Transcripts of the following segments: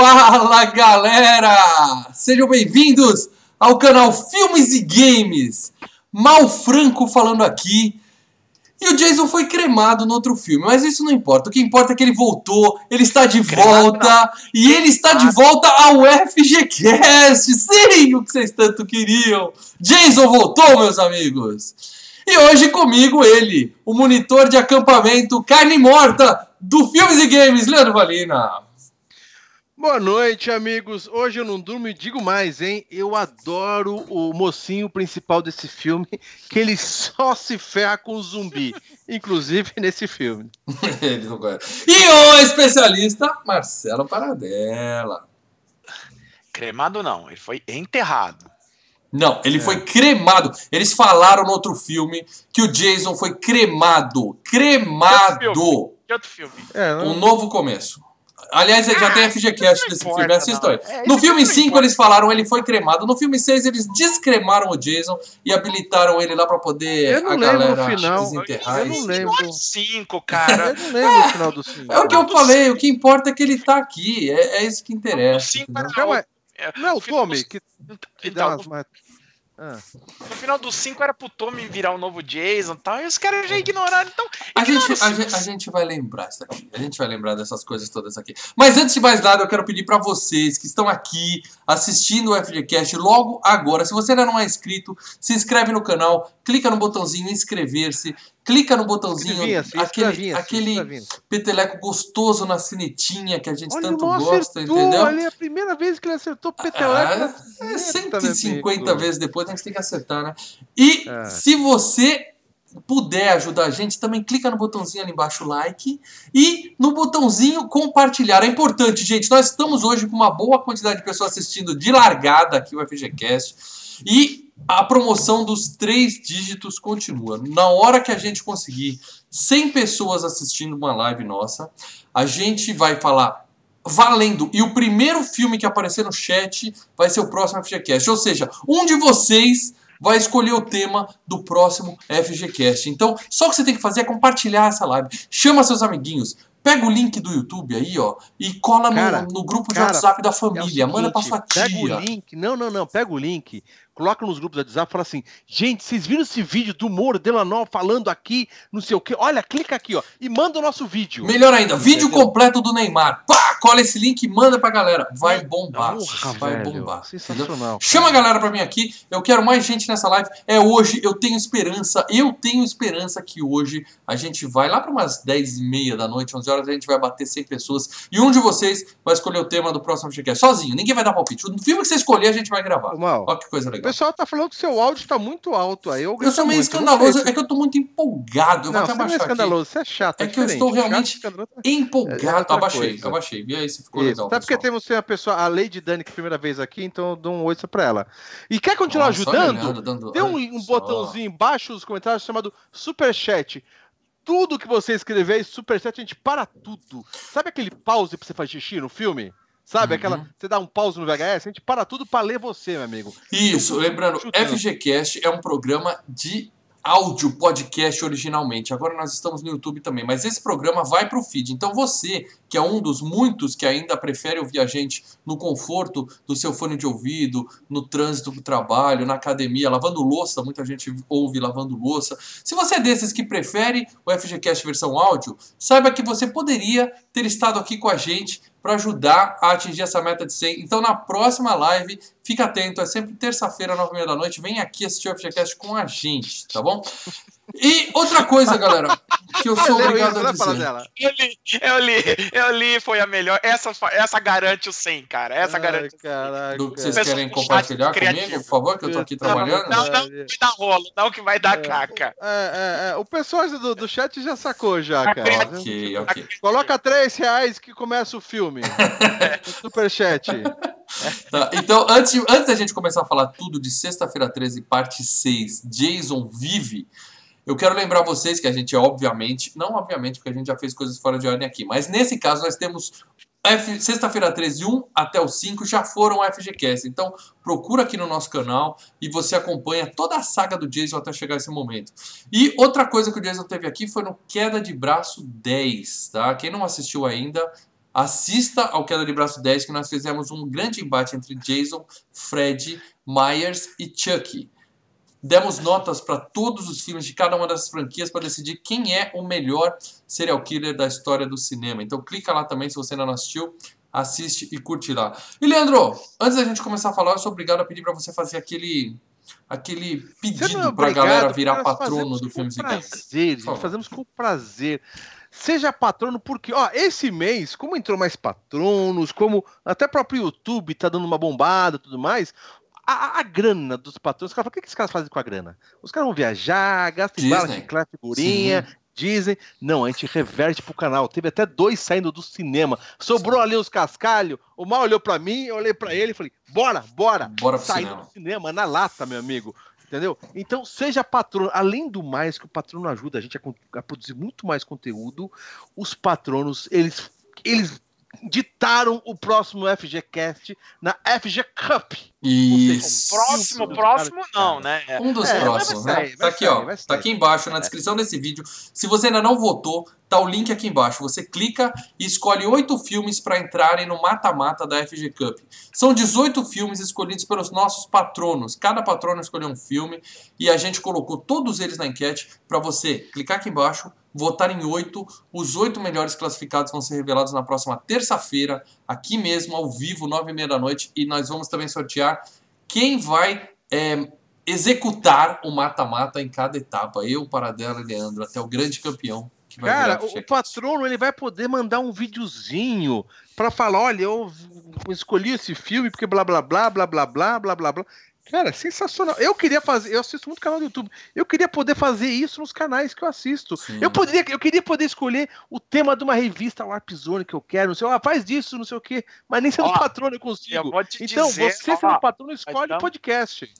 Fala galera! Sejam bem-vindos ao canal Filmes e Games. Mal Franco falando aqui. E o Jason foi cremado no outro filme, mas isso não importa. O que importa é que ele voltou, ele está de volta e ele está de volta ao FGCast. Sim, o que vocês tanto queriam. Jason voltou, meus amigos. E hoje comigo ele, o monitor de acampamento carne morta do Filmes e Games, Leandro Valina. Boa noite, amigos. Hoje eu não durmo e digo mais, hein? Eu adoro o mocinho principal desse filme, que ele só se ferra com zumbi, inclusive nesse filme. e o especialista Marcelo Paradela. Cremado não, ele foi enterrado. Não, ele é. foi cremado. Eles falaram no outro filme que o Jason foi cremado. Cremado. Que outro filme? Que outro filme? É, não... Um novo começo. Aliás, já ah, tem FGCast desse filme, assista aí. É, no filme 5 eles falaram ele foi cremado. No filme 6 eles descremaram o Jason e habilitaram ele lá pra poder a galera final. desenterrar. Eu não lembro. 5, cara. eu não lembro é, o final do 5. É o que eu falei, o que importa é que ele tá aqui. É, é isso que interessa. O 5 Não é o Tommy que, que dá umas ah. No final do 5 era pro Tommy virar o novo Jason e tal, e os caras já ignoraram. Então, a gente, a, gente, a gente vai lembrar isso aqui. A gente vai lembrar dessas coisas todas aqui. Mas antes de mais nada, eu quero pedir para vocês que estão aqui assistindo o FGCast logo agora. Se você ainda não é inscrito, se inscreve no canal, clica no botãozinho inscrever-se, clica no botãozinho, aquele, aquele peteleco gostoso na sinetinha que a gente Olha, tanto gosta, acertou, entendeu? Olha, é a primeira vez que ele acertou peteleco. Ah, é 150 vezes depois a gente tem que acertar, né? E é. se você puder ajudar a gente, também clica no botãozinho ali embaixo, like, e no botãozinho compartilhar. É importante, gente, nós estamos hoje com uma boa quantidade de pessoas assistindo de largada aqui o FGCast, e a promoção dos três dígitos continua. Na hora que a gente conseguir 100 pessoas assistindo uma live nossa, a gente vai falar valendo. E o primeiro filme que aparecer no chat vai ser o próximo FGCast. Ou seja, um de vocês vai escolher o tema do próximo FGCast. Então, só o que você tem que fazer é compartilhar essa live. Chama seus amiguinhos. Pega o link do YouTube aí, ó, e cola cara, no, no, grupo de cara, WhatsApp da família. É seguinte, Manda pra sua tia. Pega o link. Não, não, não. Pega o link coloca nos grupos do WhatsApp e fala assim: gente, vocês viram esse vídeo do Moro Delanol falando aqui, não sei o quê? Olha, clica aqui, ó, e manda o nosso vídeo. Melhor ainda, vídeo completo do Neymar. Pá, cola esse link e manda pra galera. Vai bombar. Porra, vai velho, bombar. Sensacional. Chama a galera pra mim aqui. Eu quero mais gente nessa live. É hoje, eu tenho esperança. Eu tenho esperança que hoje a gente vai lá para umas 10 e meia da noite, 11 horas, a gente vai bater 100 pessoas. E um de vocês vai escolher o tema do próximo podcast. Sozinho, ninguém vai dar palpite. O filme que você escolher, a gente vai gravar. Olha que coisa legal pessoal tá falando que seu áudio tá muito alto aí. Eu, eu sou meio muito. escandaloso, é que eu tô muito empolgado. Eu não, vou até você não é escandaloso, aqui. você é chato. É, é que eu estou realmente chato, empolgado. É abaixei, coisa. abaixei. E aí se ficou Isso. legal. Até porque temos a pessoa, a Lady Dani, que é a primeira vez aqui, então eu dou um oi pra ela. E quer continuar Nossa, ajudando? Olhando, dando... Tem um, um botãozinho embaixo nos comentários chamado Superchat tudo que você escrever Superchat, a gente para tudo. Sabe aquele pause pra você fazer xixi no filme? Sabe, uhum. aquela. Você dá um pause no VHS, a gente para tudo para ler você, meu amigo. Isso, lembrando, FGCast é um programa de áudio podcast originalmente. Agora nós estamos no YouTube também, mas esse programa vai para o feed. Então você, que é um dos muitos que ainda prefere ouvir a gente no conforto do seu fone de ouvido, no trânsito do trabalho, na academia, lavando louça, muita gente ouve lavando louça. Se você é desses que prefere o FGCast versão áudio, saiba que você poderia ter estado aqui com a gente para ajudar a atingir essa meta de 100. Então, na próxima live, fica atento, é sempre terça-feira, nove e meia da noite, vem aqui assistir o FGCast com a gente, tá bom? E outra coisa, galera, que eu sou obrigado a dizer. Eu li, eu li, eu li, foi a melhor. Essa, essa garante o 100, cara. Essa Ai, garante caraca. Do que vocês querem compartilhar comigo, por favor, que eu tô aqui trabalhando? Não, não, não que vai dar rolo, não que vai dar é, caca. É, é, é. O pessoal do, do chat já sacou já, tá cara. Ok, ok. Coloca 3 reais que começa o filme. Superchat. Tá, então, antes, antes da gente começar a falar tudo de Sexta-feira 13, parte 6, Jason vive, eu quero lembrar vocês que a gente, obviamente, não obviamente, porque a gente já fez coisas fora de ordem aqui, mas nesse caso nós temos Sexta-feira 13, 1 até o 5 já foram FGCast. Então procura aqui no nosso canal e você acompanha toda a saga do Jason até chegar esse momento. E outra coisa que o Jason teve aqui foi no Queda de Braço 10, tá? Quem não assistiu ainda, assista ao Queda de Braço 10, que nós fizemos um grande embate entre Jason, Fred, Myers e Chucky. Demos notas para todos os filmes de cada uma dessas franquias para decidir quem é o melhor serial killer da história do cinema. Então clica lá também se você ainda não assistiu, assiste e curte lá. E Leandro, antes da gente começar a falar, eu sou obrigado a pedir para você fazer aquele aquele pedido é para a galera virar patrono do Filmes prazer, e Games. Fazemos com prazer. Seja patrono, porque, ó, esse mês, como entrou mais patronos, como até o próprio YouTube tá dando uma bombada e tudo mais, a, a, grana dos patrões, os caras falam, o que, que esses caras fazem com a grana? Os caras vão viajar, gastam em bala, reciclar figurinha, Sim. dizem. Não, a gente reverte pro canal. Teve até dois saindo do cinema. Sobrou Sim. ali os cascalhos. O mal olhou para mim, eu olhei para ele e falei: bora, bora. Bora pro Saindo cinema. do cinema, na lata, meu amigo. Entendeu? Então, seja patrono. Além do mais, que o patrono ajuda a gente a, a produzir muito mais conteúdo, os patronos, eles, eles ditaram o próximo FGCast na FG Cup. Isso. Seja, próximo, próximo não, né? Um dos é, próximos, né? Sair, tá aqui, sair, ó. Tá aqui embaixo na descrição desse vídeo. Se você ainda não votou, tá o link aqui embaixo. Você clica e escolhe oito filmes para entrarem no mata-mata da FG Cup. São 18 filmes escolhidos pelos nossos patronos. Cada patrono escolheu um filme e a gente colocou todos eles na enquete para você clicar aqui embaixo, votar em oito. Os oito melhores classificados vão ser revelados na próxima terça-feira, aqui mesmo, ao vivo, nove e meia da noite. E nós vamos também sortear quem vai é, executar o mata-mata em cada etapa. Eu, Paradela e Leandro, até o grande campeão. Que vai Cara, o patrono ele vai poder mandar um videozinho para falar, olha, eu escolhi esse filme porque blá blá blá blá blá blá blá blá blá. Cara, sensacional. Eu queria fazer, eu assisto muito canal do YouTube. Eu queria poder fazer isso nos canais que eu assisto. Eu poderia, eu queria poder escolher o tema de uma revista Warp Zone que eu quero, não sei, ah, faz disso, não sei o quê, mas nem sendo ó, patrono eu consigo. Eu então, dizer, você ó, sendo patrono escolhe o podcast.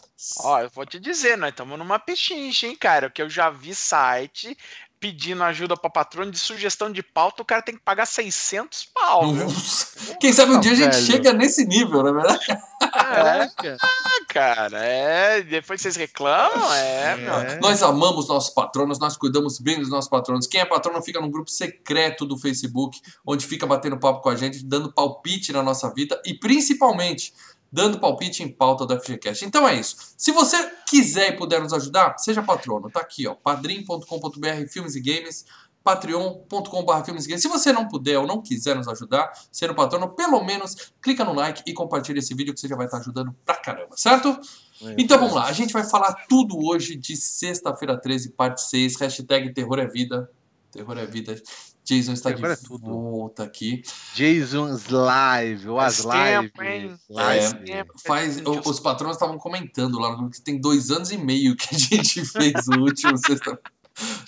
Ó, eu vou te dizer, nós estamos numa pechincha, hein, cara, que eu já vi site pedindo ajuda para patrão de sugestão de pauta, o cara tem que pagar 600 pau. Quem sabe um dia a gente velho. chega nesse nível, não é verdade? É, ah, cara, é. Depois vocês reclamam, é, é. Nós amamos nossos patronos, nós cuidamos bem dos nossos patronos. Quem é patrono fica num grupo secreto do Facebook, onde fica batendo papo com a gente, dando palpite na nossa vida e principalmente dando palpite em pauta do FGCast. Então é isso. Se você quiser e puder nos ajudar, seja patrono. Tá aqui, ó, padrim.com.br filmes e games, patreon.com.br filmes e games. Se você não puder ou não quiser nos ajudar, sendo patrono, pelo menos clica no like e compartilha esse vídeo que você já vai estar ajudando pra caramba, certo? É, então vamos lá, a gente vai falar tudo hoje de sexta-feira 13, parte 6, hashtag terror é vida. Terror é vida. Jason está de é volta aqui. Jason's Live, ou as lives. É, faz, os patrões estavam comentando lá no que tem dois anos e meio que a gente fez o último sexta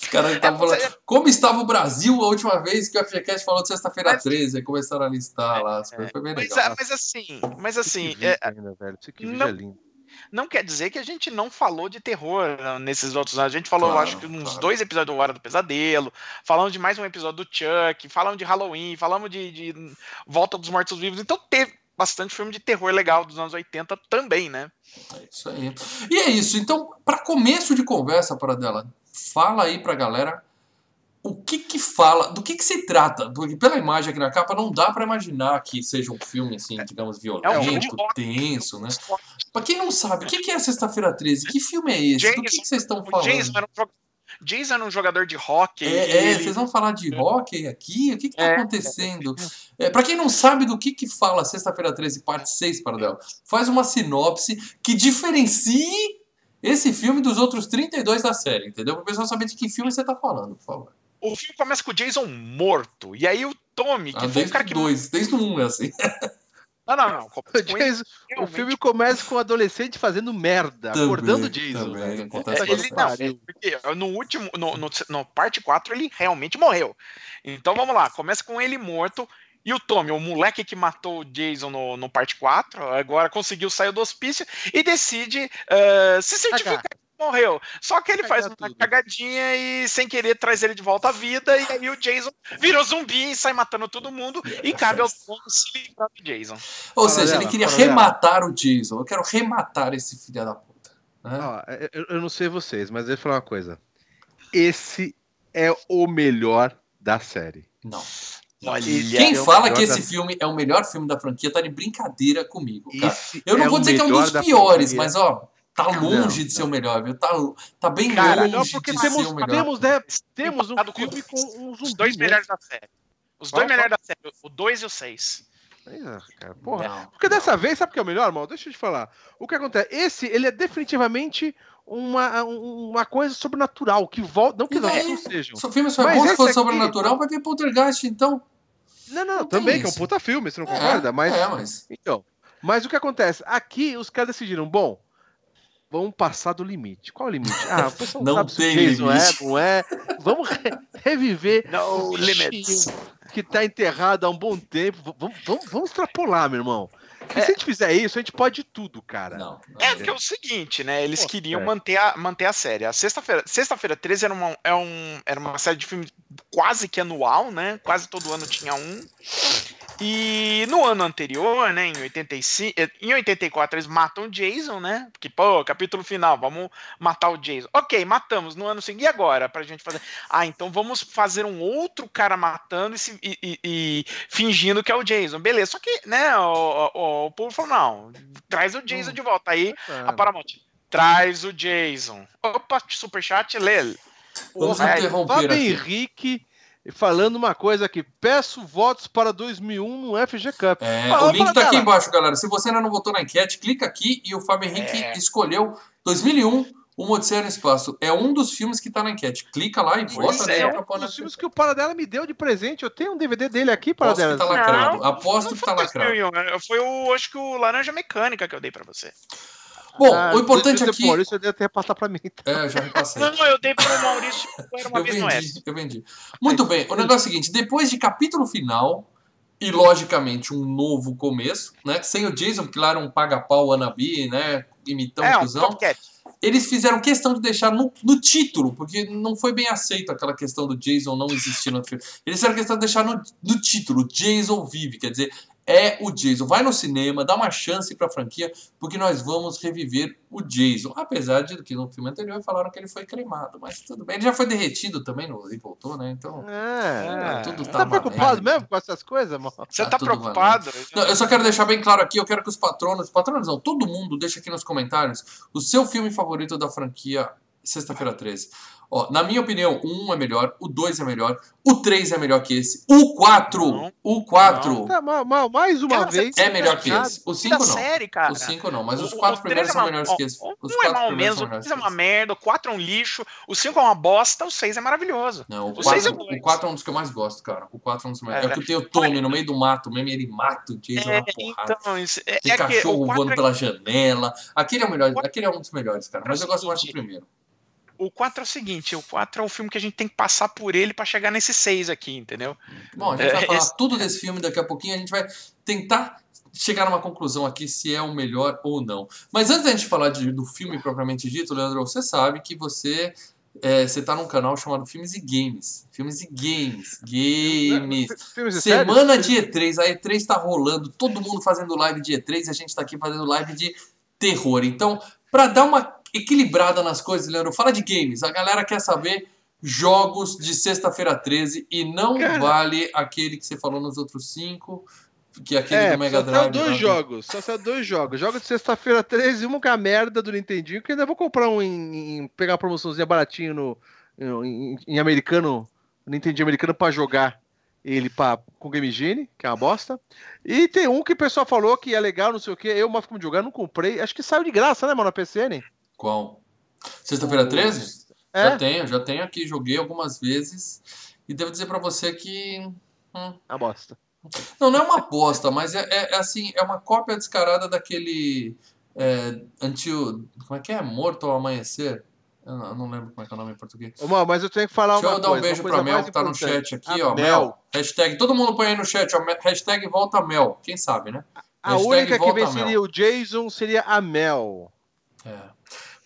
Os caras estavam falando. É- como estava o Brasil a última vez que o FGCast falou de sexta-feira 13? Aí começaram a listar lá. Foi bem legal. Mas, mas assim, mas assim. É, ainda, velho. Isso aqui não, é lindo não quer dizer que a gente não falou de terror né, nesses outros anos. A gente falou, claro, acho que uns claro. dois episódios do Hora do Pesadelo, falamos de mais um episódio do Chuck, falamos de Halloween, falamos de, de Volta dos Mortos Vivos. Então teve bastante filme de terror legal dos anos 80 também, né? É isso aí. E é isso. Então, para começo de conversa, para dela, fala aí pra galera o que que fala, do que que se trata? Porque pela imagem aqui na capa não dá para imaginar que seja um filme assim, digamos, violento, é um tenso, né? Pra quem não sabe, o que, que é Sexta-feira 13? Que filme é esse? Jason, do que, que vocês estão falando? Jason era, um, Jason era um jogador de hockey. É, é ele... vocês vão falar de hockey aqui? O que, que tá é, acontecendo? É, pra quem não sabe do que que fala Sexta-feira 13, parte 6, Pardel, faz uma sinopse que diferencie esse filme dos outros 32 da série, entendeu? Para o pessoal saber de que filme você tá falando, por favor. O filme começa com o Jason morto. E aí o Tommy, que ah, foi o cara que. Dois, desde o um é assim. Não, não, não. O, Jason, o, filme começa com o adolescente fazendo merda, também, acordando o Jason. Também, ele, não, porque no último, no, no, no, parte 4, ele realmente morreu. Então vamos lá, começa com ele morto. E o Tommy, o moleque que matou o Jason no, no parte 4, agora conseguiu sair do hospício e decide uh, se certificar morreu. Só que ele faz uma tudo. cagadinha e sem querer traz ele de volta à vida. E aí o Jason virou zumbi e sai matando todo mundo. E cabe aos poucos se livrar do Jason. Ou seja, ele queria rematar o Jason. Eu quero rematar esse filho da puta. Né? Ah, eu, eu, não sei vocês, mas eu vou falar uma coisa. Esse é o melhor da série. Não. Olha, Quem fala que esse da... filme é o melhor filme da franquia tá de brincadeira comigo, cara. Eu não é vou dizer que é um dos piores, mas ó, tá longe não, de ser o melhor, viu? Tá, tá bem cara, longe não, porque de temos, ser o melhor. Temos, né, temos um filme com um zumbi, Os dois né? melhores da série. Os dois melhores da série, o 2 e o 6. cara, porra. Não, porque não. dessa vez, sabe o que é o melhor, irmão? Deixa eu te falar. O que acontece? Esse, ele é definitivamente uma, uma coisa sobrenatural, que volta. Não que não, não sejam. Se o filme só é bom se for sobrenatural, vai ter poltergeist, então. Não, não, não também, que é um puta filme, você não é, concorda? Mas, é, mas. Então. Mas o que acontece? Aqui os caras decidiram, bom, vamos passar do limite. Qual é o limite? Ah, o pessoal não sabe tem limite. não é, não é. Vamos re reviver no limits. que tá enterrado há um bom tempo. Vamos, vamos, vamos extrapolar, meu irmão. É. Se a gente fizer isso, a gente pode tudo, cara. Não, não é que é o seguinte, né? Eles Pô, queriam é. manter, a, manter a série. A sexta-feira, sexta-feira 13 era uma, é um, era uma série de filme quase que anual, né? Quase todo ano tinha um. E no ano anterior, né, em 85, eh, em 84 eles matam o Jason, né? Porque, pô, capítulo final, vamos matar o Jason. OK, matamos no ano seguinte e agora pra gente fazer. Ah, então vamos fazer um outro cara matando e, se, e, e, e fingindo que é o Jason. Beleza. Só que, né, o, o, o povo falou: "Não, traz o Jason hum, de volta aí". A Paramount traz o Jason. Opa, superchat, lê. Vamos interromper Fábio aqui. Henrique falando uma coisa aqui. Peço votos para 2001 no FG Cup. É, o link tá aqui embaixo, galera. Se você ainda não votou na enquete, clica aqui e o Fábio Henrique é. escolheu 2001. O Odisseia no Espaço é um dos filmes que tá na enquete. Clica lá e vota. É, é um dos filmes que o Paradela me deu de presente. Eu tenho um DVD dele aqui, Paradela. Aposto que tá lacrado. Não, Aposto não que tá lacrado. Foi o, acho que o Laranja Mecânica que eu dei para você. Bom, ah, o importante aqui. Maurício, eu dei até passar para mim. Então. É, eu já repassei. não, eu dei para o Maurício. Era uma eu vez vendi, eu vendi. Muito bem, o negócio é o seguinte: depois de capítulo final, e logicamente um novo começo, né? Sem o Jason, porque lá era um paga-pau Anabi, né? Imitando é, cuzão. Eles fizeram questão de deixar no, no, título, porque não foi bem aceito aquela questão do Jason não existir no filme. Eles fizeram questão de deixar no, no título, Jason vive, quer dizer, é o Jason. Vai no cinema, dá uma chance para a franquia, porque nós vamos reviver o Jason. Apesar de que no filme anterior falaram que ele foi cremado, mas tudo bem. Ele já foi derretido também no, e voltou, né? Então. É, é tudo tá, tá preocupado mesmo com essas coisas, mano? Você tá, tá preocupado? Não, eu só quero deixar bem claro aqui, eu quero que os patronos, patronos não, todo mundo deixa aqui nos comentários o seu filme favorito da franquia Sexta-feira 13. Ó, na minha opinião, o 1 é melhor, o 2 é melhor, o 3 é melhor que esse, o 4, não, o 4 tá, mais uma cara, vez é melhor que esse. O 5 não. Série, cara. O 5 não, mas os 4 primeiros é são melhores que esse. Os 1 é mal menos, o 3 é uma merda, o 4 é um lixo, o 5 é uma bosta, o 6 é maravilhoso. Não, o 4 é, o 4 é um dos que eu mais gosto, cara. O 4 é um dos melhores. É, é que tem o Tommy no meio do mato mesmo, ele mata o Jason é, na porrada. Então, isso, é, tem é cachorro voando pela janela. Aquele é o melhor, aquele é um dos melhores, cara. Mas eu gosto mais do primeiro o 4 é o seguinte, o 4 é o filme que a gente tem que passar por ele para chegar nesse 6 aqui, entendeu? Bom, a gente vai é, falar esse... tudo desse filme daqui a pouquinho, a gente vai tentar chegar numa conclusão aqui se é o melhor ou não. Mas antes da gente falar de, do filme propriamente dito, Leandro, você sabe que você é, você tá num canal chamado Filmes e Games. Filmes e Games. Games. Filmes Semana de E3. A E3 tá rolando, todo mundo fazendo live de E3 e a gente tá aqui fazendo live de terror. Então, para dar uma equilibrada nas coisas, Leandro. Fala de games. A galera quer saber jogos de sexta-feira 13 e não Cara. vale aquele que você falou nos outros cinco. Que é aquele é, do Mega Drive. Só dois jogos, só são dois jogos. Jogos de sexta-feira 13 e uma com a merda do Nintendinho, que ainda vou comprar um em, em pegar uma promoçãozinha baratinho no, em, em americano, Nintendinho americano para jogar ele pra, com Game Genie, que é uma bosta. E tem um que o pessoal falou que é legal, não sei o que. Eu, mas como jogar, não comprei. Acho que saiu de graça, né, mano, na PCN? Qual? Sexta-feira 13? É? Já tenho, já tenho aqui, joguei algumas vezes. E devo dizer para você que. Hum, a bosta. Não, não é uma bosta, mas é, é, é, assim, é uma cópia descarada daquele. É, antigo. Como é que é? Morto ao amanhecer? Eu não, eu não, lembro como é que é o nome em português. Ô, mas eu tenho que falar Deixa uma eu dar um coisa, beijo pra Mel que tá no chat aqui, a ó. Mel. Mel. Hashtag. Todo mundo põe aí no chat, ó. Hashtag volta Mel. Quem sabe, né? A única que venceria o Jason seria a Mel. É.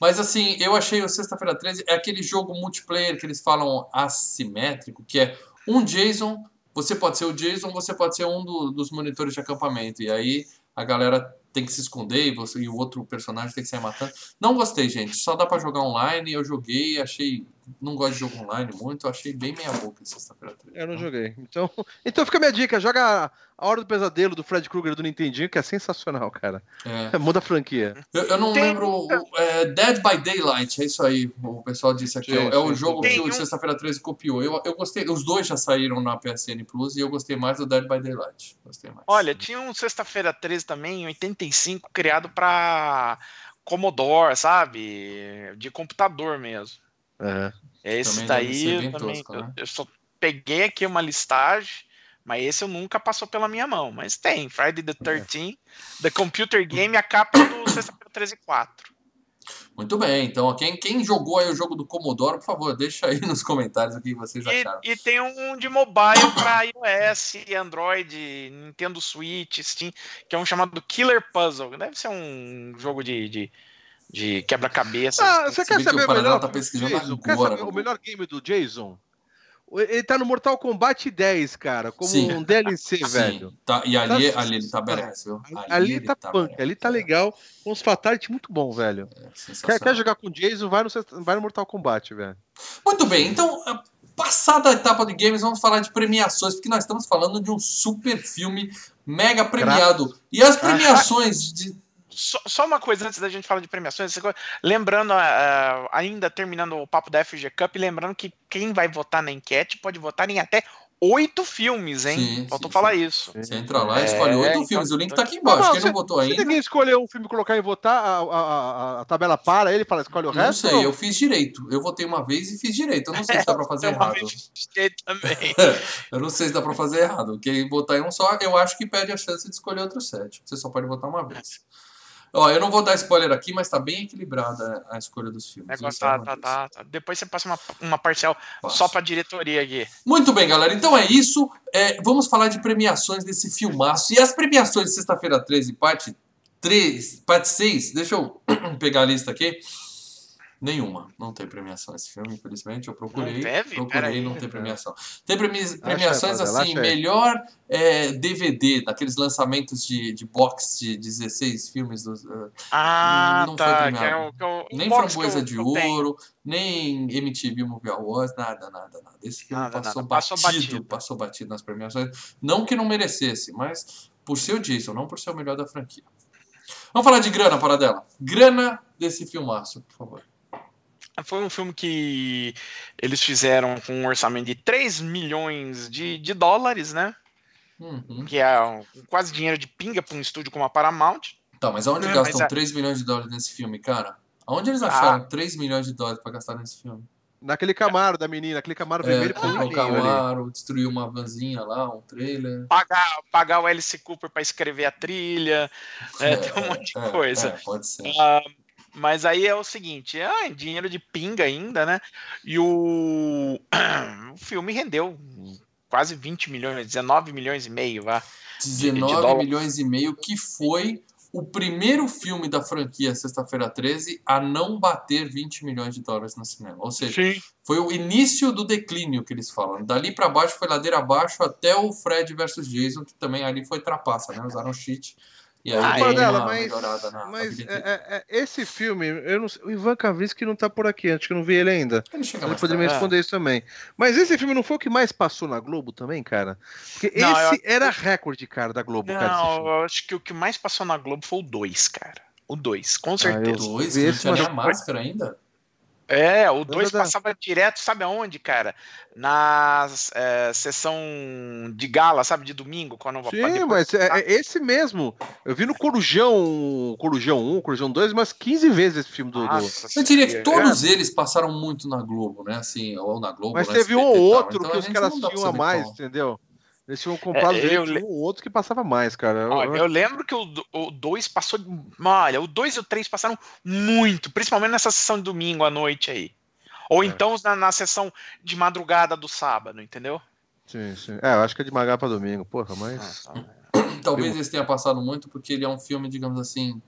Mas assim, eu achei o Sexta-feira 13 é aquele jogo multiplayer que eles falam assimétrico, que é um Jason, você pode ser o Jason, você pode ser um do, dos monitores de acampamento. E aí a galera tem que se esconder e, você, e o outro personagem tem que sair matando. Não gostei, gente. Só dá para jogar online. Eu joguei, achei não gosto de jogo online muito, eu achei bem meia boca sexta-feira 13. Eu não joguei. Então, então fica a minha dica, joga a Hora do Pesadelo do Fred Krueger do Nintendinho, que é sensacional, cara. É. Muda a franquia. Eu, eu não Tem... lembro. É, Dead by Daylight, é isso aí. O pessoal disse aqui. Sim, é, o jogo que o Sexta-feira 13 copiou. Eu, eu gostei. Os dois já saíram na PSN Plus e eu gostei mais do Dead by Daylight. Gostei mais. Olha, tinha um Sexta-feira 13 também, em 85, criado pra Commodore, sabe? De computador mesmo. É. Esse também daí eu, também, tosco, né? eu, eu só peguei aqui uma listagem mas esse eu nunca passou pela minha mão. Mas tem, Friday the 13 é. The Computer Game, a capa do Sexta-feira 13 4. Muito bem, então quem, quem jogou aí o jogo do Commodore, por favor, deixa aí nos comentários o que vocês acharam. E, e tem um de mobile para iOS, Android, Nintendo Switch, Steam, que é um chamado Killer Puzzle. Deve ser um jogo de, de, de quebra-cabeça. Ah, você quer saber o melhor, tá pesquisando agora, saber o melhor game do Jason? Ele tá no Mortal Kombat 10, cara, como Sim. um DLC, Sim. velho. Tá, e ali, tá, ali ele tá viu? Ali, ali tá, tá punk, ali tá legal, com os fatalities muito bom, velho. É, quer, quer, jogar com o Jason, vai no, vai no Mortal Kombat, velho. Muito bem, então, passada a etapa de games, vamos falar de premiações, porque nós estamos falando de um super filme mega premiado. E as premiações de só, só, uma coisa antes da gente falar de premiações, lembrando, uh, ainda terminando o papo da FG Cup, lembrando que quem vai votar na enquete pode votar em até oito filmes, hein? Sim, Faltou sim, falar sim. isso. Você entra lá e escolhe oito é, filmes. Então, o link tá aqui embaixo. Não, Quem você, não votou ainda. Se ninguém escolher um filme colocar e votar, a, a, a, a, tabela para, ele fala, escolhe o não resto? Não sei, eu fiz direito. Eu votei uma vez e fiz direito. Eu não sei se dá pra fazer errado. também. eu não sei se dá pra fazer errado. Quem votar em um só, eu acho que perde a chance de escolher outro sete. Você só pode votar uma vez. Ó, eu não vou dar spoiler aqui, mas tá bem equilibrada a escolha dos filmes. É, tá, tá, tá, tá, Depois você passa uma, uma parcial Passo. só pra diretoria aqui. Muito bem, galera. Então é isso. É, vamos falar de premiações desse filmaço. E as premiações de sexta-feira 13, parte 3, parte 6, deixa eu pegar a lista aqui. Nenhuma. Não tem premiação esse filme, infelizmente. Eu procurei. Não teve? Procurei, não tem premiação. Tem premi premiações assim, melhor é, DVD, daqueles lançamentos de, de box de 16 filmes. Dos, uh, ah, não tá. Foi premiado. Que é o, que é o, nem Framboesa de Ouro, nem MTV Movie Awards, nada, nada, nada. Esse filme nada, passou, nada. Batido, passou batido. Passou batido nas premiações. Não que não merecesse, mas por ser o Jason, não por ser o melhor da franquia. Vamos falar de grana, para dela. Grana desse filmaço, por favor. Foi um filme que eles fizeram com um orçamento de 3 milhões de, de dólares, né? Uhum. Que é quase dinheiro de pinga para um estúdio como a Paramount. Tá, mas aonde é, gastam mas, 3 milhões de dólares nesse filme, cara? Aonde eles acharam ah. 3 milhões de dólares para gastar nesse filme? Naquele Camaro da menina, aquele Camaro é, vermelho com o Camaro, ali. destruiu uma vanzinha lá, um trailer. Pagar, pagar o Alice Cooper para escrever a trilha, é, é, tem um monte de é, coisa. É, pode ser. Uh, mas aí é o seguinte, ah, dinheiro de pinga ainda, né? E o, o filme rendeu quase 20 milhões, 19 milhões e meio, vá. 19 milhões e meio, que foi o primeiro filme da franquia Sexta-feira 13 a não bater 20 milhões de dólares no cinema. Ou seja, Sim. foi o início do declínio que eles falam. Dali para baixo foi ladeira abaixo até o Fred versus Jason, que também ali foi trapaça, né? Usaram cheat e aí ah, dela, mas, na, mas na é, é, é, esse filme, eu não, o Ivan Kavinsky não tá por aqui, acho que eu não vi ele ainda. Ele, ele poderia me responder isso também. Mas esse filme não foi o que mais passou na Globo também, cara? Porque não, esse eu... era recorde, cara, da Globo. Não, cara, eu acho que o que mais passou na Globo foi o 2, cara. O 2, com certeza. Ah, o 2, não tinha nem a máscara ainda? É, o 2 passava direto, sabe aonde, cara? Na é, sessão de gala, sabe, de domingo, quando Sim, mas é, é, esse mesmo. Eu vi no Corujão, Corujão 1, Corujão 2, umas 15 vezes esse filme do. Nossa, do... Eu diria que todos eles passaram muito na Globo, né? Assim, ou na Globo. Mas teve um ou outro então, que os caras tinham a mais, qual. entendeu? Eles tinham comprado é, eu, um outro que passava mais, cara. Olha, eu lembro que o 2 passou. Olha, o 2 e o 3 passaram muito, principalmente nessa sessão de domingo à noite aí. Ou é. então na, na sessão de madrugada do sábado, entendeu? Sim, sim. É, eu acho que é de madrugada pra domingo, porra, mas. Ah, tá. Talvez esse tenha passado muito porque ele é um filme, digamos assim.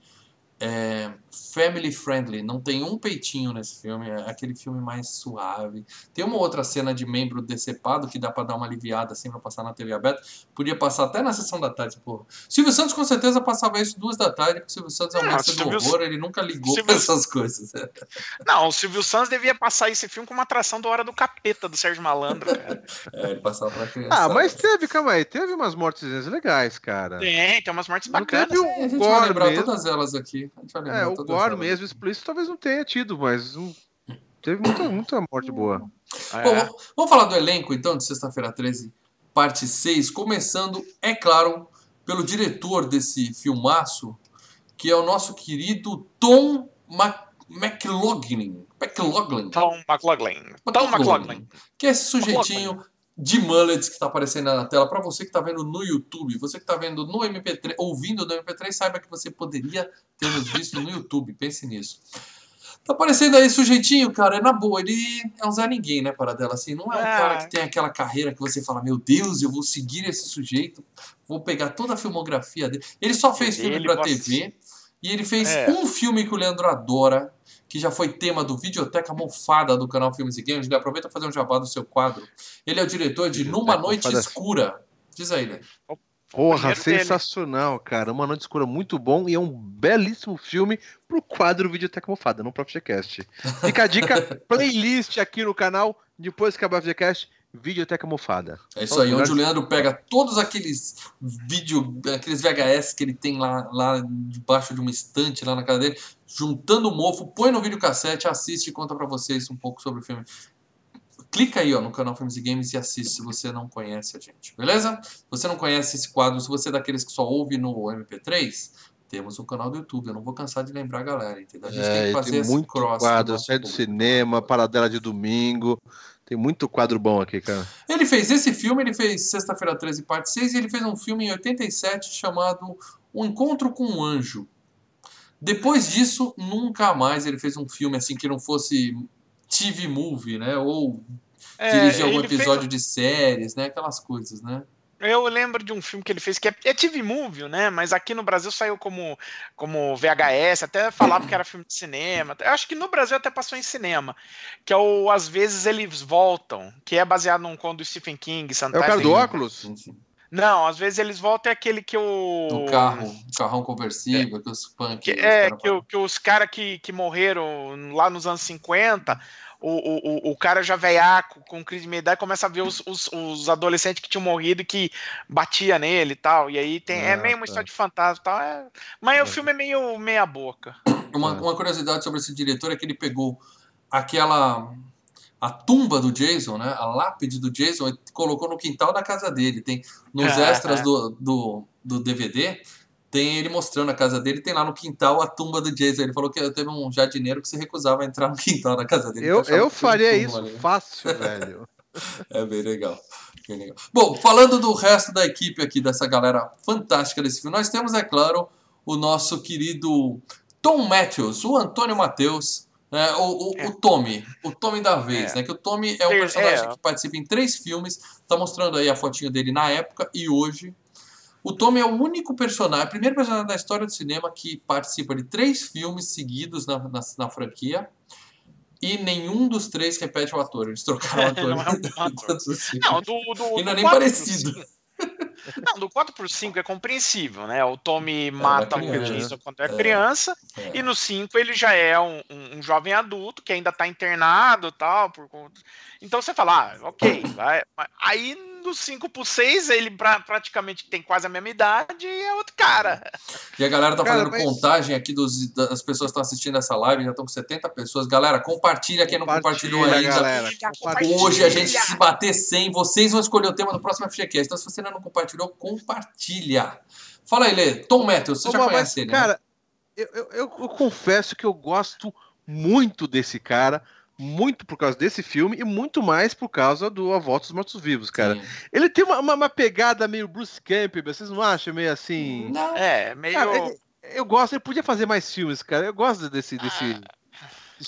É family friendly, não tem um peitinho nesse filme, é aquele filme mais suave. Tem uma outra cena de membro decepado que dá para dar uma aliviada assim pra passar na TV aberta. Podia passar até na sessão da tarde, porra. Silvio Santos com certeza passava isso duas da tarde, porque o Silvio Santos é um ah, mestre do horror, ele nunca ligou Silvio... pra essas coisas. Não, o Silvio Santos devia passar esse filme com uma atração do Hora do Capeta, do Sérgio Malandro, cara. é, ele passava pra criança. Ah, mas teve, calma aí, teve umas mortes legais, cara. Tem, tem umas mortes bacanas. Não teve um, a gente vai lembrar mesmo. todas elas aqui. É, o gore mesmo, explícito, talvez não tenha tido, mas um, teve muita, muita morte boa. É. Bom, vamos falar do elenco então de Sexta-feira 13, parte 6, começando, é claro, pelo diretor desse filmaço, que é o nosso querido Tom Mac McLaughlin. McLaughlin. Tom McLaughlin. Tom McLaughlin. Que é esse sujeitinho de mullets que está aparecendo na tela. Para você que está vendo no YouTube, você que está vendo no MP3, ouvindo no MP3, saiba que você poderia ter nos visto no YouTube. Pense nisso. Tá aparecendo aí sujeitinho, cara, é na boa, ele é um Zé Ninguém, né, para dela, assim, não é um é. cara que tem aquela carreira que você fala, meu Deus, eu vou seguir esse sujeito, vou pegar toda a filmografia dele. Ele só fez filme para TV e ele fez é. um filme que o Leandro adora, que já foi tema do Videoteca Mofada do canal Filmes e Games. Ele aproveita fazer um jabá do seu quadro. Ele é o diretor de Numa Noite Escura. Diz aí, né? Porra, sensacional, dele. cara. Uma Noite Escura muito bom e é um belíssimo filme pro quadro Videoteca Mofada, no próprio Gcast. Fica a dica, playlist aqui no canal, depois que acabar o Videocast, Videoteca Mofada. É isso aí, onde o Leandro pega todos aqueles vídeo, aqueles VHS que ele tem lá, lá debaixo de uma estante lá na casa dele, juntando o mofo, põe no videocassete, assiste e conta para vocês um pouco sobre o filme. Clica aí ó, no canal Filmes e Games e assiste se você não conhece a gente, beleza? Se você não conhece esse quadro, se você é daqueles que só ouve no MP3, temos um canal do YouTube. Eu não vou cansar de lembrar a galera, entendeu? A gente é, tem que fazer tem muito cross. Quadro, sai do cinema, paradela de domingo. Tem muito quadro bom aqui, cara. Ele fez esse filme, ele fez Sexta-feira 13, parte 6, e ele fez um filme em 87 chamado O Encontro com um Anjo. Depois disso, nunca mais ele fez um filme assim que não fosse TV movie, né? Ou é, dirigir algum episódio fez... de séries, né? Aquelas coisas, né? Eu lembro de um filme que ele fez que é, é TV Movie, né? Mas aqui no Brasil saiu como, como VHS, até falava que era filme de cinema. Eu acho que no Brasil até passou em cinema. Que é o Às vezes Eles Voltam, que é baseado num conto do Stephen King. Santa é o cara do óculos? Não, às vezes eles voltam é aquele que o. Do carro, o carrão conversível, é, que os punk. Que, é, que, o, que os caras que, que morreram lá nos anos 50 o, o, o cara já veiaco, com crise de idade, começa a ver os, os, os, adolescentes que tinham morrido e que batia nele e tal. E aí tem, é, é meio uma história de fantasma e tal. É, mas é. o filme é meio meia boca. Uma, uma curiosidade sobre esse diretor é que ele pegou aquela a tumba do Jason, né? A lápide do Jason, e colocou no quintal da casa dele. Tem nos é, extras do, do, do DVD tem ele mostrando a casa dele, tem lá no quintal a tumba do Jason. Ele falou que teve um jardineiro que se recusava a entrar no quintal da casa dele. Eu, eu faria isso ali. fácil, velho. é bem legal, bem legal. Bom, falando do resto da equipe aqui, dessa galera fantástica desse filme, nós temos, é claro, o nosso querido Tom Matthews, o Antônio Matheus, né, o, o, é. o, Tommy, o Tommy da vez, é. né? Que o Tommy é um personagem é. que participa em três filmes, tá mostrando aí a fotinho dele na época e hoje. O Tommy é o único personagem, o primeiro personagem da história do cinema que participa de três filmes seguidos na, na, na franquia. E nenhum dos três repete o ator. Eles trocaram o ator. não, é um ator. não, do, do, e não é nem parecido. Não, do 4 por 5 é compreensível, né? O Tommy mata o Jason quando é, é criança, é. e no 5 ele já é um, um, um, jovem adulto que ainda tá internado tal. Por... Então você fala, ah, ok, vai. Aí do 5 pro 6, ele pra, praticamente tem quase a mesma idade e é outro cara. E a galera tá cara, fazendo mas... contagem aqui dos, das pessoas que estão assistindo essa live, já estão com 70 pessoas. Galera, compartilha quem não compartilhou ainda. Galera, Hoje a gente se bater 100, vocês vão escolher o tema do próximo FGCast. Então se você ainda não compartilhou, compartilha. Fala aí, Lê. Tom Matthews, você Ô, já mas, conhece ele, Cara, né? eu, eu, eu, eu confesso que eu gosto muito desse cara muito por causa desse filme e muito mais por causa do A Volta dos Mortos Vivos, cara. Sim. Ele tem uma, uma, uma, pegada meio Bruce Campbell, vocês não acham? Meio assim. Não. É, meio. Cara, ele, eu gosto, ele podia fazer mais filmes, cara. Eu gosto desse. desse...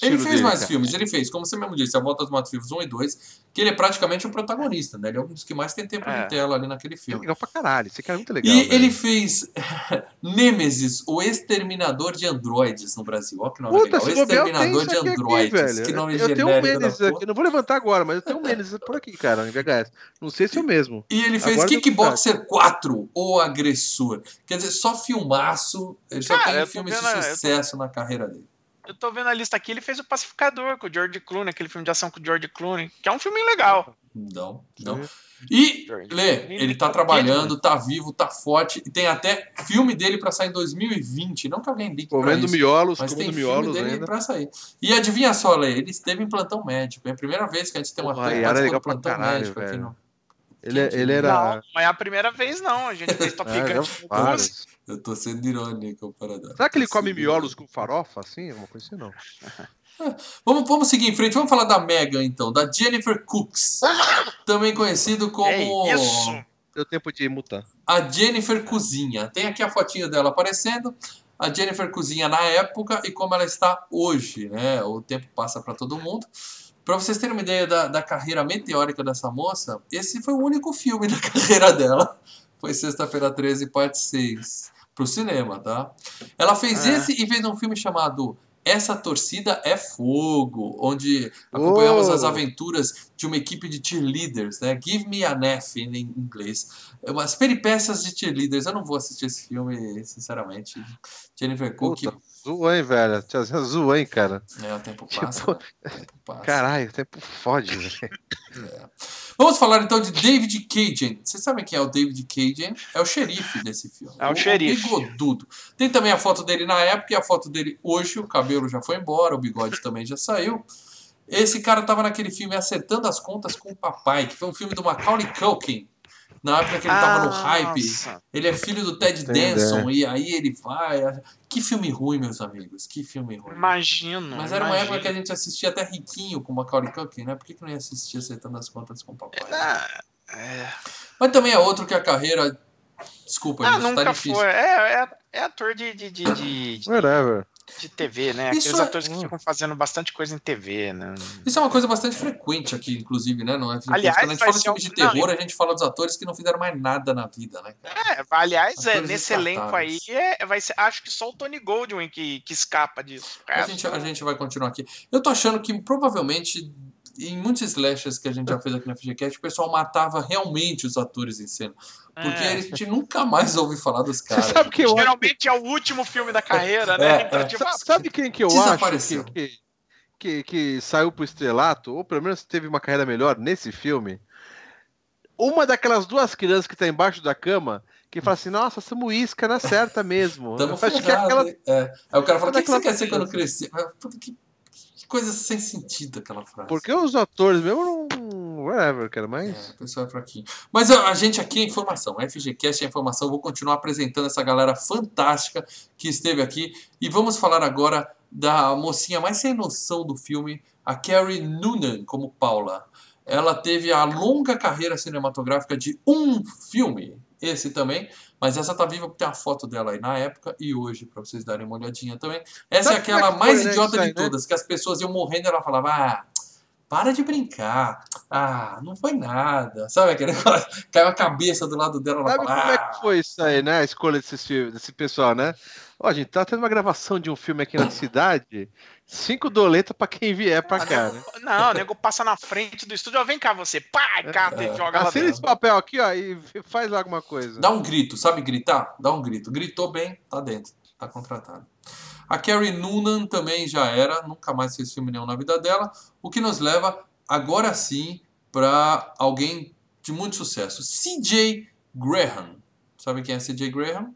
Ele fez dele, mais cara. filmes, ele fez, como você mesmo disse, A Volta dos Matos Vivos 1 e 2, que ele é praticamente o protagonista, né? Ele é um dos que mais tem tempo é. de tela ali naquele filme. É legal pra caralho, esse cara é muito legal. E velho. ele fez Nemesis, o Exterminador de Androides no Brasil. Olha que nome Puta, legal. O Exterminador de Androides. Aqui, que nome eu genérico. Eu tenho um Nemesis aqui, não vou levantar agora, mas eu tenho um Nemesis por aqui, cara, em VHS. Não sei se é o mesmo. E ele fez agora Kickboxer 4, O Agressor. Quer dizer, só filmaço, ele só cara, tem filmes de sucesso na carreira dele. Eu tô vendo a lista aqui, ele fez o Pacificador com o George Clooney, aquele filme de ação com o George Clooney, que é um filme legal. Não, não. E, Lê, ele tá trabalhando, tá vivo, tá forte, e tem até filme dele para sair em 2020. Não que alguém ligue Comendo isso, miolos, mas comendo tem miolos filme dele para sair. E adivinha só, Lê, ele esteve em plantão médico. É a primeira vez que a gente tem uma Porra, era legal plantão caralho, médico velho. aqui no... Ele, é, ele era. Não, não é a primeira vez, não. A gente fez Top Gun. Eu tô sendo irônico, Paradão. Será que ele come miolos com farofa, assim? Alguma coisa assim, não. Vamos, vamos seguir em frente. Vamos falar da Mega, então. Da Jennifer Cooks. também conhecido como. É isso! Deu tempo de mutar. A Jennifer Cozinha. Tem aqui a fotinha dela aparecendo. A Jennifer Cozinha na época e como ela está hoje, né? O tempo passa para todo mundo. Para vocês terem uma ideia da, da carreira meteórica dessa moça, esse foi o único filme da carreira dela. Foi Sexta-feira 13, parte 6 pro cinema, tá? Ela fez é. esse e fez um filme chamado essa torcida é fogo, onde acompanhamos oh. as aventuras de uma equipe de cheerleaders, né? Give me a F em inglês. As peripécias de cheerleaders. Eu não vou assistir esse filme, sinceramente. Jennifer Cook. Zoou, hein, velho? Tiazinha zoou, hein, cara? É, o tempo passa. Tipo... Né? passa. Caralho, o tempo fode, velho. É. Vamos falar então de David Cajun. Vocês sabem quem é o David Cajun? É o xerife desse filme. É o, o xerife. Bigodudo. Tem também a foto dele na época e a foto dele hoje. O cabelo já foi embora, o bigode também já saiu. Esse cara tava naquele filme Acertando as Contas com o Papai, que foi um filme do Macaulay Culkin na época que ele tava no hype. Nossa. Ele é filho do Ted Danson, e aí ele vai. Que filme ruim, meus amigos. Que filme ruim. Imagino. Mas era imagino. uma época que a gente assistia até riquinho com Macaulay Culkin, né? Por que, que não ia assistir acertando as contas com o papai? É, é... Mas também é outro que a carreira. Desculpa, ah, gente, tá difícil. Foi. É, é, é ator de, de, de, de, Whatever de TV, né? Aqueles Isso é atores que ficam fazendo bastante coisa em TV, né? Isso é uma coisa bastante frequente aqui, inclusive, né? Não é aliás, Quando a gente fala de filme de terror, não, a gente fala dos atores que não fizeram mais nada na vida, né? É, aliás, é, nesse elenco aí, é, vai ser, acho que só o Tony Goldwyn que, que escapa disso. A gente, a gente vai continuar aqui. Eu tô achando que provavelmente em muitos slashers que a gente já fez aqui na FGCast, o pessoal matava realmente os atores em cena. Porque é. a gente nunca mais ouve falar dos caras. sabe que Geralmente é o último filme da carreira, né? É, então, é. Tipo, sabe quem que eu acho que, que, que, que saiu pro estrelato, ou pelo menos teve uma carreira melhor nesse filme? Uma daquelas duas crianças que tá embaixo da cama que fala assim, nossa, somos isca na certa mesmo. Tamo acho que é aquela... É. Aí o cara fala, o que, que você quer ser quando crescer? Que coisa sem sentido aquela frase. Porque os atores mesmo não. Whatever, cara, mas. É, o pessoal é fraquinho. Mas a, a, gente aqui é informação. FGCast é informação. Eu vou continuar apresentando essa galera fantástica que esteve aqui. E vamos falar agora da mocinha mais sem noção do filme, a Carrie Noonan, como Paula. Ela teve a longa carreira cinematográfica de um filme, esse também, mas essa tá viva porque tem a foto dela aí na época e hoje, para vocês darem uma olhadinha também. Essa é aquela mais né, idiota de todas, que as pessoas iam morrendo e ela falava, ah, para de brincar. Ah, não foi nada. Sabe aquele caiu a cabeça do lado dela. Ela Sabe fala, como ah. é que ah. foi isso aí, né? A escolha desse, desse pessoal, né? Ó, a gente tá tendo uma gravação de um filme aqui na cidade. Cinco doletas pra quem vier pra ah, cá, né? Não, o nego passa na frente do estúdio, ó, vem cá você, pá, carta é, e joga Assina esse papel aqui, ó, e faz alguma coisa. Dá um grito, sabe gritar? Dá um grito. Gritou bem, tá dentro, tá contratado. A Carrie Noonan também já era, nunca mais fez filme nenhum na vida dela, o que nos leva, agora sim, para alguém de muito sucesso. CJ Graham. Sabe quem é CJ Graham?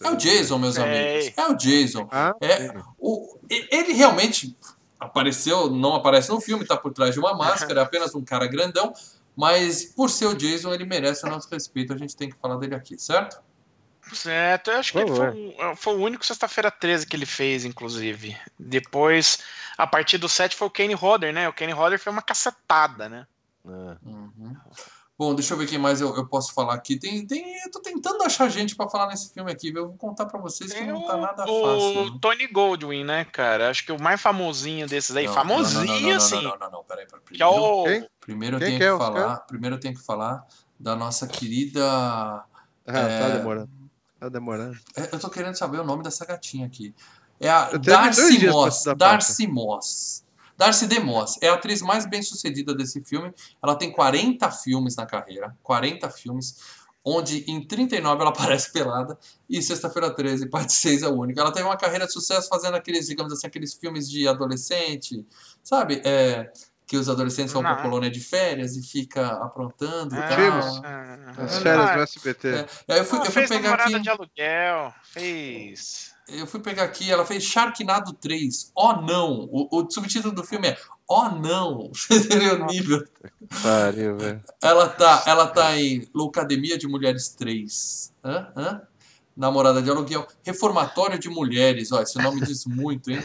É o Jason, meus amigos. É o Jason. Ah, é, o, ele realmente apareceu, não aparece no filme, está por trás de uma máscara, é apenas um cara grandão, mas por ser o Jason, ele merece o nosso respeito, a gente tem que falar dele aqui, certo? Certo, eu acho que ele foi, foi, o único sexta-feira 13 que ele fez, inclusive. Depois, a partir do 7 foi o Kenny Hodder, né? O Kenny Hodder foi uma cacetada, né? É. Uhum. Bom, deixa eu ver quem mais eu, eu posso falar aqui. Tem, tem, eu tô tentando achar gente para falar nesse filme aqui? Eu vou contar para vocês tem que não tá nada o, fácil. O Tony Goldwyn, né, cara? Acho que o mais famosinho desses aí. Não, famosinho, não, assim. Não, não, não, peraí. que é o... primeiro eu tenho que, que é falar. Primeiro eu tenho que falar da nossa querida. Ah, tá é... tá demorando. Tá demorando. Eu tô querendo saber o nome dessa gatinha aqui. É a Darcy Moss. Darcy Moss. Darcy DeMoss é a atriz mais bem sucedida desse filme. Ela tem 40 filmes na carreira. 40 filmes. Onde em 39 ela aparece pelada e Sexta-feira 13, parte 6 é o único. Ela teve uma carreira de sucesso fazendo aqueles, digamos assim, aqueles filmes de adolescente, sabe? É, que os adolescentes vão para pra colônia de férias e fica aprontando é, tal. É, As férias do SBT. É. Aí eu fui, eu fui pegar aqui... de aluguel, fez eu fui pegar aqui, ela fez Sharknado 3. Oh não! O, o subtítulo do filme é Oh não! Você entendeu o nível? Pariu, velho. Ela tá, ela tá em Loucademia de Mulheres 3. Hã? Hã? Namorada de aluguel. Reformatório de Mulheres. Ó, esse nome diz muito, hein?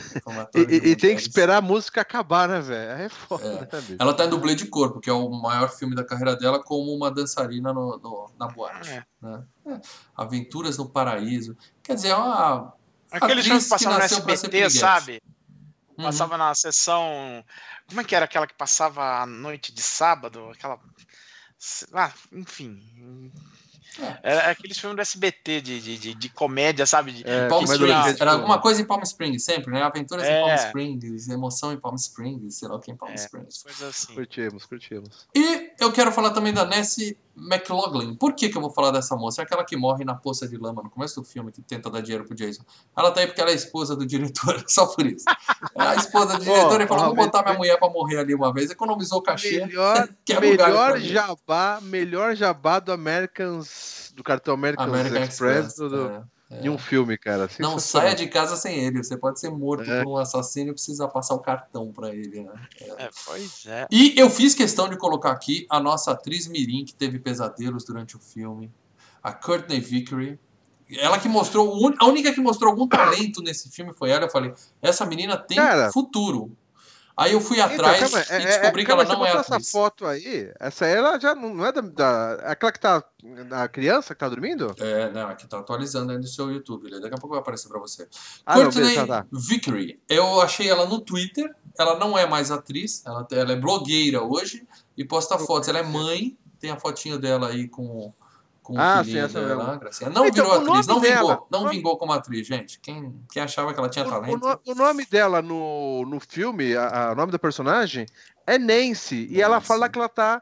E, e tem que esperar a música acabar, né, velho? É foda, é. Né, ela tá em dublê de corpo, que é o maior filme da carreira dela, como uma dançarina no, no na boate. É. Né? É. Aventuras no Paraíso. Quer dizer, é uma Aquele filme que passava no SBT, sabe? Uhum. Passava na sessão. Como é que era aquela que passava a noite de sábado? Aquela. Ah, enfim. É. Era aqueles filmes do SBT de, de, de, de comédia, sabe? De, é, Palm Springs. Era alguma coisa em Palm Springs sempre, né? Aventuras é. em Palm Springs, emoção em Palm Springs, sei lá o que em Palm é, Springs. Coisa assim. Curtimos, curtimos. E eu quero falar também da Nessie McLaughlin. Por que, que eu vou falar dessa moça? É aquela que morre na poça de lama no começo do filme, que tenta dar dinheiro pro Jason. Ela tá aí porque ela é esposa do diretor, só por isso. É a esposa do diretor e falou: vou botar minha mulher pra morrer ali uma vez. Economizou o cachê. Melhor, melhor jabá, melhor jabá do Americans, do cartão American, American Express, Express do, é. É. Em um filme, cara. Não saia de casa sem ele. Você pode ser morto é. por um assassino e precisa passar o cartão para ele, né? É. é. pois é. E eu fiz questão de colocar aqui a nossa atriz Mirim, que teve pesadelos durante o filme, a Courtney Vickery. Ela que mostrou, a única que mostrou algum talento nesse filme foi ela. Eu falei, essa menina tem cara, futuro. Aí eu fui então, atrás então, calma, e é, descobri é, que ela não é atriz. essa foto aí, essa aí ela já não é da, da é aquela que tá a criança que tá dormindo? É, não, aqui tá atualizando aí no seu YouTube, daqui a pouco vai aparecer para você. Ah, Courtney não, tá. Vickery, eu achei ela no Twitter, ela não é mais atriz, ela, ela é blogueira hoje e posta fotos, ela é mãe, tem a fotinho dela aí com com ah, o sim, dela, Gracinha. Não então, virou atriz, não dela, vingou, não nome... vingou como atriz, gente. Quem, quem achava que ela tinha o, talento. O, o, nome dela no, no filme, a, a, nome da personagem, é Nancy. Nancy. E ela fala que ela tá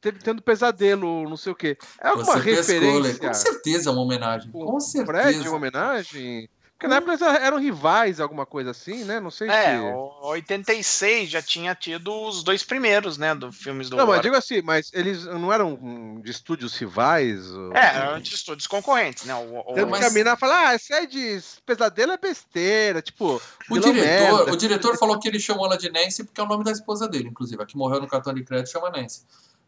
tendo pesadelo, não sei o quê. É alguma Você referência. Pescou, com certeza é uma homenagem. Com certeza. Fred, uma homenagem? Porque na época eram rivais, alguma coisa assim, né? Não sei é, se. É, 86 já tinha tido os dois primeiros, né? Do filmes do. Não, mas digo assim, mas eles não eram de estúdios rivais? Ou... É, eram de estúdios concorrentes, né? O, o... mas... caminhar e falar, ah, esse é de pesadelo é besteira, tipo. O diretor, o diretor falou que ele chamou ela de Nancy porque é o nome da esposa dele, inclusive. A que morreu no cartão de crédito chama Nancy.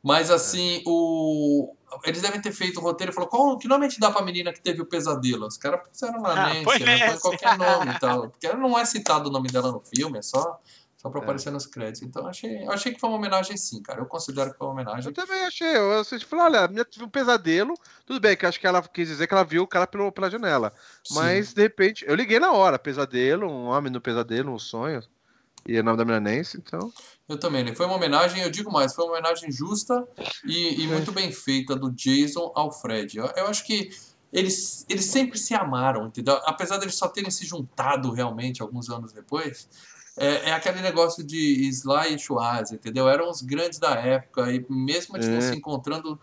Mas assim, o... eles devem ter feito o roteiro e falou: qual que nome a gente dá pra menina que teve o pesadelo? Os caras puseram uma ah, Nancy, né? Põe qualquer nome e tal. Porque não é citado o nome dela no filme, é só, só pra é. aparecer nos créditos. Então eu achei, achei que foi uma homenagem sim, cara. Eu considero que foi uma homenagem. Eu também achei. Eu, você falou: olha, a menina teve um pesadelo. Tudo bem, que acho que ela quis dizer que ela viu o cara pelo, pela janela. Sim. Mas de repente, eu liguei na hora: pesadelo, um homem no pesadelo, um sonho. E é o nome da Nancy, então. Eu também, né? Foi uma homenagem, eu digo mais, foi uma homenagem justa e, e muito bem feita do Jason ao Fred. Eu, eu, acho que eles, eles sempre se amaram, entendeu? Apesar deles só terem se juntado realmente alguns anos depois, é, é aquele negócio de Sly e Schwarz, entendeu? Eram os grandes da época e mesmo eles é. não se encontrando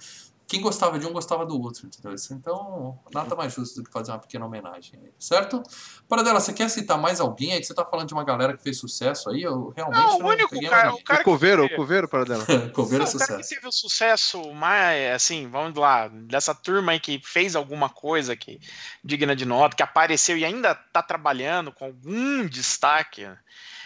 quem gostava de um gostava do outro, entendeu? Então, nada mais justo do que fazer uma pequena homenagem aí, certo? Paradela, você quer citar mais alguém aí? Que você tá falando de uma galera que fez sucesso aí? Eu realmente não, não o único cara, o cara o Coveiro, que... o Coveiro, Paradela. Coveiro é sucesso. O cara que teve o sucesso mais, assim, vamos lá, dessa turma aí que fez alguma coisa que digna de nota, que apareceu e ainda tá trabalhando com algum destaque,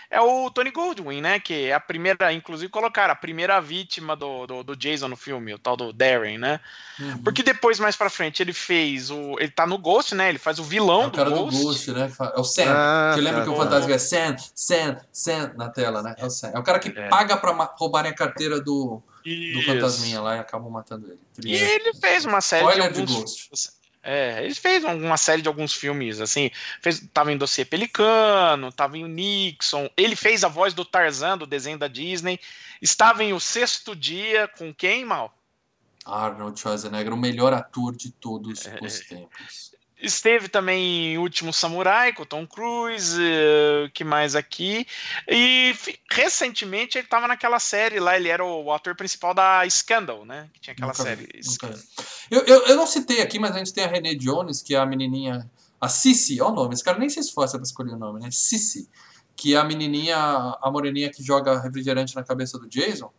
é o Tony Goldwyn, né? Que é a primeira, inclusive colocaram a primeira vítima do, do, do Jason no filme, o tal do Darren, né? Uhum. Porque depois, mais pra frente, ele fez o. Ele tá no Ghost, né? Ele faz o vilão é o do cara Ghost. do Ghost, né? É o Sam. Ah, que lembra tá, que o fantasma é Sam, Sam, Sam na tela, né? É o Sam. É o cara que é. paga pra roubarem a carteira do do fantasminha lá e acabam matando ele. E ele fez uma série Spoiler de alguns... De é, ele fez uma série de alguns filmes, assim, fez, tava em Dossiê Pelicano, tava em Nixon, ele fez a voz do Tarzan, do desenho da Disney, estava em O Sexto Dia, com quem, Mal? Arnold Schwarzenegger, o melhor ator de todos é, os tempos. Esteve também em Último Samurai com Tom Cruise, uh, que mais aqui? E recentemente ele estava naquela série lá, ele era o ator principal da Scandal, né? Que tinha aquela nunca série. Nunca eu, eu, eu, não citei aqui, mas a gente tem a Renée Jones, que é a menininha. A Cici, olha o nome, esse cara nem se esforça para escolher o nome, né? Cici, que é a menininha, a moreninha que joga refrigerante na cabeça do Jason.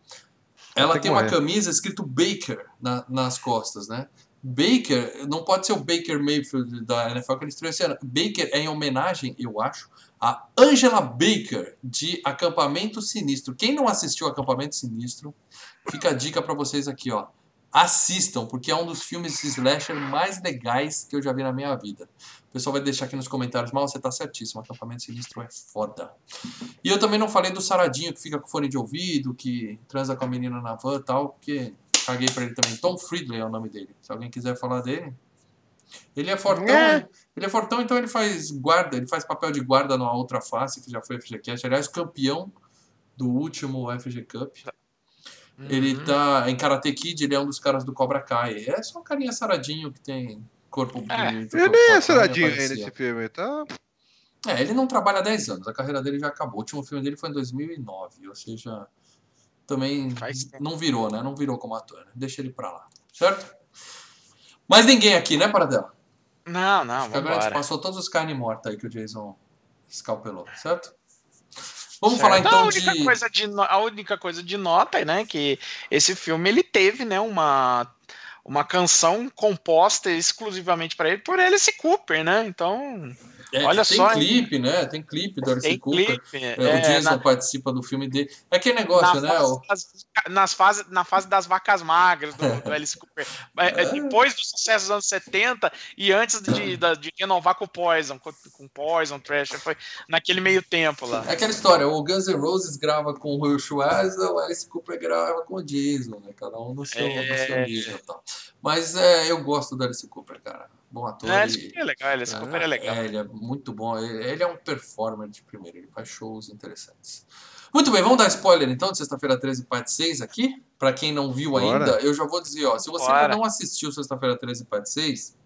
Ela tem uma camisa escrito Baker na, nas costas, né? Baker não pode ser o Baker Mayfield da NFL que ele estreou esse ano. Baker é em homenagem, eu acho, a Angela Baker de Acampamento Sinistro. Quem não assistiu Acampamento Sinistro, fica a dica para vocês aqui, ó. Assistam, porque é um dos filmes slasher mais legais que eu já vi na minha vida. O pessoal vai deixar aqui nos comentários, mal, você tá certíssimo, Acampamento Sinistro é foda. E eu também não falei do Saradinho que fica com fone de ouvido, que transa com a menina na van e tal, porque Caguei pra ele também. Tom Friedley é o nome dele. Se alguém quiser falar dele. Ele é fortão. É. Ele é fortão, então ele faz guarda. Ele faz papel de guarda numa outra face, que já foi FGCast. Aliás, campeão do último FG Cup. Uhum. Ele tá em Karate Kid, ele é um dos caras do Cobra Kai. É só um carinha saradinho que tem corpo é. bonito. Ele nem é saradinho aí nesse filme, tá? É, ele não trabalha há 10 anos. A carreira dele já acabou. O último filme dele foi em 2009, ou seja, também não virou, né? Não virou como ator. Né? Deixa ele pra lá, certo? Mas ninguém aqui, né, Paradela? Não, não, Acho agora a gente passou todos os carnes mortas aí que o Jason escalpelou, certo? Vamos certo. falar então, a única de... Coisa de... A única coisa de nota, né, que esse filme ele teve, né, uma uma canção composta exclusivamente para ele por Alice Cooper, né? Então, é, Olha tem só. Tem clipe, hein? né? Tem clipe do Alice Cooper. É, o Jason na... participa do filme dele. É aquele negócio, na né? Fase, nas fase, na fase das vacas magras do, do Alice Cooper. É, é, depois do sucesso dos anos 70 e antes de, de, de renovar com o Poison, com, com Poison, Trash, foi naquele meio tempo lá. É aquela história, o Guns N' Roses grava com o Will Schwarzer, o Alice Cooper grava com o Jason, né? Cada um no seu, no seu é. nível e tal. Mas é, eu gosto do Alice Cooper, cara bom ator. É, ele, é legal, ele é, é legal. É, ele é muito bom. Ele é um performer de primeiro, ele faz shows interessantes. Muito bem, vamos dar spoiler então de sexta-feira 13, parte 6 aqui. Para quem não viu Bora. ainda, eu já vou dizer, ó, se você Bora. ainda não assistiu sexta-feira 13, parte 6,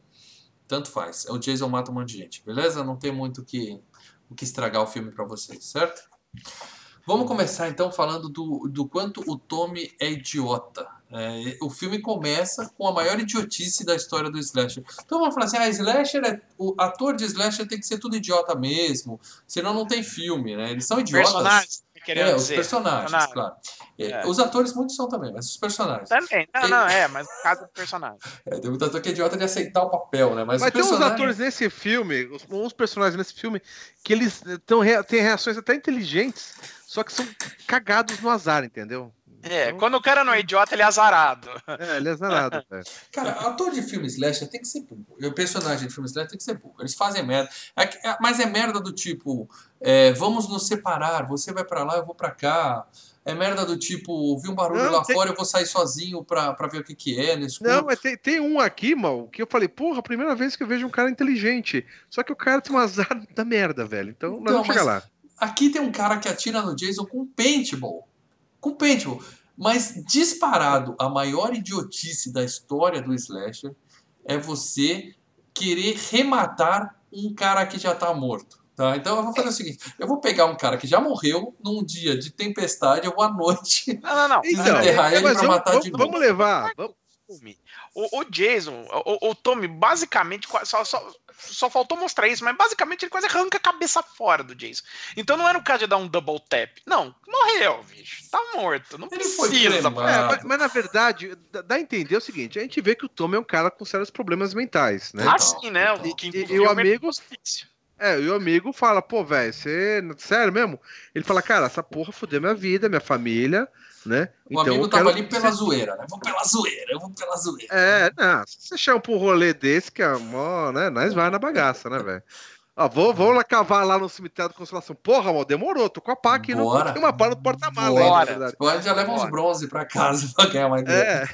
tanto faz. É o Jason mata um monte de gente, beleza? Não tem muito que, o que estragar o filme para vocês, certo? Vamos começar então falando do, do quanto o Tommy é idiota. É, o filme começa com a maior idiotice da história do slasher. Então vamos falar assim, ah, slasher é, o ator de slasher tem que ser tudo idiota mesmo, senão não tem filme, né? Eles são idiotas. Personagens, é, os personagens, personagem. claro. É, é. Os atores muitos são também, mas os personagens. Também, não, não, é, mas no caso do personagem. É, tem muito ator que é idiota de aceitar o papel, né? Mas, mas tem uns atores nesse filme, uns personagens nesse filme, que eles tão, têm reações até inteligentes só que são cagados no azar, entendeu? É, então... quando o cara não é idiota, ele é azarado. É, ele é azarado. cara, ator de filme slasher tem que ser burro. o personagem de filme slasher tem que ser burro. Eles fazem merda. É, é, mas é merda do tipo, é, vamos nos separar, você vai para lá, eu vou para cá. É merda do tipo, ouvi um barulho não, lá tem... fora, eu vou sair sozinho pra, pra ver o que que é. Nesse não, mas tem, tem um aqui, mal, que eu falei, porra, a primeira vez que eu vejo um cara inteligente. Só que o cara tem um azar da merda, velho. Então, então nós vamos chegar lá. Aqui tem um cara que atira no Jason com paintball. Com paintball. Mas disparado, a maior idiotice da história do slasher é você querer rematar um cara que já está morto. Tá? Então eu vou fazer o seguinte: eu vou pegar um cara que já morreu num dia de tempestade, eu vou à noite não, não, não. Então, enterrar ele pra matar vamos, de novo. Vamos levar. Vamos... O, o Jason, o, o Tommy, basicamente, só, só, só faltou mostrar isso, mas basicamente ele quase arranca a cabeça fora do Jason. Então não era o caso de dar um double tap. Não, morreu, bicho. Tá morto. Não ele precisa. É, mas, mas, na verdade, dá a entender o seguinte: a gente vê que o Tom é um cara com sérios problemas mentais, né? Ah, sim, né? O que e, e o amigo. É, e o amigo fala, pô, velho, você. Sério mesmo? Ele fala, cara, essa porra fudeu minha vida, minha família né? O então, amigo tava ali pela zoeira, né? Vou pela zoeira, eu vou pela zoeira. É, não, se você um rolê desse, que é mó, né? Nós vai na bagaça, né, velho? Ah, vou, vou lá cavar lá no cemitério da Consolação. Porra, mal, demorou. Tô com a pá aqui. Bora. Não tem uma pá no porta-mala ainda. Agora já leva uns bronze pra casa pra ganhar mais É.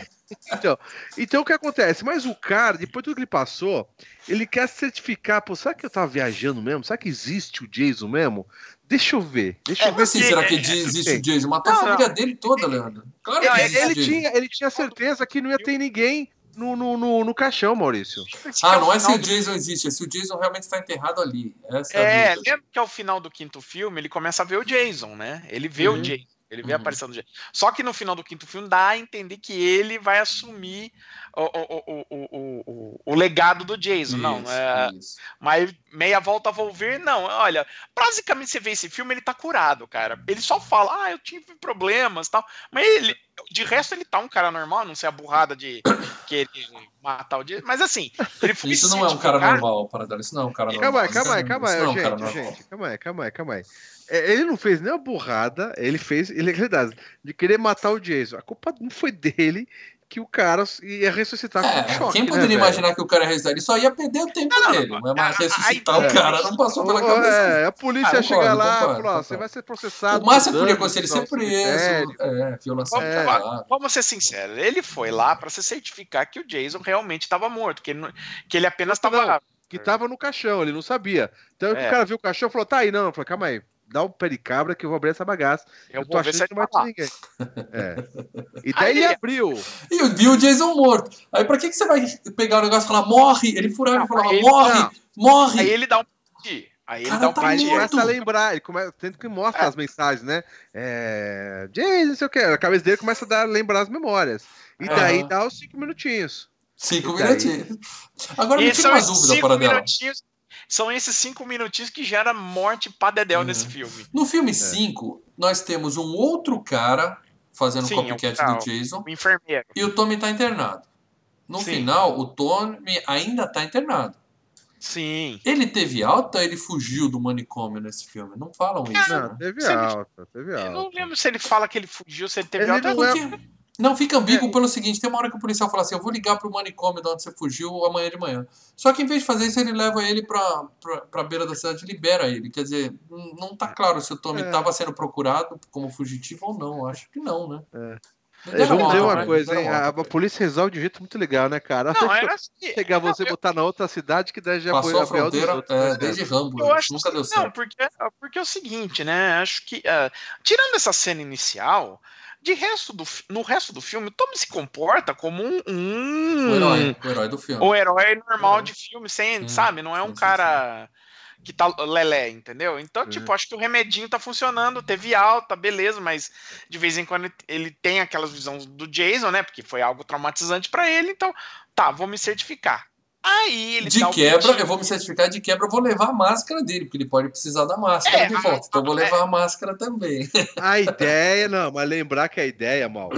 Então, então o que acontece? Mas o cara, depois de tudo que ele passou, ele quer certificar. Pô, será que eu tava viajando mesmo? Será que existe o Jason mesmo? Deixa eu ver. Deixa é, eu ver se será que existe o Jason. Matou não, a família não. dele toda, Leandro. Claro que ele, ele tinha, ele tinha certeza que não ia ter ninguém no, no, no, no caixão, Maurício. Ah, não é se o Jason existe, é se o Jason realmente está enterrado ali. Essa é, é lembra que ao final do quinto filme ele começa a ver o Jason, né? Ele vê uhum. o Jason. Ele vê uhum. aparecendo do Só que no final do quinto filme dá a entender que ele vai assumir o, o, o, o, o legado do Jason. Isso, não, é, mas meia volta vou ver, não. Olha, basicamente você vê esse filme, ele tá curado, cara. Ele só fala, ah, eu tive problemas tal. Mas ele, de resto, ele tá um cara normal, não sei a burrada de querer matar o Jason. Mas assim, ele foi Isso não é um cara normal, para Isso não é um cara normal. Calma aí, calma aí, calma aí, gente, gente. Calma aí, calma aí, calma aí. É, ele não fez nem uma burrada, ele fez ilegalidade de querer matar o Jason. A culpa não foi dele que o cara ia ressuscitar é, com choque. Quem né, poderia né, imaginar que o cara ia ressuscitar? Ele só ia perder o tempo não, dele, não, mas ressuscitar a, a, o cara não passou pela cabeça. É, a polícia ah, ia chegar lá e falar: você vai ser processado. O máximo podia acontecer ele ser preso. É, violação. É. Vamos, vamos ser sinceros: ele foi lá para se certificar que o Jason realmente estava morto, que ele, que ele apenas estava. Que estava no caixão, ele não sabia. Então é. o cara viu o caixão e falou: tá aí, não. Falei, calma aí dá um pericabra que eu vou abrir essa bagaça. Eu, eu tô achando que não vai ter ninguém. É. E daí aí, ele abriu. E viu o Jason morto. Aí pra que, que você vai pegar o negócio e falar, morre? Ele furava e falava, morre, não. morre. Aí ele dá um Aí ele dá um tá ele começa a lembrar, ele começa, tanto que mostra é. as mensagens, né? É, Jason, não sei o que. A cabeça dele começa a dar, lembrar as memórias. E daí dá os cinco minutinhos. Cinco minutinhos. Agora me tira uma dúvida para dela. São esses cinco minutinhos que gera morte pra Dedéu uhum. nesse filme. No filme 5, é. nós temos um outro cara fazendo Sim, copycat do Jason. O enfermeiro. E o Tommy tá internado. No Sim. final, o Tommy ainda tá internado. Sim. Ele teve alta ele fugiu do manicômio nesse filme? Não falam isso. Não, né? teve alta, teve alta. Eu não lembro se ele fala que ele fugiu, se ele teve ele alta. Não é... Não, fica ambíguo é. pelo seguinte: tem uma hora que o policial fala assim, eu vou ligar pro manicômio de onde você fugiu amanhã de manhã. Só que em vez de fazer isso, ele leva ele pra, pra, pra beira da cidade e libera ele. Quer dizer, não tá claro se o Tommy estava é. sendo procurado como fugitivo ou não. Acho que não, né? É. É, vamos dizer uma coisa, hein? A, a, polícia resolve de um jeito muito legal, né, cara? Não, é assim, pegar você e botar na outra cidade que daí já Passou a fronteira outros, é, né? desde Rambo. Eu acho nunca que, deu certo. Não, porque, porque é o seguinte, né? Acho que, uh, tirando essa cena inicial, de resto do, no resto do filme, o Tommy se comporta como um. um o, herói, o herói do filme. O herói normal de filme, sem, hum, sabe? Não é um sim, cara. Sim, sim. Que tá lelé, entendeu? Então, tipo, acho que o remedinho tá funcionando, teve alta, beleza, mas de vez em quando ele tem aquelas visões do Jason, né? Porque foi algo traumatizante para ele, então, tá, vou me certificar. Aí ele de quebra, eu vou me certificar de quebra, eu vou levar a máscara dele, porque ele pode precisar da máscara é, de volta. Então eu vou levar é. a máscara também. A ideia, não, mas lembrar que a ideia, mal,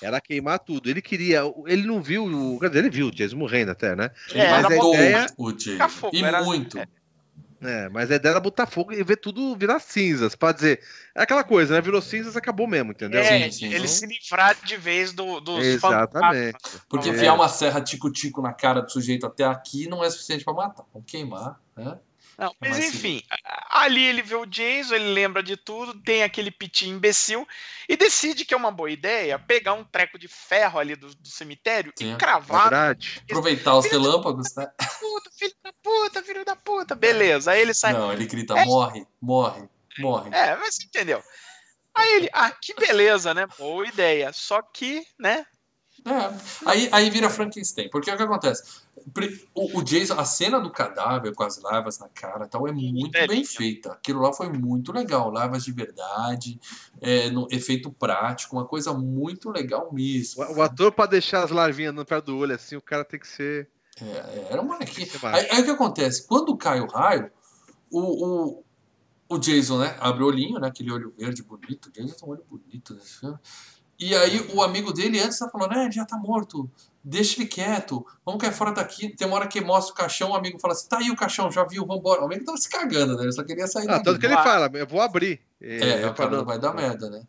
era queimar tudo. Ele queria, ele não viu, quer dizer, ele viu o Jason morrendo até, né? É, mas a ideia o Jason. E muito. É. É, mas a ideia era botar fogo e ver tudo virar cinzas. Pra dizer. É aquela coisa, né? Virou cinzas, acabou mesmo, entendeu? É, sim, sim, ele então... se livrar de vez do, dos Exatamente. Porque é. enfiar uma serra tico-tico na cara do sujeito até aqui não é suficiente para matar. Vamos queimar, né? Não, mas, mas enfim, sim. ali ele vê o Jason, ele lembra de tudo, tem aquele pitinho imbecil e decide que é uma boa ideia pegar um treco de ferro ali do, do cemitério sim. e cravar. Verdade. Aproveitar os relâmpagos, né? Puta, filho da puta, filho da puta. Beleza. Aí ele sai. Não, ele grita: é... morre, morre, morre. É, mas você entendeu. Aí ele, ah, que beleza, né? Boa ideia. Só que, né? É. Aí, aí vira Frankenstein. Porque o que acontece? O, o, Jason, a cena do cadáver com as lavas na cara tal é muito é, bem feita. Aquilo lá foi muito legal. Lavas de verdade, é, no, efeito prático, uma coisa muito legal mesmo. O, o ator, para deixar as larvinhas no pé do olho assim, o cara tem que ser. É, é era um molequinho. Aí, aí, o que acontece? Quando cai o raio, o, o, o Jason, né, abre o olhinho, né, aquele olho verde bonito. O Jason tem um olho bonito nesse filme. E aí o amigo dele antes tá falando, é, já tá morto, deixa ele quieto, vamos cair fora daqui. Tem uma hora que mostra o caixão, o amigo fala assim, tá aí o caixão, já viu, vambora. O amigo tava se cagando, né? Ele só queria sair ah, Tanto que ele fala, eu vou abrir. É, é, é não vai dar merda, né?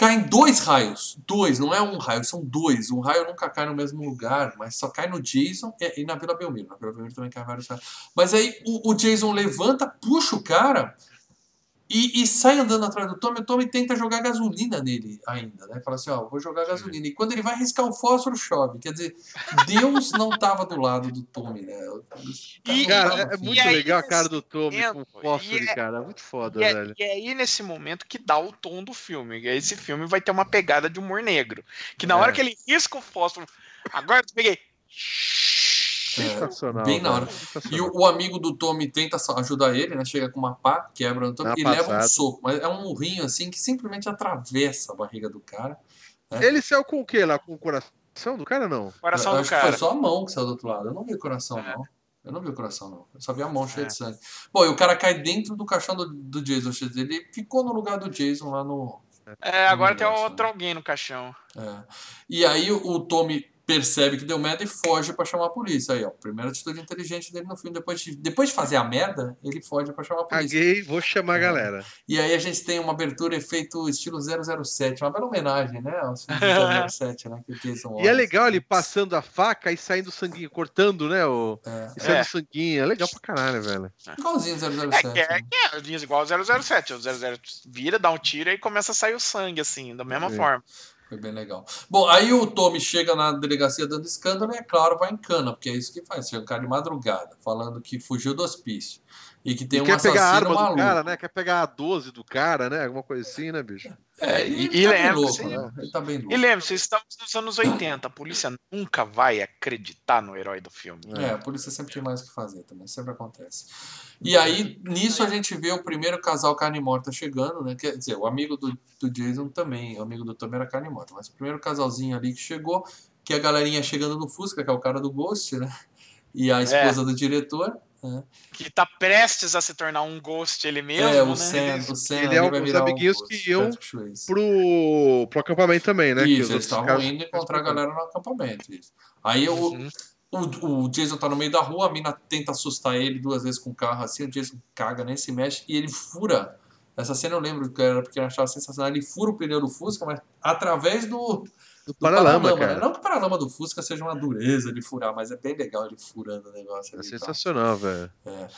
caem dois raios. Dois, não é um raio, são dois. Um raio nunca cai no mesmo lugar, mas só cai no Jason e, e na Vila Belmiro. Na Vila Belmiro também cai vários raios. Mas aí o, o Jason levanta, puxa o cara e, e, sai andando atrás do Tommy, o Tommy tenta jogar gasolina nele ainda, né? Fala assim, ó, vou jogar gasolina. E quando ele vai riscar o fósforo, chove. Quer dizer, Deus não estava do lado do Tommy, né? E, cara, é muito aí, legal a cara do Tommy com o fósforo, é, cara. É muito foda, e é, velho. É, e aí, nesse momento, que dá o tom do filme. Esse filme vai ter uma pegada de humor negro. Que na é. hora que ele risca o fósforo, agora eu peguei Sensacional. Bem na hora. E o, o, amigo do Tommy tenta ajudar ele, né? Chega com uma pá, quebra no Tommy e passada. leva um soco. Mas é um murrinho assim que simplesmente atravessa a barriga do cara. Né? Ele saiu com o quê lá? Com o coração do cara não? Coração eu, do cara. foi só a mão que saiu do outro lado. Eu não vi o coração, é. não. Eu não vi o coração, não. Eu só vi a mão cheia é. de sangue. Bom, e o cara cai dentro do caixão do, do Jason. Ele ficou no lugar do Jason lá no. É, agora tem outro alguém no caixão. É. E aí o, o Tommy percebe que deu merda e foge para chamar a polícia. Aí, ó, primeira atitude inteligente dele no filme. Depois de, depois de fazer a merda, ele foge para chamar a polícia. Caguei, vou chamar a é. galera. E aí a gente tem uma abertura efeito estilo 007, uma bela homenagem, né? Ao 007, né? Que e é legal ele passando a faca e saindo sanguinho, cortando, né? O, é. E saindo é. sanguinho. É legal pra caralho, velho. Igualzinho 007. É, é, né? é, é, igual 007. O 007 vira, dá um tiro e começa a sair o sangue, assim, da mesma forma. Foi bem legal. Bom, aí o Tommy chega na delegacia dando escândalo e, é claro, vai em cana, porque é isso que faz. Chega um cara de madrugada, falando que fugiu do hospício. E que tem e um quer pegar a arma maluco. do cara, né? Quer pegar a 12 do cara, né? Alguma coisa assim, né, bicho? É, e, e, tá lembre-se, né? ele tá. E lembre-se, estamos nos anos 80, a polícia nunca vai acreditar no herói do filme. É, a polícia sempre tem mais o que fazer também, sempre acontece. E aí, nisso a gente vê o primeiro casal carne morta chegando, né? Quer dizer, o amigo do, do Jason também, o amigo do Tommy era carne morta, mas o primeiro casalzinho ali que chegou, que é a galerinha chegando no Fusca, que é o cara do Ghost, né? E a esposa é. do diretor. Né? Que tá prestes a se tornar um Ghost ele mesmo. É, o né? Sam, o Sam ele é um dos amiguinhos um que iam pro, pro acampamento também, né? Isso, eles estavam indo encontrar a galera no acampamento. Isso. Aí eu, uhum. O, o Jason tá no meio da rua, a mina tenta assustar ele duas vezes com o carro assim, o Jason caga, nem se mexe, e ele fura. Essa cena eu lembro que era porque eu achava sensacional. Ele fura o pneu do Fusca, mas através do, do, do paralama, paralama né? Não que o paralama do Fusca seja uma dureza de furar, mas é bem legal ele furando o negócio. É sensacional, velho. É.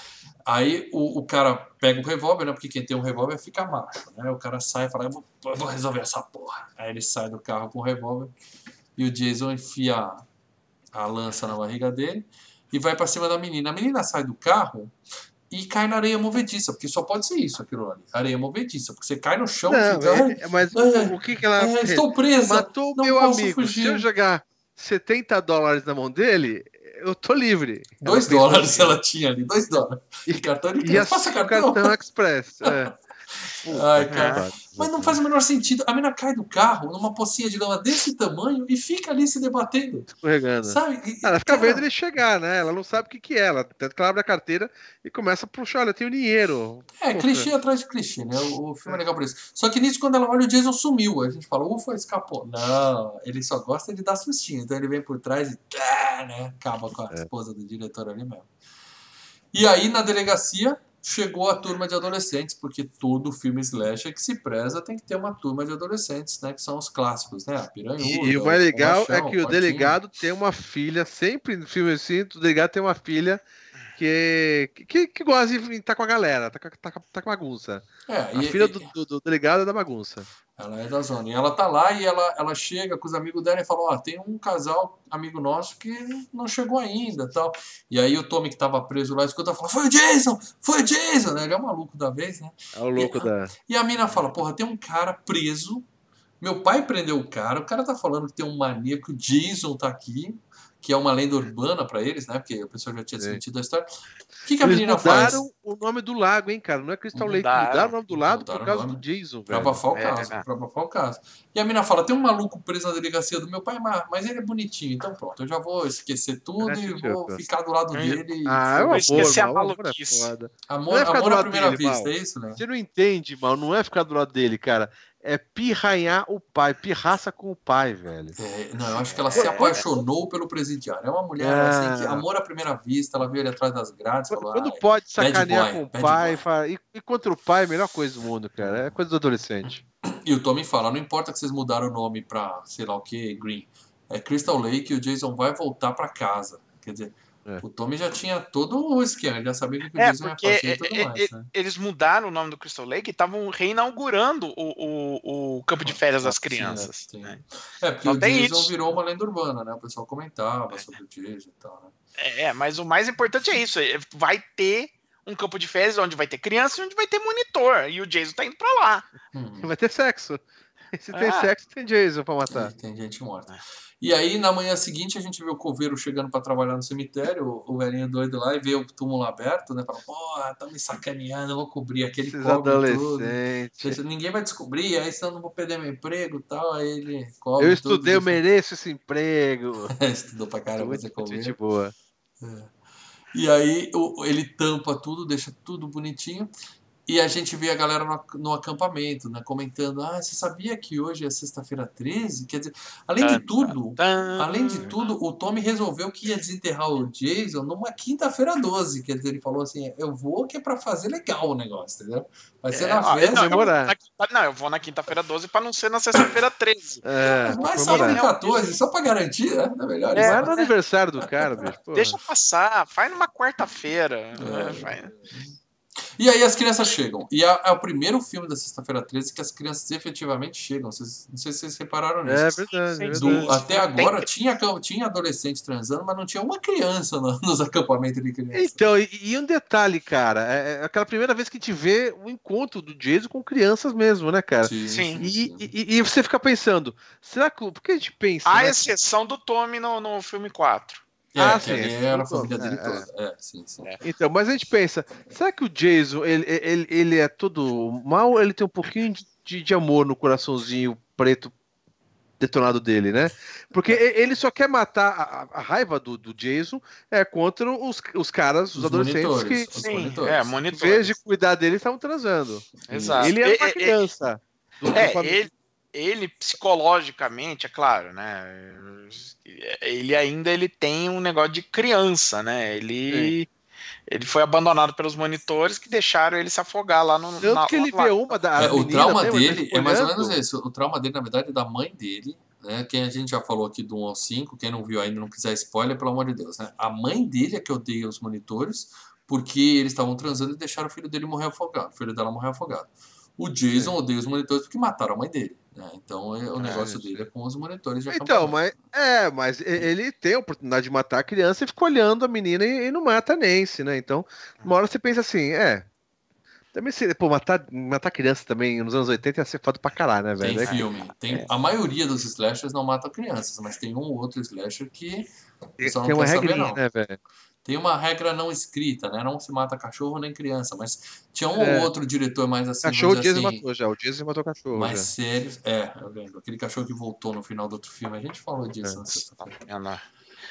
Aí o, o cara pega o revólver, né? Porque quem tem um revólver fica macho, né? O cara sai e fala, eu vou, eu vou resolver essa porra. Aí ele sai do carro com o revólver e o Jason enfia a lança na barriga dele e vai para cima da menina. A menina sai do carro e cai na areia movediça, porque só pode ser isso aquilo ali. Areia movediça, porque você cai no chão não, fica, é, mas é, o que, que ela é, Estou presa. Matou o meu amigo. Fugir. Se eu jogar 70 dólares na mão dele, eu tô livre. 2 dólares ela tinha ali, 2 dólares. E cartão de crédito. Passa cartão. cartão Express. É. Ai, cara. Mas não faz o menor sentido. A menina cai do carro numa pocinha de lama desse tamanho e fica ali se debatendo. Escorregando. Sabe? E, ela fica cara... vendo ele chegar, né? Ela não sabe o que, que é. Ela, ela abre a carteira e começa a puxar: olha, eu tenho dinheiro. É, clichê atrás de clichê, né? O, o filme é. é legal por isso. Só que nisso, quando ela olha, o Jason sumiu. A gente fala, ufa, escapou. Não, ele só gosta de dar sustinho. Então ele vem por trás e né? acaba com a é. esposa do diretor ali mesmo. E aí, na delegacia, chegou a turma de adolescentes, porque todo filme slasher que se preza tem que ter uma turma de adolescentes, né? Que são os clássicos, né? A piranhuda, e, e o mais legal o é que o, o delegado tem uma filha, sempre no filme assim, o delegado tem uma filha que, que, que gosta de estar com a galera, tá, tá, tá com bagunça. É, a e, filha e, do, do, do, delegado é da bagunça. Ela é da zona. E ela tá lá e ela, ela chega com os amigos dela e fala: Ó, oh, tem um casal amigo nosso que não chegou ainda tal. E aí o Tommy que tava preso lá escuta fala: Foi o Jason! Foi o Jason! Ele é o maluco da vez, né? É o louco e, da. E a mina fala: Porra, tem um cara preso. Meu pai prendeu o cara. O cara tá falando que tem um maníaco. Jason tá aqui que é uma lenda urbana para eles, né? Porque o pessoal já tinha desmentido a história. O que, que a eles menina faz? mudaram o nome do lago, hein, cara? Não é Crystal Lake. Mudaram o nome do lago por causa do Jason, velho. Pra abafar o é, caso, é. pra abafar o caso. E a menina fala, tem um maluco preso na delegacia do meu pai, mas ele é bonitinho. Então pronto, eu já vou esquecer tudo é, e vou ficar do lado dele. Ah, é uma boa, a maluquice. Amor, é amor à primeira dele, vista, mal. é isso, né? Você não entende, mal. Não é ficar do lado dele, cara é pirranhar o pai, pirraça com o pai, velho. É, não, eu acho que ela se apaixonou pelo presidiário. É uma mulher é... assim, que amor à primeira vista, ela viu ele atrás das grades. Falou, Quando pode sacanear boy, com o pai, fala, e, e, contra o pai, melhor coisa do mundo, cara. É coisa do adolescente. E o Tommy fala: não importa que vocês mudaram o nome pra sei lá o que, Green. É Crystal Lake e o Jason vai voltar para casa. Quer dizer, é. O Tommy já tinha todo o esquema, ele já sabia que o é, Jason ia fazer e tudo é, mais. Né? Eles mudaram o nome do Crystal Lake e estavam reinaugurando o, o, o, campo de férias das crianças. Sim, né? É, porque então, o Jason isso. virou uma lenda urbana, né? O pessoal comentava sobre o Jason e tal, né? É, mas o mais importante é isso: vai ter um campo de férias onde vai ter criança e onde vai ter monitor. E o Jason tá indo pra lá. Hum. Vai ter sexo. Se tem ah. sexo, tem Jason pra matar. Tem gente morta. E aí, na manhã seguinte, a gente vê o coveiro chegando para trabalhar no cemitério, o, velhinho doido lá, e vê o túmulo aberto, né? Fala, porra, tá me sacaneando, eu vou cobrir aquele Esses cobre tudo. Ninguém vai descobrir, aí senão eu não vou perder meu emprego e tal. Aí ele cobre Eu estudei, tudo, eu mereço esse emprego. Estudou pra caramba, você coveiro. de boa. É. E aí ele tampa tudo, deixa tudo bonitinho. E a gente vê a galera no, no, acampamento, né, comentando: "Ah, você sabia que hoje é sexta-feira 13?" Quer dizer, além de tudo, além de tudo, o Tommy resolveu que ia desenterrar o Jason numa quinta-feira 12, quer dizer, ele falou assim: "Eu vou que é para fazer legal o negócio", entendeu? Vai ser é, na festa, não, eu, na, não, eu vou na quinta-feira 12 para não ser na sexta-feira 13. É, Mas só no 14, só para garantir, né? É melhor é, é no aniversário do cara, bicho. Deixa passar, faz numa quarta-feira. É. E aí as crianças chegam. E é, é o primeiro filme da Sexta-feira 13 que as crianças efetivamente chegam. Vocês, não sei se vocês repararam nisso. É verdade. É verdade. até agora tinha, tinha adolescente transando, mas não tinha uma criança no, nos acampamentos de crianças. Então, e, e, um detalhe, cara, é, é aquela primeira vez que a gente vê o encontro do Jason com crianças mesmo, né, cara? Sim. sim. E, sim. E, e, você fica pensando, será que. Por que a gente pensa. A né? exceção do Tommy no, no filme 4. É, ah, sim, era a família dele é, toda. É. é, sim, sim. É. Então, mas a gente pensa, será que o Jason, ele, ele, ele é todo mal ele tem um pouquinho de, de amor no coraçãozinho preto detonado dele, né? Porque ele só quer matar a, a raiva do, do, Jason é contra os, os caras, os, os adolescentes que, sim, monitores. É, monitores. em vez de cuidar dele, estavam transando. Exato. Ele é uma criança. É, ele, ele psicologicamente, é claro, né? Ele ainda ele tem um negócio de criança, né? Ele ele foi abandonado pelos monitores que deixaram ele se afogar lá no. Tanto na, que ele lá, vê uma da. É, o trauma dele é mais ou menos isso. O trauma dele, na verdade, é da mãe dele. Né? Quem a gente já falou aqui do 1 ao 5, quem não viu ainda, não quiser spoiler, pelo amor de Deus. Né? A mãe dele é que odeia os monitores, porque eles estavam transando e deixaram o filho dele morrer afogado. O filho dela morrer afogado. O Jason é. odeia os monitores porque mataram a mãe dele. Né? Então é, o é, negócio é, dele é com os monitores de Então, mas é, mas ele tem a oportunidade de matar a criança e fica olhando a menina e, e não mata a Nancy, né? Então, uma hora você pensa assim, é. Também se, pô, matar, matar criança também nos anos 80 ia ser foda pra caralho, né, velho? Tem filme. Tem, é. A maioria dos slashers não mata crianças, mas tem um ou outro slasher que. Tem, tem uma regrinha, né, velho? Tem uma regra não escrita, né? Não se mata cachorro nem criança, mas tinha um é. ou outro diretor mais assim. Cachorro o Jason assim, matou já, o Jason matou cachorro. Mais já. sério. É, eu lembro. Aquele cachorro que voltou no final do outro filme, a gente falou disso é. na sexta-feira.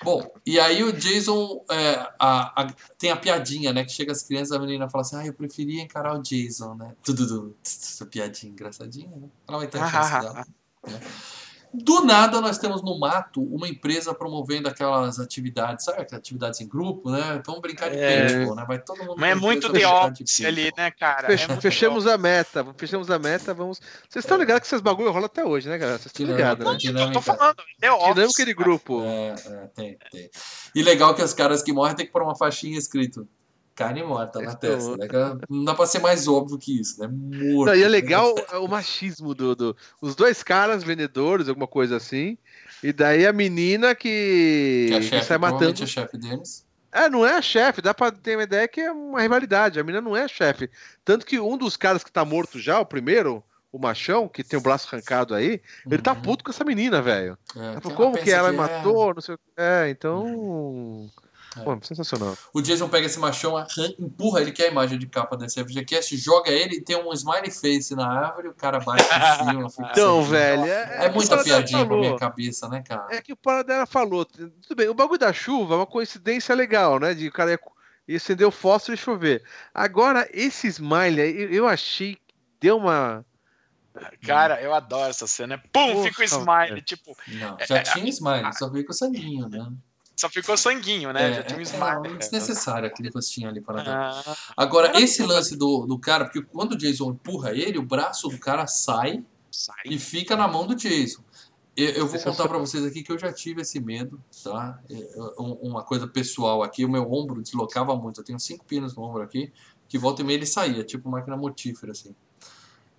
Bom, e aí o Jason é, a, a, tem a piadinha, né? Que chega as crianças, a menina fala assim: Ah, eu preferia encarar o Jason, né? Tudo, tudo, tudo piadinha engraçadinha, né? Ela vai ter a chance dela. Né? Do nada, nós temos no mato uma empresa promovendo aquelas atividades, sabe? Aquelas atividades em grupo, né? Vamos brincar de é... paintball, né? Vai todo mundo. Mas é muito The Office ali, né, cara? Fech, é fechamos a meta, fechamos a meta, vamos. Vocês estão ligados que esses bagulho rola até hoje, né, galera? Vocês estão ligados, né? Dinâmica. Tô falando, The Office. Dinâmica de grupo. É, é, tem, tem. E legal que os caras que morrem tem que pôr uma faixinha escrito carne morta na testa. Né? Não dá pra ser mais óbvio que isso, né? Morto. Não, e é legal o machismo do, do. Os dois caras, vendedores, alguma coisa assim. E daí a menina que, que, a chefe, que sai matando. a chefe deles. É, não é a chefe, dá pra ter uma ideia que é uma rivalidade. A menina não é a chefe. Tanto que um dos caras que tá morto já, o primeiro, o machão, que tem o braço arrancado aí, uhum. ele tá uhum. puto com essa menina, velho. É, como que ela que é matou, é... não sei o que. É, então. Uhum. É. Pô, sensacional. O Jason pega esse machão, empurra ele, que é a imagem de capa desse FGCast, joga ele, tem um smiley face na árvore, o cara bate em cima. então, velho. É, é muita piadinha pra minha cabeça, né, cara? É que o Paradela falou. Tudo bem, o bagulho da chuva é uma coincidência legal, né? De o cara ia, acender o fósforo e chover. Agora, esse smiley, eu, eu achei que deu uma. Cara, eu adoro essa cena. Pum, Poxa, fica o smile, tipo. Não, já é, tinha smile, só veio com o sanguinho, né? Só ficou sanguinho, né? É, Já tinha um smile. É, é desnecessário aquele rostinho ali para ah, Agora, esse lance do, do cara, porque quando o Jason empurra ele, o braço do cara sai e fica na mão do Jason. Eu, eu vou contar para vocês aqui que eu já tive esse medo, tá? É, uma coisa pessoal aqui, o meu ombro deslocava muito. Eu tenho cinco pinos no ombro aqui, que volta e meia ele saía, tipo máquina motífera, assim.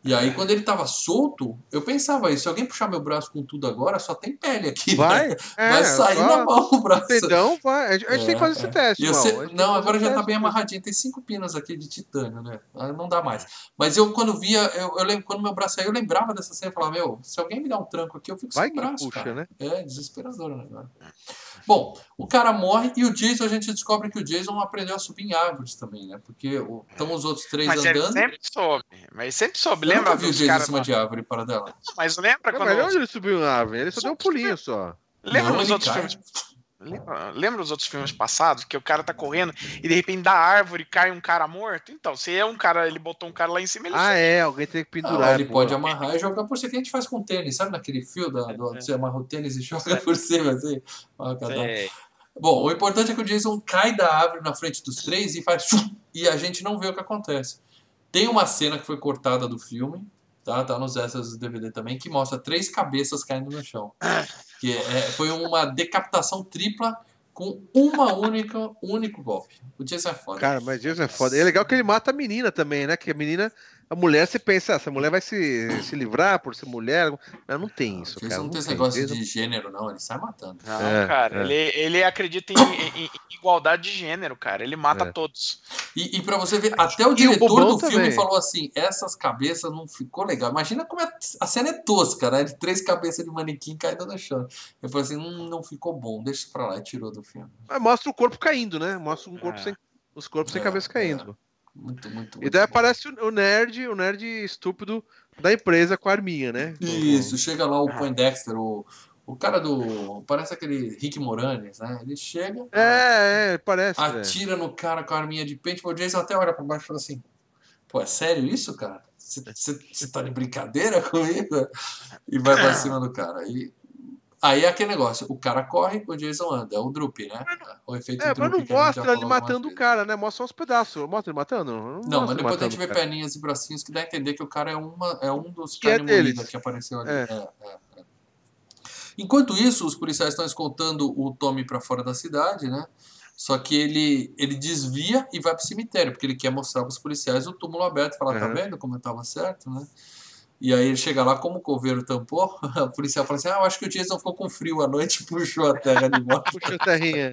E aí, quando ele tava solto, eu pensava isso, se alguém puxar meu braço com tudo agora, só tem pele aqui. Vai, né? é, vai sair só... na mão o braço. Tendão, vai. A gente é, tem que fazer esse é. teste, sei... Não, agora já tá bem amarradinho. Tem cinco pinos aqui de titânio, né? Não dá mais. Mas eu, quando via, eu, eu lembro, quando meu braço saiu, eu lembrava dessa cena e falava, meu, se alguém me dá um tranco aqui, eu fico vai sem braço, puxa, cara. Né? É, desesperador, né? Bom, o cara morre e o Jason, a gente descobre que o Jason aprendeu a subir em árvores também, né? Porque estão os outros três mas andando. Ele sempre soube, mas sempre soube. Eu lembra viu o Jason em cima de árvore para dela? Mas lembra quando. Mas onde ele subiu em árvore? Ele só, só deu um pulinho só. Lembra nos outros filmes? Lembra, lembra os outros filmes passados que o cara tá correndo e de repente da árvore cai um cara morto? Então, se é um cara, ele botou um cara lá em cima, ele. Ah, é, alguém tem que pendurar. Ah, ele pô. pode amarrar e jogar por cima, que a gente faz com tênis, sabe naquele fio da, do, você amarra o tênis e joga por cima assim? Ó, Bom, o importante é que o Jason cai da árvore na frente dos três e faz e a gente não vê o que acontece. Tem uma cena que foi cortada do filme, tá? Tá nos extras do DVD também, que mostra três cabeças caindo no chão. Que é, foi uma decapitação tripla com uma única, único golpe. O Jason é foda. Cara, mas Jason é foda. E é legal que ele mata a menina também, né? Que a menina a mulher, você pensa, ah, essa mulher vai se, se livrar por ser mulher, mas não tem isso, cara. Não, não tem esse negócio de gênero, não, ele sai matando. Não, é, cara, é. Ele, ele acredita em, em, em, igualdade de gênero, cara, ele mata é. todos. E, e para você ver, até o diretor o do filme também. falou assim, essas cabeças não ficou legal. Imagina como é, a cena é tosca, né, de três cabeças de manequim caindo no chão. Eu falei assim, hum, não ficou bom, deixa pra lá, e tirou do filme. Mas mostra o corpo caindo, né, mostra um corpo é. sem, os corpos sem é, cabeça caindo. Muito, muito, muito. E daí bom. aparece o nerd, o nerd estúpido da empresa com a arminha, né? Isso, chega lá o ah. Poindexter, o, o cara do. Parece aquele Rick Moranes, né? Ele chega. É, é, parece. Atira é. no cara com a arminha de pente. O Jason até olha pra baixo e fala assim: Pô, é sério isso, cara? Você tá de brincadeira comigo? E vai pra cima do cara. E Aí é aquele negócio, o cara corre, o Jason anda, é o Drup, né? O efeito é, mas não mostra ele matando o cara, né? Mostra uns pedaços. Mostra ele matando? Não, não mas depois a gente vê perninhas e bracinhos que dá a entender que o cara é, uma, é um dos que carne é moída que apareceu ali. É. É, é, é. Enquanto isso, os policiais estão escoltando o Tommy para fora da cidade, né? Só que ele, ele desvia e vai pro cemitério, porque ele quer mostrar para os policiais o túmulo aberto e falar, uhum. tá vendo como eu tava certo, né? E aí ele chega lá, como o coveiro tampou, a policial fala assim: Ah, eu acho que o Jason ficou com frio à noite e puxou a terra de volta. puxou a terrinha.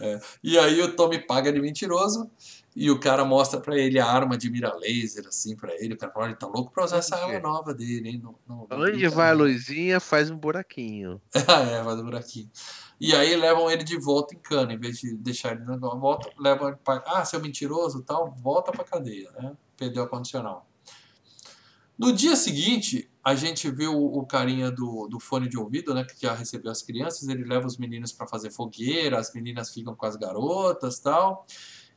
É. E aí o Tommy paga de mentiroso e o cara mostra para ele a arma de mira laser, assim, para ele. O cara fala: ele tá louco pra usar essa arma nova dele, hein? Não, não, não Onde vai a luzinha, faz um buraquinho. é, faz um buraquinho. E aí levam ele de volta em cana, em vez de deixar ele na volta, levam ele pra. Ah, seu mentiroso tal, volta pra cadeia, né? Perdeu a condicional. No dia seguinte, a gente vê o, carinha do, do, fone de ouvido, né, que já recebeu as crianças, ele leva os meninos para fazer fogueira, as meninas ficam com as garotas tal.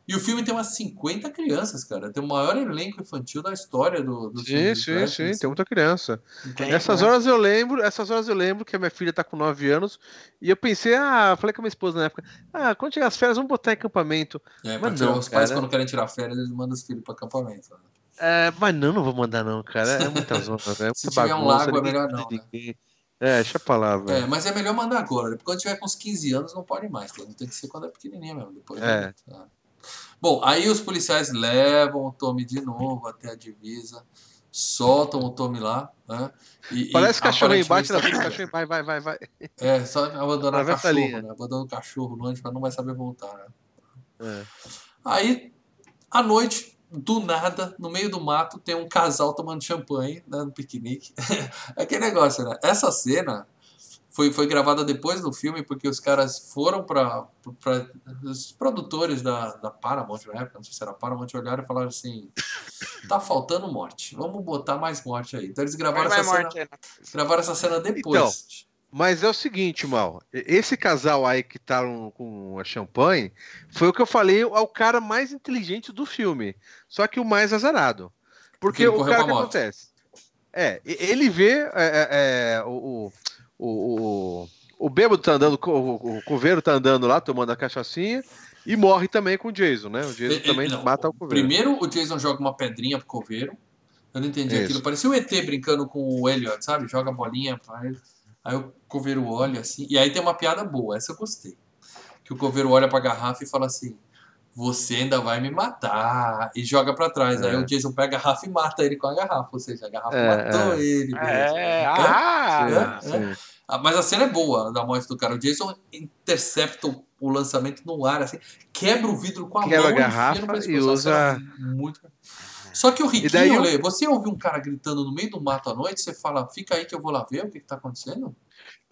E o filme tem umas 50 crianças, cara. Tem o maior elenco infantil da história do, do sim, filme. Sim, sim, sim, tem muita criança. Tem, essas né? horas eu lembro, essas horas eu lembro que a minha filha tá com 9 anos e eu pensei, ah, falei com a minha esposa na época, ah, quando chegar as férias, vamos botar em acampamento. É, Mas não, os pais quando querem tirar férias, eles mandam os filhos para acampamento. Né? É, mas não, não vou mandar não, cara. É muita zona, é Se tiver bagunça, um lago é melhor não, né? É, deixa pra lá, velho. É, mas é melhor mandar agora. Porque quando tiver com uns 15 anos, não pode mais. Tem que ser quando é pequenininha mesmo. Depois é. Tá. Bom, aí os policiais levam o Tommy de novo até a divisa, soltam o Tommy lá, né? E, Parece e, cachorro aí, bate na frente, cachorro vai, vai, vai, vai. É, só abandonar o cachorro, né? Abandona o cachorro longe para não vai saber voltar, né? É. Aí, à noite, do nada, no meio do mato, tem um casal tomando champanhe né, no piquenique. Aquele negócio, né? Essa cena foi, foi gravada depois do filme, porque os caras foram para os produtores da, da Paramount na época, não sei se era Paramount, olharam e falaram assim: tá faltando morte, vamos botar mais morte aí. Então eles gravaram, essa cena, morte, né? gravaram essa cena depois. Então, mas é o seguinte, Mal. Esse casal aí que tá com a champanhe foi o que eu falei ao cara mais inteligente do filme. Só que o mais azarado. Porque, o cara que acontece. É, ele vê é, é, é o, o, o, o bêbado tá andando, o, o coveiro tá andando lá, tomando a cachaçinha, e morre também com o Jason, né? O Jason ele, também não, mata o coveiro. Primeiro o Jason joga uma pedrinha pro coveiro, Eu não entendi Isso. aquilo. Parecia o ET brincando com o Elliot, sabe? Joga a bolinha pra ele. Aí o coveiro olha assim. E aí tem uma piada boa, essa eu gostei. Que o coveiro olha pra garrafa e fala assim: Você ainda vai me matar. E joga pra trás. É. Aí o Jason pega a garrafa e mata ele com a garrafa. Ou seja, a garrafa é, matou é. ele. É, ah, é, é. Ah, mas a cena é boa da morte do cara. O Jason intercepta o lançamento no ar, assim, quebra o vidro com a quebra mão a garrafa e, e usa. Muito... Só que o Riquinho, daí, Lê, você ouviu um cara gritando no meio do mato à noite, você fala, fica aí que eu vou lá ver o que, que tá acontecendo?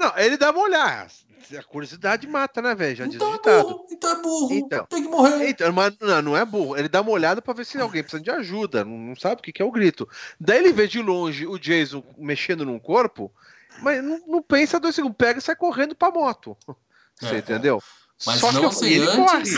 Não, ele dá uma olhada. A curiosidade mata, né, velho? Já então diz é burro, então é burro. Então, tem que morrer. Então, mas não, não é burro. Ele dá uma olhada para ver se alguém precisa de ajuda. Não, não sabe o que, que é o grito. Daí ele vê de longe o Jason mexendo num corpo, mas não, não pensa dois segundos. Pega e sai correndo pra moto. Você é, entendeu? Mas Só não sem antes.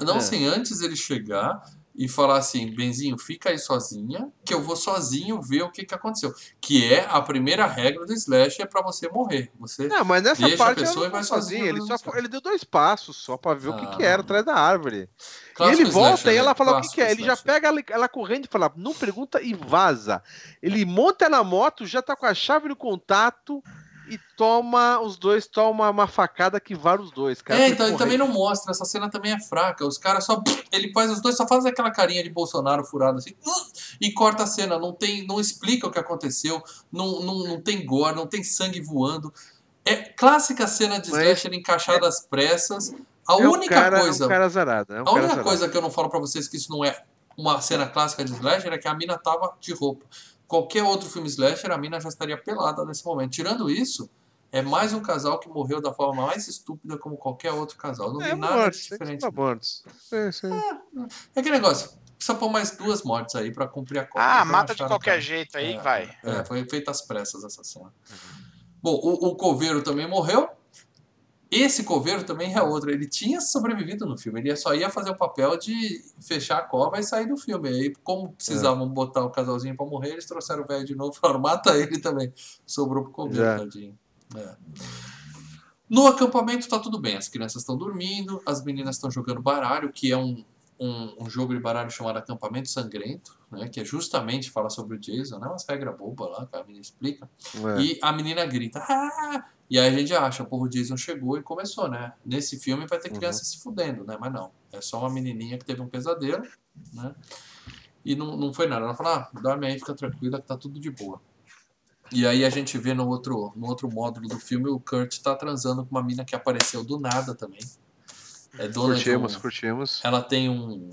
Não é. sem antes ele chegar e falar assim, Benzinho, fica aí sozinha, que eu vou sozinho ver o que, que aconteceu. Que é a primeira regra do Slash, é para você morrer. Você não, mas nessa deixa parte a pessoa e vai sozinho. Ele, só, ele deu dois passos só para ver ah, o que, que era atrás da árvore. E ele volta slash, e ela fala o que, que é. Ele já pega ela, ela, correndo e fala, não pergunta e vaza. Ele monta na moto, já tá com a chave no contato e toma, os dois tomam uma facada que vara os dois, cara. É, então ele também não mostra, essa cena também é fraca. Os caras só. Ele faz, os dois só fazem aquela carinha de Bolsonaro furado assim e corta a cena. Não tem, não explica o que aconteceu, não, não, não tem gore, não tem sangue voando. É clássica cena de slasher encaixada às pressas. A é única cara, coisa. É um cara zarado, é um a única coisa que eu não falo para vocês que isso não é uma cena clássica de slasher é que a mina tava de roupa qualquer outro filme slasher, a mina já estaria pelada nesse momento. Tirando isso, é mais um casal que morreu da forma mais estúpida como qualquer outro casal. Não é, vi nada mortes, diferente. Mortes. É, é, é aquele negócio. Precisa pôr mais duas mortes aí para cumprir a conta. Ah, então, mata de qualquer jeito aí, é, vai. É, foi feita às pressas essa cena. Uhum. Bom, o, o coveiro também morreu. Esse coveiro também é outro. Ele tinha sobrevivido no filme. Ele só ia fazer o papel de fechar a cova e sair do filme. Aí, como precisavam é. botar o casalzinho para morrer, eles trouxeram o velho de novo e falaram: mata ele também. Sobrou pro coveiro, Já. tadinho. É. No acampamento tá tudo bem. As crianças estão dormindo, as meninas estão jogando baralho, que é um, um, um, jogo de baralho chamado Acampamento Sangrento, né, que é justamente fala sobre o Jason, né, umas regras bobas lá que a menina explica. É. E a menina grita, ah! E aí a gente acha, porra, o Jason chegou e começou, né? Nesse filme vai ter uhum. criança uhum. se fudendo, né? Mas não. É só uma menininha que teve um pesadelo, né? E não, não foi nada. Ela fala, ah, dorme aí, fica tranquila que tá tudo de boa. E aí a gente vê no outro, no outro módulo do filme o Kurt tá transando com uma mina que apareceu do nada também. É dona curtimos, curtimos. Ela tem um.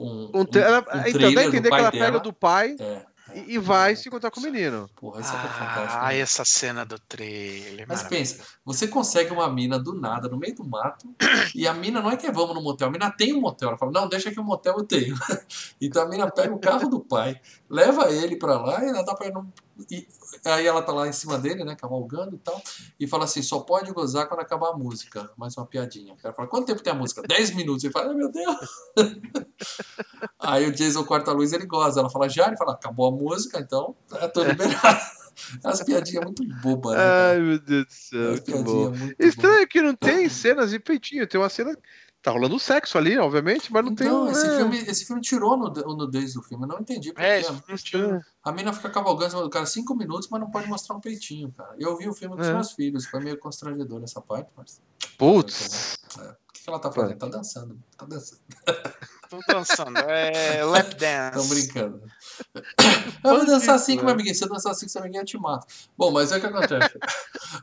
Um, um, um, ela, um então dá a entender que ela dela. pega do pai. É e, vai se encontrar com o menino. Porra, isso é, é fantástico. Ah, né? essa cena do trailer. Mas pensa, você consegue uma mina do nada, no meio do mato, e a mina não é que é vamos no motel, a mina tem um motel. Ela fala, não, deixa que o motel eu tenho. então a mina pega o carro do pai, leva ele pra lá e ela tá pra não. E aí ela tá lá em cima dele, né, cavalgando e tal, e fala assim: só pode gozar quando acabar a música. Mais uma piadinha. O cara fala: quanto tempo tem a música? 10 minutos. Ele fala: ai meu Deus. aí o Jason corta a luz ele goza. Ela fala: já? Ele fala: acabou a música, então é, tô liberado. As piadinhas muito bobas, né? Ai, meu Deus do céu. As piadinhas Estranho que não tem cenas de peitinho. Tem uma cena Tá rolando sexo ali, obviamente, mas não então, tem. Esse, é... filme, esse filme tirou no, o nudez do filme, eu não entendi. Porque é, é. A mina fica cavalgando em cima do cara cinco minutos, mas não pode mostrar um peitinho, cara. Eu vi o filme com os é. meus filhos, foi meio constrangedor essa parte, mas. Putz! É. O que, que ela tá fazendo? Tá dançando. Tá dançando. Tô dançando. É lap dance. Tão brincando. Eu vou dançar assim com minha amiguinha. Se eu dançar assim com sua amiguinha, eu te mato. Bom, mas é o que acontece.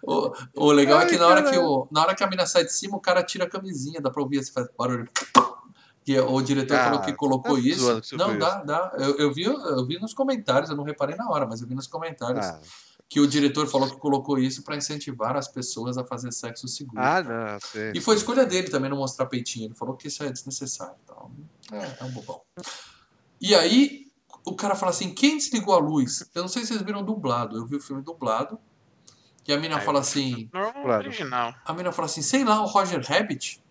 o, o legal Ai, é que na hora que, o, na hora que a mina sai de cima, o cara tira a camisinha, dá pra ouvir esse barulho. Que o diretor ah, falou que colocou tá isso. Não, dá, dá. Eu, eu, vi, eu vi nos comentários, eu não reparei na hora, mas eu vi nos comentários. Ah que o diretor falou que colocou isso para incentivar as pessoas a fazer sexo seguro. Ah, não, sei. E foi escolha dele também não mostrar peitinho. Ele falou que isso é desnecessário. Então, é, é um bobão. E aí, o cara fala assim: quem desligou a luz? Eu não sei se vocês viram dublado. Eu vi o filme dublado. E a mina fala assim. Não, original. A mina fala assim: sei lá, o Roger Rabbit.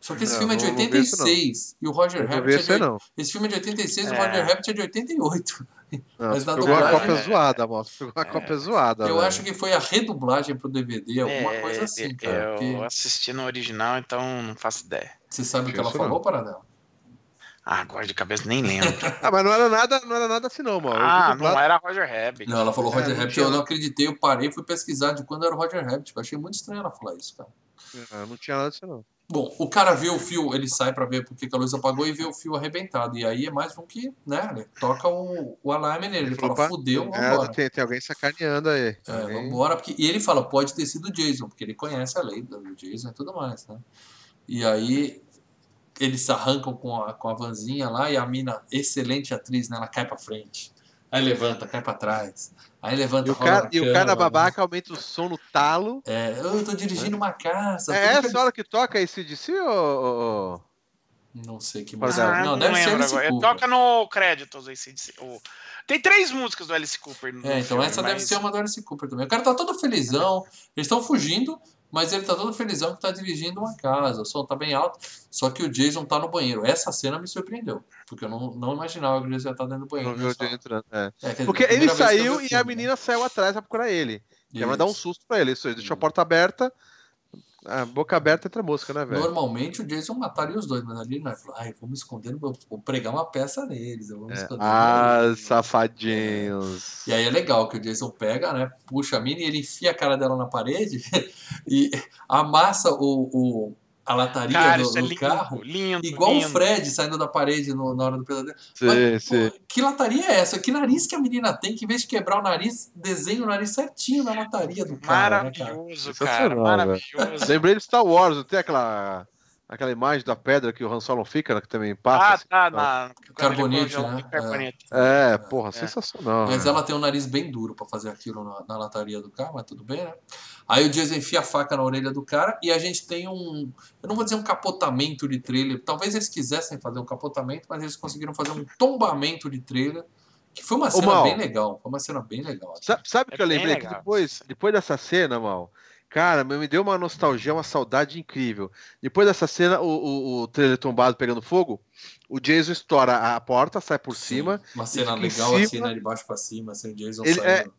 Só que esse não, filme é de 86 e o Roger Rabbit é de, Esse filme é de 86 e o Roger Rabbit é de 88. Não, Mas na dublagem, uma cópia é... zoada, moço. Pegou uma é... cópia zoada. Eu velho. acho que foi a redublagem pro DVD, alguma é, coisa assim, cara. Eu porque... assisti no original, então não faço ideia. Você sabe o que ela falou, Paradela? Ah, agora de cabeça nem lembro. ah, mas não era nada, não era nada assim, não, mano. Ah, não era Roger Rabbit. Não, ela falou Roger é, Rabbit, eu não acreditei, eu parei e fui pesquisar de quando era o Roger Rabbit. Eu achei muito estranho ela falar isso, cara. É, não tinha nada disso, não. Bom, o cara vê o fio, ele sai para ver porque a luz apagou e vê o fio arrebentado. E aí é mais um que, né, ele toca o, o alarme nele. Ele, fala, fudeu, é, vambora. Tem, tem, alguém sacaneando aí. É, alguém... vambora. Porque, e ele fala, pode ter sido o Jason, porque ele conhece a lei do Jason e tudo mais, né? E aí eles se arrancam com a, com a vanzinha lá e a mina, excelente atriz, né, ela cai pra frente. Aí levanta, cai pra trás. Aí levanta e o cara, e o cara babaca aumenta o som no talo. É, eu tô dirigindo uma casa. É essa hora que toca esse si ou. Não sei que música. Ah, não, não, deve ser Alice Cooper. Toca no créditos esse Tem três músicas do Alice Cooper. é, então filme, essa mas... deve ser uma do Alice Cooper também. O cara tá todo felizão. Eles estão fugindo. Mas ele tá todo felizão que tá dirigindo uma casa, o som tá bem alto, só que o Jason tá no banheiro. Essa cena me surpreendeu, porque eu não, não imaginava que o Jason ia estar tá dentro do banheiro. Não viu o entrando, é. É, porque ele saiu e a menina saiu atrás pra procurar ele. E vai dar um susto pra ele. Isso, deixou a porta aberta, a boca aberta entra mosca, né, velho? Normalmente o Jason mataria os dois, mas ali nós falou, ai, vamos esconder, vou pregar uma peça neles. Vamos é. Ah, safadinhos. É. E aí é legal que o Jason pega, né? Puxa a mina e ele enfia a cara dela na parede e amassa o, o a lataria Cara, do, do é lindo, carro. Lindo, igual lindo. o Fred saindo da parede no, na hora do pesadelo. Sim, Mas, sim. Pô, que lataria é essa? Que nariz que a menina tem que, em vez de quebrar o nariz, desenha o nariz certinho na lataria do carro. Maravilhoso, né, cara? cara maravilhoso. Lembrei de Star Wars, não tem aquela aquela imagem da pedra que o Han Solo fica, né, que também passa. Ah, assim, tá, na... Carbonite, né? Carbonite. É, é, porra, é. sensacional. Mas né? ela tem um nariz bem duro para fazer aquilo na, na, lataria do carro, mas tudo bem, né? Aí o Jason enfia a faca na orelha do cara e a gente tem um. Eu não vou dizer um capotamento de trailer. Talvez eles quisessem fazer um capotamento, mas eles conseguiram fazer um tombamento de trailer. Que foi uma cena Mal, bem legal. Foi uma cena bem legal. Sabe o é que eu lembrei? Que depois, depois dessa cena, Mal, Cara, me deu uma nostalgia, uma saudade incrível. Depois dessa cena, o, o, o trailer tombado pegando fogo, o Jason estoura a porta, sai por Sim, cima. Uma cena legal cima, assim, né? De baixo pra cima, assim, o Jason ele, saindo.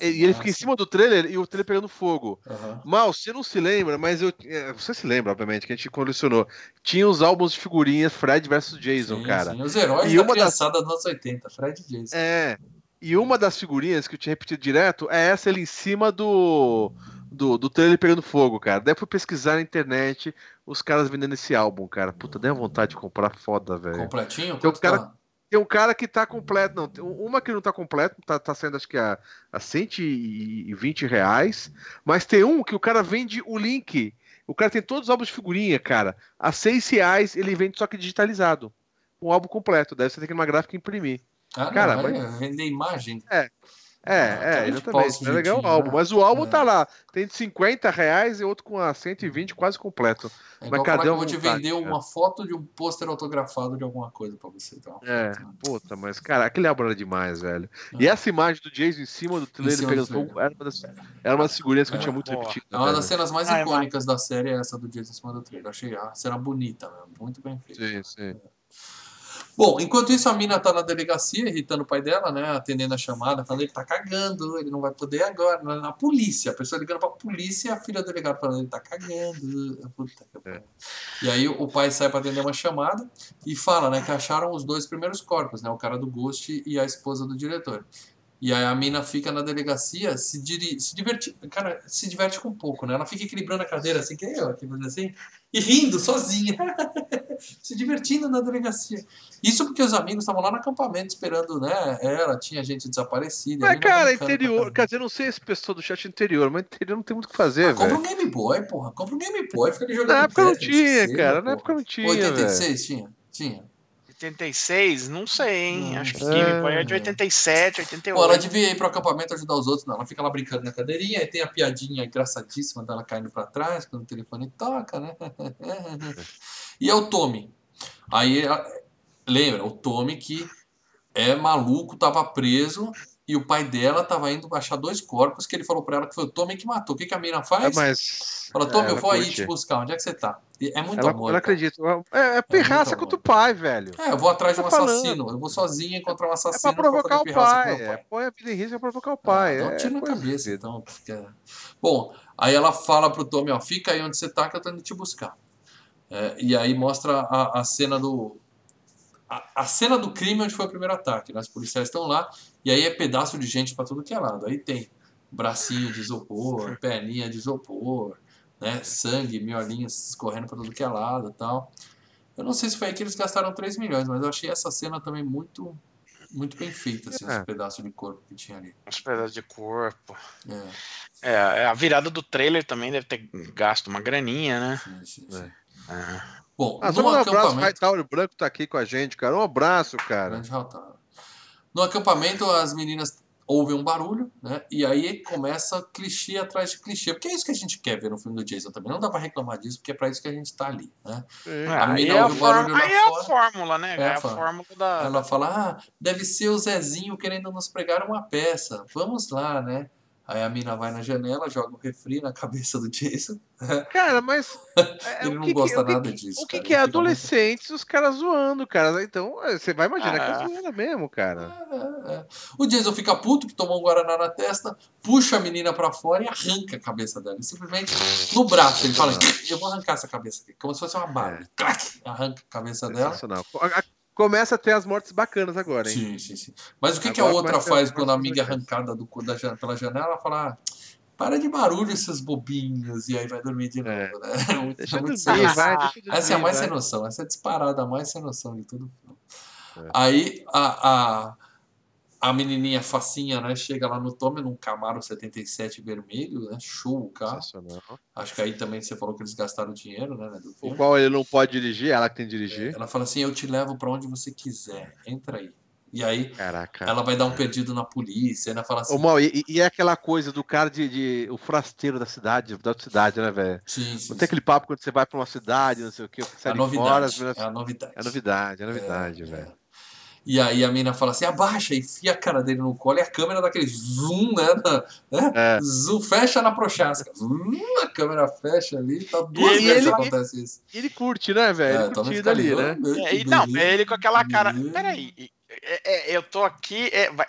É, e ele fica em cima do trailer e o trailer pegando fogo. Uhum. Mal, você não se lembra, mas eu. É, você se lembra, obviamente, que a gente colecionou. Tinha os álbuns de figurinhas Fred vs Jason, sim, cara. Sim, os heróis e da uma criançada das... dos anos 80, Fred e Jason. É. E uma das figurinhas que eu tinha repetido direto é essa ali em cima do do, do trailer pegando fogo, cara. Daí eu fui pesquisar na internet os caras vendendo esse álbum, cara. Puta, deu vontade de comprar foda, velho. Completinho? Tem um, cara, tá? tem um cara que tá completo, não. Tem uma que não tá completo, tá, tá saindo acho que a, a 120 reais. Mas tem um que o cara vende o link. O cara tem todos os álbuns de figurinha, cara. A 6 reais ele vende só que digitalizado. Um álbum completo. Deve você ter que ir numa gráfica imprimir. Ah, cara, não, mas... vender imagem. É. É, ah, é, exatamente. É legal o álbum. Né? Mas o álbum é. tá lá. Tem de 50 reais e outro com a 120 quase completo. É mas cadê eu vou te vender cara? uma foto de um pôster autografado de alguma coisa pra você. Então, é, foto, né? puta, mas cara, aquele álbum era demais, velho. É. E essa imagem do Jason em cima do trailer pegando fogo era uma das, era uma das figurinhas que eu tinha muito repetido. É uma das cenas mais ah, icônicas da série é essa do Jason em cima do trailer. Achei a cena bonita, muito bem feita. Sim, sim. Bom, enquanto isso, a mina tá na delegacia, irritando o pai dela, né? Atendendo a chamada, falando ele tá cagando, ele não vai poder agora. Na polícia, a pessoa ligando pra polícia e a filha do delegado falando ele tá cagando. Puta que é. E aí o pai sai pra atender uma chamada e fala, né, que acharam os dois primeiros corpos, né? O cara do Ghost e a esposa do diretor. E aí a mina fica na delegacia se, diri se divertir. Cara, se diverte com um pouco, né? Ela fica equilibrando a cadeira assim, que eu aqui assim, e rindo sozinha. se divertindo na delegacia. Isso porque os amigos estavam lá no acampamento esperando, né? Ela, tinha gente desaparecida. Mas, cara, interior. Quer dizer, não sei esse pessoal do chat interior, mas interior não tem muito o que fazer, ah, velho. Compra um Game Boy, porra. Compra um Game Boy, fica ali jogando. Na época não tinha, cara. Na época não tinha. 86 véio. tinha? Tinha. 86? Não sei, hein? Acho que o Game Boy é de 87, 88. Pô, ela devia ir pro acampamento ajudar os outros, não. Ela fica lá brincando na cadeirinha, aí tem a piadinha engraçadíssima dela caindo pra trás quando o telefone toca, né? e é o Tommy. Aí, lembra, o Tommy que é maluco, tava preso e o pai dela tava indo achar dois corpos que ele falou para ela que foi o Tommy que matou. O que, que a menina faz? É, mas... Fala, Tommy, é, eu vou aí te buscar. Onde é que você tá? É muito ela, amor. Eu não acredito. É, é pirraça é contra o pai, velho. É, eu vou atrás de um assassino. Eu vou sozinho encontrar um assassino. É pra provocar o pai. pai. Põe a vida em risco pra provocar o pai. Ah, dá um tiro na cabeça, então. Bom, aí ela fala pro Tommy, ó, fica aí onde você tá que eu tô indo te buscar. e aí mostra a, a cena do a, a, cena do crime onde foi o primeiro ataque. Né? Os policiais estão lá e aí é pedaço de gente para tudo que é lado. Aí tem bracinho de isopor, perninha de isopor, né? sangue, miolinhos escorrendo para tudo que é lado tal. Eu não sei se foi aí que eles gastaram 3 milhões, mas eu achei essa cena também muito muito bem feita, assim, é. os pedaços de corpo que tinha ali. Os pedaços de corpo. É. é. a virada do trailer também deve ter gasto uma graninha, né? Sim, sim, sim. É. é. Bom, ah, no um acampamento... abraço, Tauro Branco tá aqui com a gente, cara. Um abraço, cara. No acampamento, as meninas houve um barulho, né? E aí começa clichê atrás de clichê. Porque é isso que a gente quer ver no filme do Jason também. Não dá pra reclamar disso, porque é pra isso que a gente tá ali, né? É. A menina é ouve barulho lá aí é fora. a fórmula, né? É, é a fórmula da... Ela fala, ah, deve ser o Zezinho querendo nos pregar uma peça. Vamos lá, né? Aí a mina vai na janela, joga o refri na cabeça do Jason. Cara, mas. É, Ele não gosta que, nada disso. O que, que é adolescentes, muito... os caras zoando, cara. Então, é, você vai imaginar ah, que é ah. zoeira mesmo, cara. É, é, o Jason fica puto, que tomou um Guaraná na testa, puxa a menina pra fora e arranca a cabeça dela. simplesmente no braço. Ele fala: Eu vou arrancar essa cabeça aqui, como se fosse uma bala. É. Arranca a cabeça dela começa a ter as mortes bacanas agora, hein? Sim, sim, sim. Mas o que, que a outra faz quando a amiga é arrancada do, da, pela janela? Ela fala. Ah, para de barulho, esses bobinhos, e aí vai dormir de é. novo, né? Muito, deixa muito dormir, vai, deixa dormir, essa é a mais vai. sem noção, essa é disparada a mais sem noção de tudo. É. Aí a, a, a menininha facinha, né? Chega lá no Tommy num Camaro 77 vermelho, né? Show o carro. Acho que aí também você falou que eles gastaram dinheiro, né? O qual ele não pode dirigir, ela que tem que dirigir. ela fala assim: eu te levo para onde você quiser, entra aí. E aí Caraca. ela vai dar um perdido na polícia, ainda fala assim. Mal, e, e, é aquela coisa do cara de, de, o forasteiro da cidade, da cidade, né, velho? Sim, sim. Não tem aquele papo quando você vai para uma cidade, não sei o que, é a novidade, fora, é a novidade. É a novidade, é a novidade, é, velho. É. E aí a mina fala assim, abaixa, enfia a cara dele no colo e a câmera dá aquele zoom, né? né? É. Zoom, fecha na prochasca. Zoom, a câmera fecha ali, tá duas e vezes ele, acontece isso. E ele curte, né, velho? É, curtindo ali, né? É, e, não, é ele com aquela cara. Peraí, é, é, eu tô aqui. É, vai,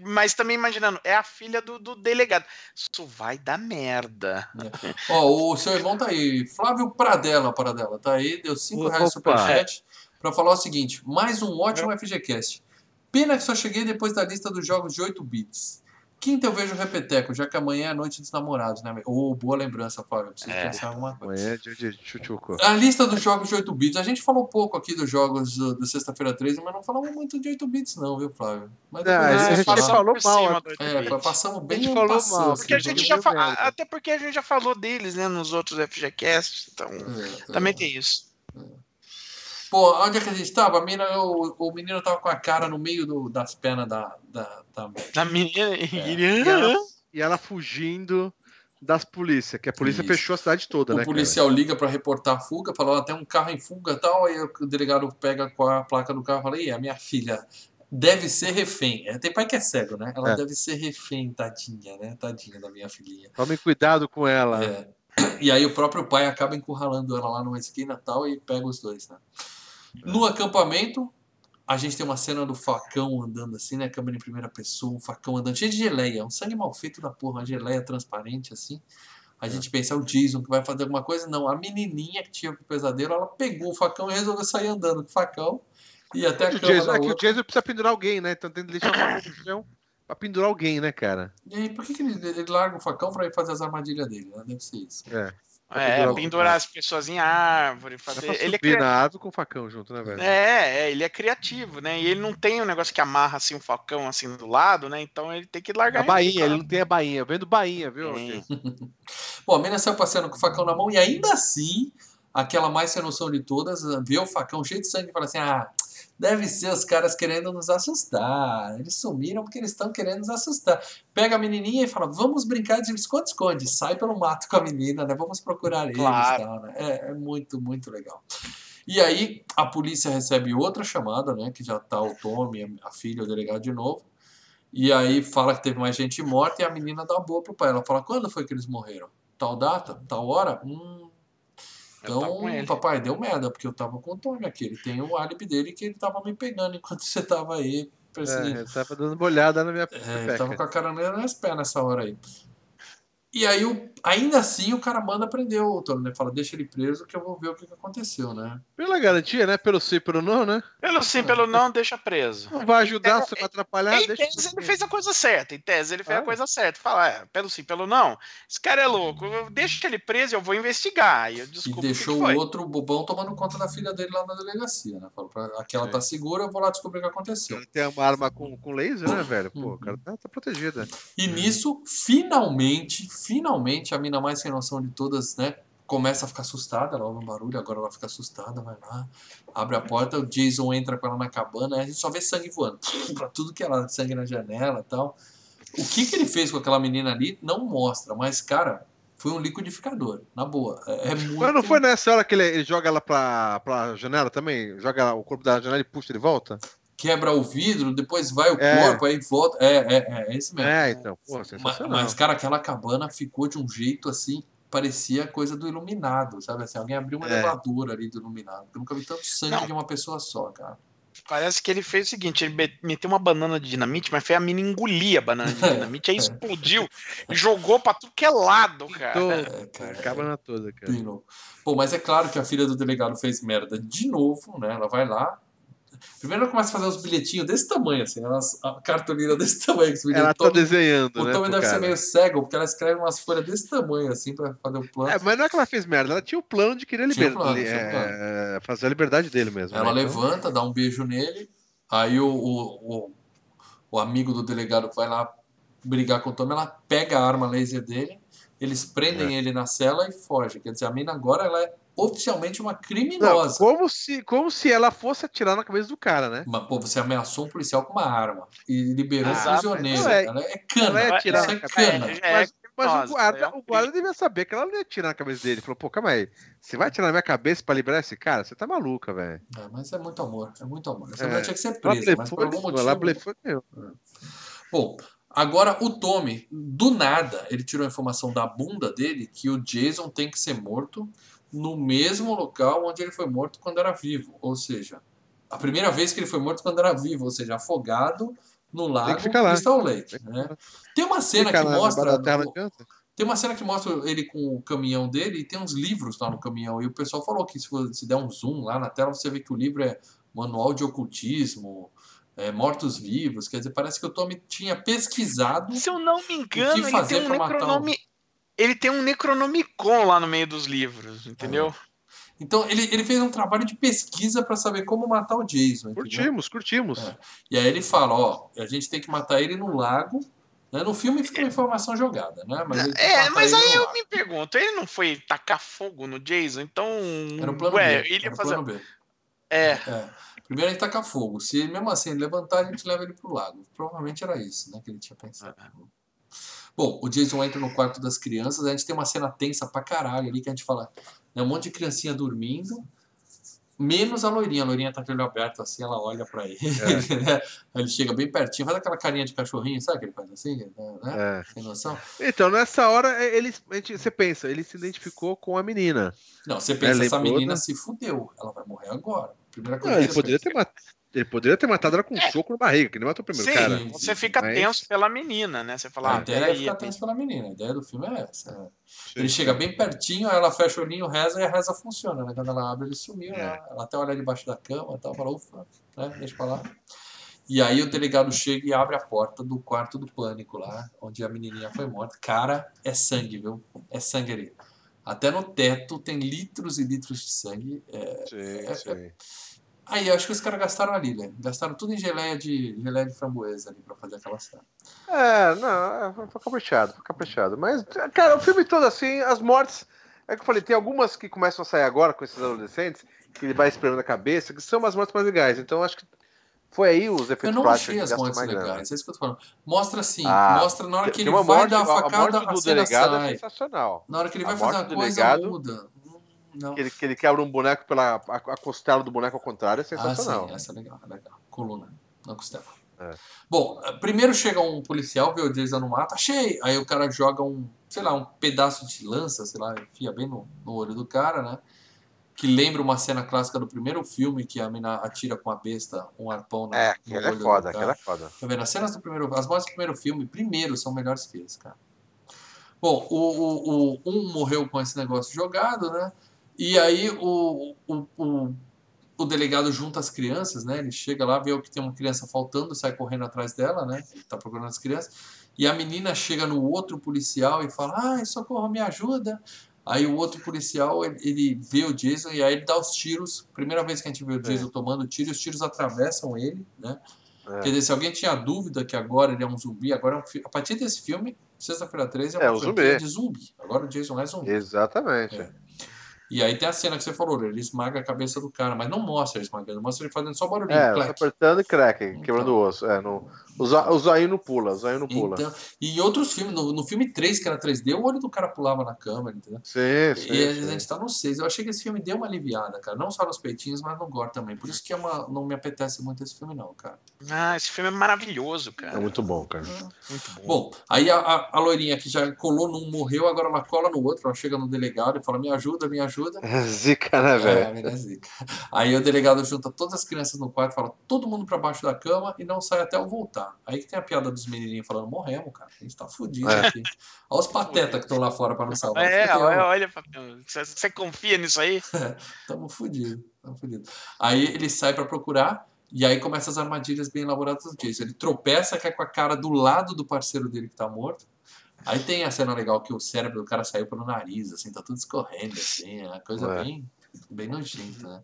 mas também imaginando, é a filha do, do delegado. Isso vai dar merda. É. Ó, o seu irmão tá aí. Flávio Pradella, Pradella, tá aí, deu 5 reais superchat para falar o seguinte: mais um ótimo é. FGCast. Pena que só cheguei depois da lista dos jogos de 8 bits. Quinta eu vejo o Repeteco, já que amanhã é a noite dos namorados, né? Ô, oh, boa lembrança, Fábio. Preciso é. pensar em alguma coisa. Amanhã é de chuchuco. A lista dos jogos de 8 bits. A gente falou pouco aqui dos jogos do, do Sexta-feira 13, mas não falamos muito de 8 bits, não, viu, Flávio? Mas não, a gente falou mal. É, passamos bem. A gente falou mal. Porque a gente já fa... Até porque a gente já falou deles, né, nos outros FGCasts. Então, é, também tem isso. Pô, onde é que a gente tava? A mina, o, o menino tava com a cara no meio do, das pernas da, da, da... da menina. É. E, ela, e ela fugindo das polícias, que a polícia Isso. fechou a cidade toda, o né? O policial cara? liga para reportar a fuga, fala, até um carro em fuga e tal, aí o delegado pega com a placa do carro e fala, e a minha filha deve ser refém. É, tem pai que é cego, né? Ela é. deve ser refém, tadinha, né? Tadinha da minha filhinha. Tome cuidado com ela. É. E aí o próprio pai acaba encurralando ela lá numa esquina tal e pega os dois, né? No acampamento, a gente tem uma cena do facão andando assim, né? Câmera em primeira pessoa, um facão andando cheio de geleia, um sangue mal feito da porra, uma geleia transparente assim. A gente pensa, é o Jason que vai fazer alguma coisa. Não, a menininha que tinha o pesadelo, ela pegou o facão e resolveu sair andando com o facão. E até a cama Jason, É que o Jason precisa pendurar alguém, né? Então tem que deixar o facão no chão pra pendurar alguém, né, cara? E aí, por que, que ele, ele larga o facão pra ir fazer as armadilhas dele? Né? Deve ser isso. É. É, pendurar as pessoas em árvore, fazer. ele é cri... na árvore com facão junto, né, velho? É, é, ele é criativo, né? E ele não tem um negócio que amarra assim um facão assim do lado, né? Então ele tem que largar. A bainha, ele não tem a bainha. Eu vendo bainha, viu? É. Bom, a menina saiu passeando com o facão na mão e ainda assim, aquela mais sem noção de todas, vê o facão cheio de sangue e fala assim: ah Deve ser os caras querendo nos assustar. Eles sumiram porque eles estão querendo nos assustar. Pega a menininha e fala: Vamos brincar de esconde-esconde. Sai pelo mato com a menina, né? Vamos procurar eles. Claro. Tal, né? é, é muito, muito legal. E aí a polícia recebe outra chamada, né? Que já tá o Tommy, a filha, o delegado de novo. E aí fala que teve mais gente morta e a menina dá boa pro pai. Ela fala: Quando foi que eles morreram? Tal data? Tal hora? Hum, então, papai, deu merda, porque eu tava com o Tony aqui. Ele tem o álibi dele que ele tava me pegando enquanto você tava aí. É, ele tava dando uma olhada na minha é, ele tava com a cara nas pés nessa hora aí. E aí, o, ainda assim, o cara manda prender o Tony, né? Fala, deixa ele preso que eu vou ver o que, que aconteceu, né? Pela garantia, né? Pelo sim, pelo não, né? Pelo sim, pelo não, deixa preso. Não vai ajudar, é, você vai atrapalhar, em deixa tese, ele fez a coisa certa. Em tese, ele fez ah. a coisa certa. Fala, é, pelo sim, pelo não. Esse cara é louco. Deixa ele preso, eu vou investigar. E, eu e deixou o outro bobão tomando conta da filha dele lá na delegacia, né? Falou, pra, aquela é. tá segura, eu vou lá descobrir o que aconteceu. Ele tem uma arma com, com laser, né, velho? Pô, o cara tá, tá protegida. E nisso, finalmente, finalmente, a mina mais sem noção de todas, né? Começa a ficar assustada, ela ouve um barulho, agora ela fica assustada, vai lá, abre a porta, o Jason entra com ela na cabana, a gente só vê sangue voando, pra tudo que ela, sangue na janela e tal. O que, que ele fez com aquela menina ali não mostra, mas, cara, foi um liquidificador, na boa. É, é muito... Mas não foi nessa hora que ele, ele joga ela pra, pra janela também? Joga o corpo da janela e puxa de volta? Quebra o vidro, depois vai o é. corpo, aí volta. É, é, é esse mesmo. É, então, pô, mas, mas, cara, aquela cabana ficou de um jeito assim, parecia coisa do iluminado, sabe? Assim, alguém abriu uma é. elevadora ali do iluminado. Eu nunca vi tanto sangue Não. de uma pessoa só, cara. Parece que ele fez o seguinte: ele meteu uma banana de dinamite, mas foi a mina engolir a banana de dinamite, aí explodiu e jogou pra tudo que é lado, cara. É, cara a cabana toda, cara. Bom, mas é claro que a filha do delegado fez merda de novo, né? Ela vai lá, Primeiro ela começa a fazer uns bilhetinhos desse tamanho, assim, umas a cartolina desse tamanho. Que ela tá desenhando, o né? O Tommy deve cara. ser meio cego, porque ela escreve umas folhas desse tamanho, assim, pra fazer o plano. É, mas não é que ela fez merda, ela tinha o plano de querer liber... plano, é, fazer a liberdade dele mesmo. Ela né? Então levanta, dá um beijo nele, aí o, o, o, o amigo do delegado vai lá brigar com o Tommy, ela pega a arma laser dele, eles prendem é. ele na cela e foge. Quer dizer, a mina agora ela é oficialmente uma criminosa. Não, como, se, como se ela fosse atirar na cabeça do cara, né? Mas, pô, você ameaçou um policial com uma arma e liberou ah, um prisioneiro. É, ela é cana. Ela é atirar isso é cana. É, é, mas, mas o guarda, o guarda devia saber que ela não ia atirar na cabeça dele. Ele falou, pô, calma aí. Você vai atirar na minha cabeça pra liberar esse cara? Você tá maluca, velho. É, mas é muito amor. É muito amor. Essa mulher tinha que ser presa, mas por algum motivo... Ela blefou, Bom, Agora, o Tommy, do nada, ele tirou a informação da bunda dele que o Jason tem que ser morto no mesmo local onde ele foi morto quando era vivo. Ou seja, a primeira vez que ele foi morto quando era vivo, ou seja, afogado no lago Crystal Lake. Né? Tem uma cena que mostra. tem uma cena que mostra ele com o caminhão dele e tem uns livros lá no caminhão. E o pessoal falou que se você der um zoom lá na tela, você vê que o livro é Manual de Ocultismo, é, mortos-vivos. Quer dizer, parece que o Tommy tinha pesquisado. Se eu não me engano, o que fazer ele tem um necronome ele tem um Necronomicon lá no meio dos livros, entendeu? É. Então ele, ele fez um trabalho de pesquisa para saber como matar o Jason. Entendeu? Curtimos, curtimos. É. E aí ele fala, ó, a gente tem que matar ele no lago. Né? No filme fica uma informação jogada, né? Mas é, mas aí eu lago. me pergunto, ele não foi tacar fogo no Jason, então. Era o plano ué, B. Ele ia fazer. B. É. é. Primeiro ele tacar fogo. Se mesmo assim ele levantar, a gente leva ele pro lago. Provavelmente era isso, né? Que ele tinha pensado. É. Bom, o Jason entra no quarto das crianças, a gente tem uma cena tensa pra caralho ali, que a gente fala, né, um monte de criancinha dormindo, menos a loirinha. A loirinha tá de olho aberto assim, ela olha pra ele, é. né? ele chega bem pertinho, faz aquela carinha de cachorrinho, sabe que ele faz assim? Né? É. Tem noção? Então, nessa hora, ele, a gente, você pensa, ele se identificou com a menina. Não, você pensa, essa menina se fudeu, ela vai morrer agora. Primeira coisa não, ele poderia ter matado. Ele poderia ter matado ela com um é. soco na barriga, que nem matou o primeiro sim, cara. Você fica mas... tenso pela menina, né? Você fala, a ah, ideia é ficar tenso pela menina. A ideia do filme é essa. Sim. Ele chega bem pertinho, ela fecha o olhinho, reza e a reza funciona, né? Quando ela abre, ele sumiu, é. né? Ela até olha debaixo da cama e tal, fala, ufa, né? Deixa pra lá. E aí o delegado chega e abre a porta do quarto do pânico lá, onde a menininha foi morta. Cara, é sangue, viu? É sangue ali. Até no teto tem litros e litros de sangue. É, sim, é, sim. É, Aí, eu acho que os caras gastaram ali, né? Gastaram tudo em geleia de, geleia de framboesa ali pra fazer aquela cena. É, não, é, foi caprichado, foi caprichado. Mas, cara, o filme todo assim, as mortes. É que eu falei, tem algumas que começam a sair agora com esses adolescentes, que ele vai esperando a cabeça, que são umas mortes mais legais. Então, acho que foi aí os efeitos Eu não achei as mortes legais, é isso que eu tô falando. Mostra assim, ah, mostra na hora que ele vai morte, dar a facada, a, a, a cena sai. É sensacional. Na hora que ele vai fazer uma coisa, delegado, muda. Não. Que ele, que ele quebra um boneco pela a, a costela do boneco ao contrário, é sensacional. Ah, sim, essa é legal, é legal. Coluna, na costela. É. Bom, primeiro chega um policial, vê o Jason no mato, achei! Aí o cara joga um, sei lá, um pedaço de lança, sei lá, enfia bem no, no olho do cara, né? Que lembra uma cena clássica do primeiro filme que a mina atira com a besta um arpão na, é, olho é foda, cara. É foda. Tá vendo? As cenas do primeiro, as mortes do primeiro filme, primeiro, são melhores que esse, cara. Bom, o, o, o, um morreu com esse negócio jogado, né? E aí o, o, o, o, delegado junta as crianças, né? Ele chega lá, vê que tem uma criança faltando, sai correndo atrás dela, né? Tá procurando as crianças. E a menina chega no outro policial e fala: Ai, socorro, me ajuda. Aí o outro policial, ele, ele vê o Jason e aí ele dá os tiros. Primeira vez que a gente vê o Jason é. tomando tiro, os tiros atravessam ele, né? É. Quer dizer, se alguém tinha dúvida que agora ele é um zumbi, agora é um, a partir desse filme, Sexta-feira 13 é uma é, zumbi. de zumbi. Agora o Jason é zumbi. Exatamente. É. E aí tem a cena que você falou, ele esmaga a cabeça do cara, mas não mostra ele esmagando, mostra ele fazendo só barulhinho. É, apertando e crack, então, quebrando o osso. É, no, o, o zoinho não pula, o não pula. Então, e em outros filmes, no, no, filme 3, que era 3D, o olho do cara pulava na câmera, entendeu? Sim, sim. E sim. a gente tá no 6. Eu achei que esse filme deu uma aliviada, cara. Não só nos peitinhos, mas no gore também. Por isso que é uma, não me apetece muito esse filme, não, cara. Ah, esse filme é maravilhoso, cara. É muito bom, cara. muito bom. Bom, aí a, a, a, loirinha que já colou num morreu, agora ela cola no outro. Ela chega no delegado e fala: Me ajuda, me ajuda. Zica, né, velho? É, zica. Aí o delegado junta todas as crianças no quarto, fala: Todo mundo pra baixo da cama e não sai até eu voltar. Aí que tem a piada dos menininhos falando, morremos, cara. A gente tá fudido é. aqui. Olha os patetas que estão lá fora para não salvar. É, olha, olha, você confia nisso aí? tamo fudido, tamo fudido. Aí ele sai para procurar e aí começa as armadilhas bem elaboradas do Jason. Ele tropeça, cai com a cara do lado do parceiro dele que tá morto. Aí tem a cena legal que o cérebro do cara saiu pelo nariz, assim, tá tudo escorrendo, assim, é uma coisa é. bem, bem nojenta, né?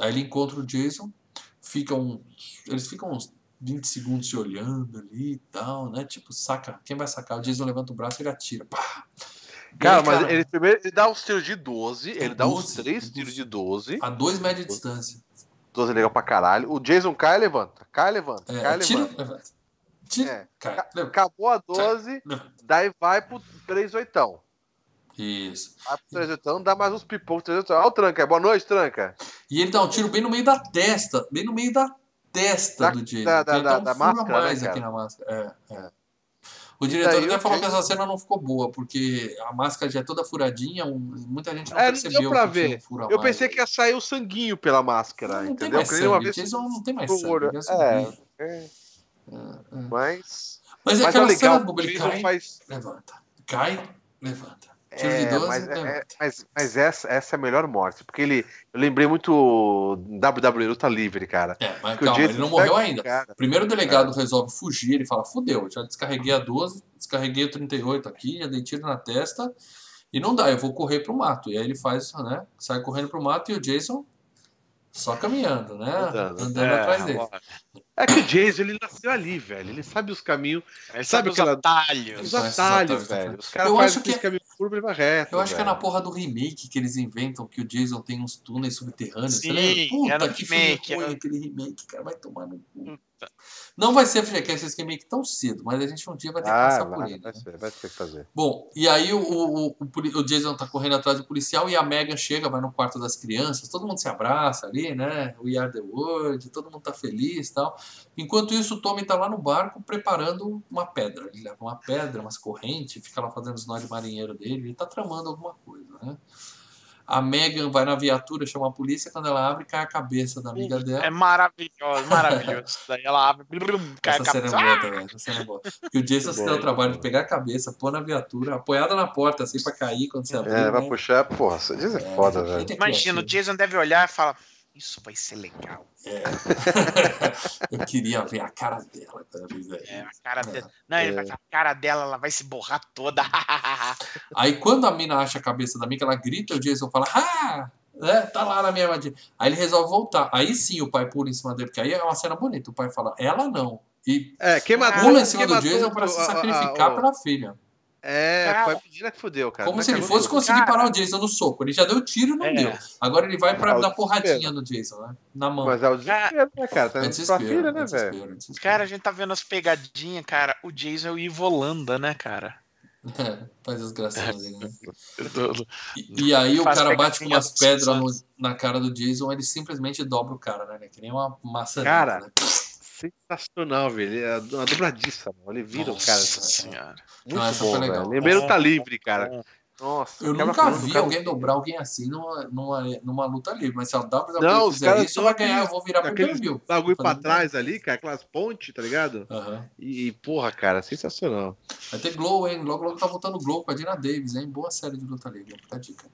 Aí ele encontra o Jason, ficam, eles ficam uns 20 segundos se olhando ali e tal, né? Tipo, saca, quem vai sacar? O Jason levanta o braço e ele atira. Pá! Cara, aí, mas cara, ele primeiro ele dá os tiros de 12, ele 12, dá os três tiros de 12. A dois média distância. 12 é legal pra caralho. O Jason cai levanta. Cai levanta. É, cai tira, levanta. levanta. Tira, é. cai, levanta. Acabou a 12, daí vai pro 3 oitão. Isso. Vai pro 3 oitão, dá mais uns pipocos. 3 oitão. Olha o tranca. Boa noite, tranca. E ele dá um tiro bem no meio da testa. Bem no meio da testa da, do Jason. Da, da, um da máscara, mais né, aqui na máscara. É, é. O diretor até falou que essa cena não ficou boa, porque a máscara já é toda furadinha, muita gente não é, percebeu. Não deu pra ver. Um eu pensei que ia sair o sanguinho pela máscara, não, entendeu? Tem mais sangue. Uma vez... Jason não tem mais sangue. É, é, é, Mas... Mas é aquela legal, cena, ele cai, faz... levanta. Cai, levanta. É, 12, mas, é, mas, mas, essa, essa é a melhor morte, porque ele. Eu lembrei muito WWE Luta Livre, cara. É, mas calma, ele não morreu ainda. Cara, Primeiro o delegado é. resolve fugir, ele fala: fudeu, já descarreguei a 12, descarreguei o 38 aqui, já dei tiro na testa, e não dá, eu vou correr pro mato. E aí ele faz, né? Sai correndo pro mato e o Jason só caminhando, né? Andando, Andando é, atrás dele. É que o Jason, ele nasceu ali, velho. Ele sabe os caminhos. Ele sabe, sabe os aquela... atalhos. Os atalhos, velho. Os caras fazem que... caminho curvo e vai reto. Eu acho velho. que é na porra do remake que eles inventam que o Jason tem uns túneis subterrâneos. Sim, Puta, que remake, filme ruim era... aquele remake, cara. Vai tomar no cu. Não vai ser FGCast esse remake tão cedo, mas a gente um dia vai ter que ah, passar vai, por ele. Vai, né? ser, vai ter que fazer. Bom, e aí o, o, o, o, Jason tá correndo atrás do policial e a Megan chega, vai no quarto das crianças, todo mundo se abraça ali, né? We are the world, todo mundo tá feliz e tal. Enquanto isso, o Tommy tá lá no barco preparando uma pedra. Ele leva uma pedra, umas correntes, fica lá fazendo os nós de marinheiro dele, ele tá tramando alguma coisa, né? A Megan vai na viatura, chama a polícia, quando ela abre, cai a cabeça da amiga dela. É maravilhoso, maravilhoso. Daí ela abre, cai essa a cabeça. Cena é boa também, essa cena é boa. Porque o Jason se deu o trabalho de pegar a cabeça, pôr na viatura, apoiada na porta, assim, pra cair quando você abrir. É, vai né? puxar, porra, isso é, é foda, velho. Imagina, o Jason deve olhar e falar, isso vai ser legal. É. eu queria ver a cara dela. É, a cara é. dela. Não, é. a cara dela ela vai se borrar toda. aí quando a mina acha a cabeça da amiga, ela grita, o Jason fala, ah! É, tá lá na minha armadilha. Aí ele resolve voltar. Aí sim o pai pula em cima dele, porque aí é uma cena bonita. O pai fala, ela não. E é, quem matou, pula em cima do Jason para se sacrificar a, a, a, pela filha. É, cara, foi a menina que fudeu, cara. Como se ele fosse conseguir cara. parar o Jason no soco. Ele já deu tiro e não é. deu. Agora ele vai pra é dar porradinha no Jason, né? Na mão. Mas é o desespero, né, cara? Tá é desespero, filha, né, velho? Cara, a gente tá vendo as pegadinhas, cara. O Jason é o Ivolanda, né, cara? É, faz as gracinhas dele, né? E, e, aí o cara bate com umas pedras na cara do Jason, ele simplesmente dobra o cara, né? Que nem uma massa. Cara, né? Sensacional, velho. É uma dobradiça, mano. Ele vira Nossa o cara. Senhora. Muito Nossa, bom, velho. Lembrei tá livre, cara. Nossa, eu nunca vi alguém dobrar alguém assim numa, numa, numa luta livre, mas se a WWE não, fizer isso, vai ganhar, eu vou virar pro pay-per-view. Bagulho pra trás ali, cara, aquelas pontes, tá ligado? Uhum. E, porra, cara, sensacional. Vai ter Glow, hein? Logo, logo tá voltando Glow com a Dina Davis, hein? Boa série de luta livre, fica a dica.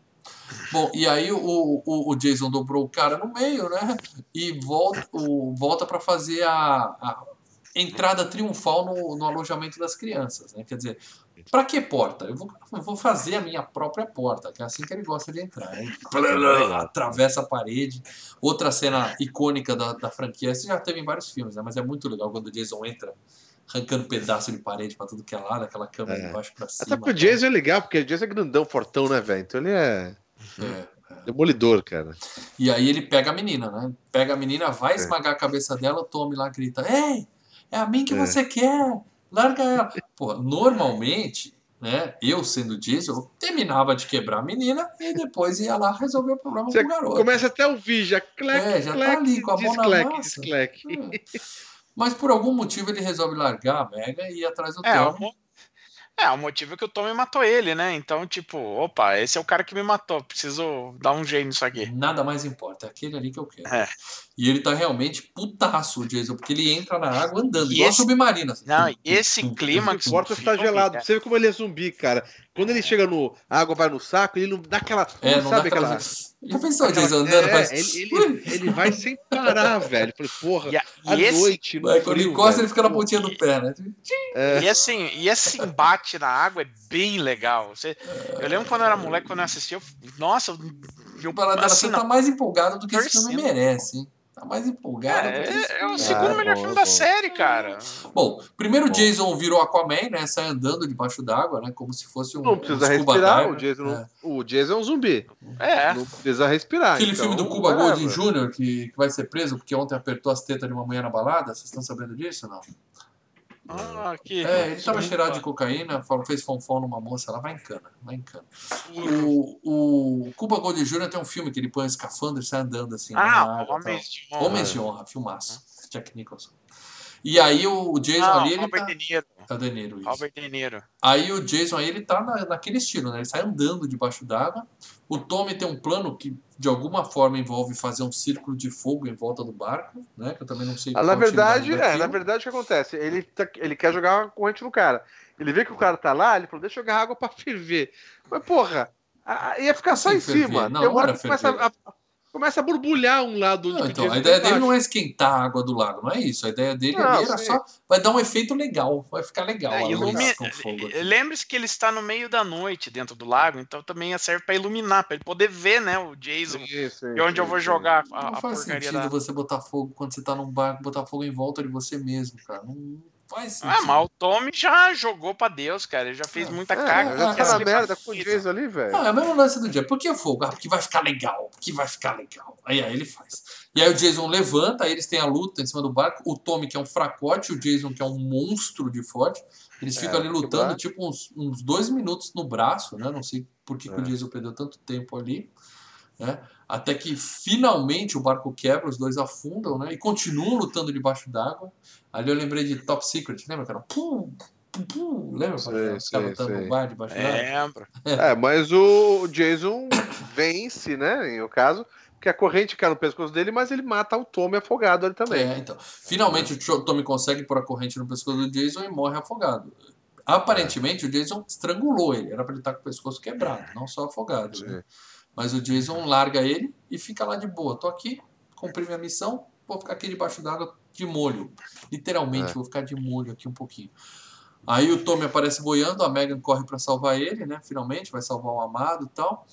Bom, e aí o, o, o, Jason dobrou o cara no meio, né? E volta, o, volta para fazer a, a entrada triunfal no, no alojamento das crianças, né? Quer dizer, para que porta? Eu vou, eu vou, fazer a minha própria porta, que é assim que ele gosta de entrar. Atravessa a parede. Outra cena icônica da, da franquia, você já teve em vários filmes, né? mas é muito legal quando o Jason entra arrancando pedaço de parede pra tudo que é lado, aquela câmera é. de baixo pra cima. Até porque o Jason é legal, porque o Jason é grandão, fortão, né, velho? Então ele é... é. é. Demolidor, cara. E aí ele pega a menina, né? Pega a menina, vai é. esmagar a cabeça dela, o Tommy lá grita: Ei, é a mim que é. você quer! Larga ela. Pô, normalmente, né? Eu sendo Jason, eu terminava de quebrar a menina e depois ia lá resolver o problema Você com o garoto. Começa até a ouvir, já clec, É, já tá clec, tá ali com a mão na massa. É. Mas por algum motivo ele resolve largar a Mega e ir atrás do é, Tommy. É, o motivo é que o Tommy matou ele, né? Então, tipo, opa, esse é o cara que me matou. Preciso dar um jeito nisso aqui. Nada mais importa, é aquele ali que eu quero. É. E ele tá realmente putaço, o Jason, porque ele entra na água andando, e igual esse... submarino. Assim. Não, esse clima. O porta está gelado. Você vê como ele é zumbi, cara. Quando ele chega no. A água vai no saco, ele não dá aquela. É, não sabe dá aquela. Já pensou o Jason andando? É, faz... ele, ele, ele, vai sem parar, velho. Falei, porra, e, a, à e noite. Esse... Vai, quando ele encosta, ele fica na pontinha do pé, né? É. E, assim, e esse embate na água é bem legal. Você, eu lembro quando eu era moleque, quando eu assistia, eu, nossa, eu, assim, você tá mais empolgado do que esse filme merece, hein? Tá mais empolgado. É, é o segundo melhor bom, filme bom. da série, cara. Bom, primeiro bom. Jason virou Aquaman, né? Sai andando debaixo d'água, né? Como se fosse um. Não precisa um respirar. O Jason, é. o Jason é um zumbi. É. Não precisa respirar. Aquele então, filme do Cuba Golding Jr., que, que vai ser preso porque ontem apertou as tetas de uma manhã na balada. Vocês estão sabendo disso ou não? Ah, que é, ele tava cheirado de cocaína, fez fonfon numa moça lá, vai em cana, vai em cana. O, o Cuba Gold Jr. tem um filme que ele põe um escafandro e sai andando assim. Ah, Homens de Honra. Homens de Honra, filmaço. Jack Nicholson. E aí o Jason ah, ali. Ele Robert tá... De Niro. O De Niro, isso. Robert De Niro. Aí o Jason aí ele tá na, naquele estilo, né? Ele sai andando debaixo d'água. O Tommy tem um plano que de alguma forma envolve fazer um círculo de fogo em volta do barco, né? Que eu também não sei. Ah, na verdade, é, na verdade o que acontece? Ele, tá, ele quer jogar uma corrente no cara. Ele vê que o cara tá lá, ele falou, deixa eu jogar água pra ferver. Mas, porra, ia ficar só em ferver. cima. Não, Tem uma hora que começa a, começa a borbulhar um lado. Não, então, a ideia dele não é esquentar a água do lago, não é isso. A ideia dele não, era só. Vai dar um efeito legal, vai ficar legal. É, ilumi... Lembre-se que ele está no meio da noite dentro do lago, então também serve para iluminar, para ele poder ver, né, o Jason. Isso, e onde isso, eu vou jogar a, não a faz sentido da... você botar fogo quando você está num barco, botar fogo em volta de você mesmo, cara. Não Faz ah, mas o Tommy já jogou pra Deus, cara. Ele já fez é, muita é, caga. Já tá na merda com o Jason ali, velho. Ah, é o mesmo lance do dia. Por que fogo? Ah, porque vai ficar legal. Porque vai ficar legal. Aí, aí ele faz. E aí o Jason levanta, aí eles têm a luta em cima do barco. O Tommy, que é um fracote, o Jason, que é um monstro de forte. Eles ficam é, ali lutando, tipo, uns, uns dois minutos no braço, né? Não sei por que, que o é. Jason perdeu tanto tempo ali. Né? Até que finalmente o barco quebra, os dois afundam, né? E continuam lutando debaixo d'água. Ali eu lembrei de Top Secret, lembra, cara? Pum, pum, pum. Lembra? Sei, Os caras lutando no bar debaixo d'água. Lembro. É. é, mas o Jason vence, né? Em o caso, porque a corrente cai no pescoço dele, mas ele mata o Tommy afogado ali também. É, então. Finalmente o Tommy consegue pôr a corrente no pescoço do Jason e morre afogado. Aparentemente o Jason estrangulou ele, era para ele estar com o pescoço quebrado, não só afogado. Né? Mas o Jason larga ele e fica lá de boa. Tô aqui, cumpri minha missão, vou ficar aqui debaixo d'água de molho. Literalmente, é. vou ficar de molho aqui um pouquinho. Aí o Tommy aparece boiando, a Megan corre para salvar ele, né? Finalmente, vai salvar o amado e tal.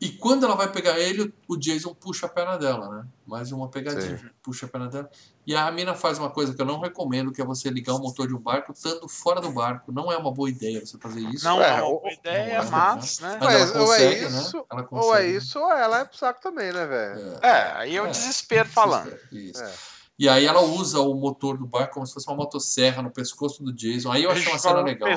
E quando ela vai pegar ele, o Jason puxa a perna dela, né? Mais uma pegadinha, Sim. puxa a perna dela. E a mina faz uma coisa que eu não recomendo, que é você ligar o motor de um barco estando fora do barco. Não é uma boa ideia você fazer isso. Não é, é uma boa ideia, não, mas, né? Mas, ela consegue, ou é isso, né? Ela consegue, ou é isso, ou ela é pro saco também, né, velho? É, é, aí é o é, desespero falando. Isso. E aí ela usa o motor do barco como se fosse uma motosserra no pescoço do Jason. Aí eu achei uma cena legal.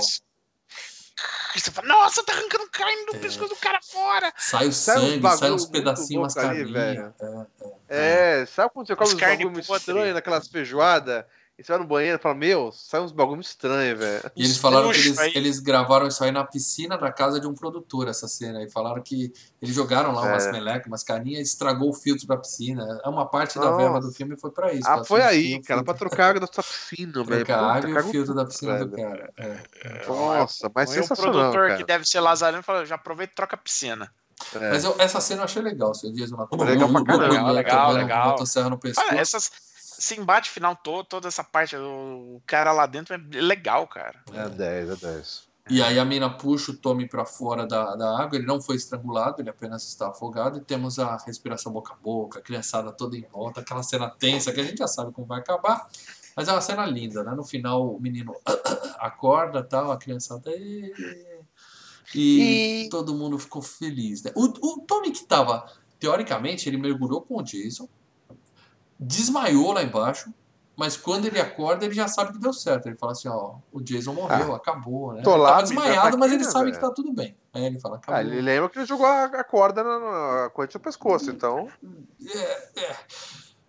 Você fala, nossa, tá arrancando carne do é. pescoço do cara fora. Sai o sangue, sai, sai uns pedacinhos, umas carninhas. É, é, é. é, sabe quando você come uns bagulho estranho naquelas feijoadas? E você vai no banheiro e fala, meu, sai uns bagulho estranho, velho. E eles falaram que eles, eles, gravaram isso aí na piscina da casa de um produtor, essa cena. E falaram que eles jogaram lá é. umas melecas, umas carinhas, estragou o filtro da piscina. É uma parte Nossa. da verba do filme foi pra isso. Ah, foi aí, cara, pra trocar a água da sua piscina, velho. Trocar a água e o filtro da piscina velho. do cara. É. é. Nossa, mas Foi sensacional, um produtor cara. que deve ser lazareno falou, já aproveita e troca a piscina. É. Mas eu, essa cena eu achei legal, seu Dias Legal pra caramba. Legal, legal, legal. Motosserra no pescoço. Ah, essas, esse embate final todo, toda essa parte, o cara lá dentro é legal, cara. É 10, é 10. E aí a mina puxa o Tommy para fora da, da água, ele não foi estrangulado, ele apenas está afogado, e temos a respiração boca a boca, a criançada toda em volta, aquela cena tensa que a gente já sabe como vai acabar, mas é uma cena linda, né? No final o menino acorda tal, a criançada. E, e, e... todo mundo ficou feliz. Né? O, o Tommy que estava, teoricamente, ele mergulhou com o Jason, desmaiou lá embaixo, mas quando ele acorda, ele já sabe que deu certo. Ele fala assim, ó, o Jason morreu, ah, acabou, né? Tô lá, tava desmaiado, mas ele né, sabe velho? que tá tudo bem. Aí ele fala, acabou. Ah, ele lembra que ele jogou a, corda na, na corrente no pescoço, então. É, é.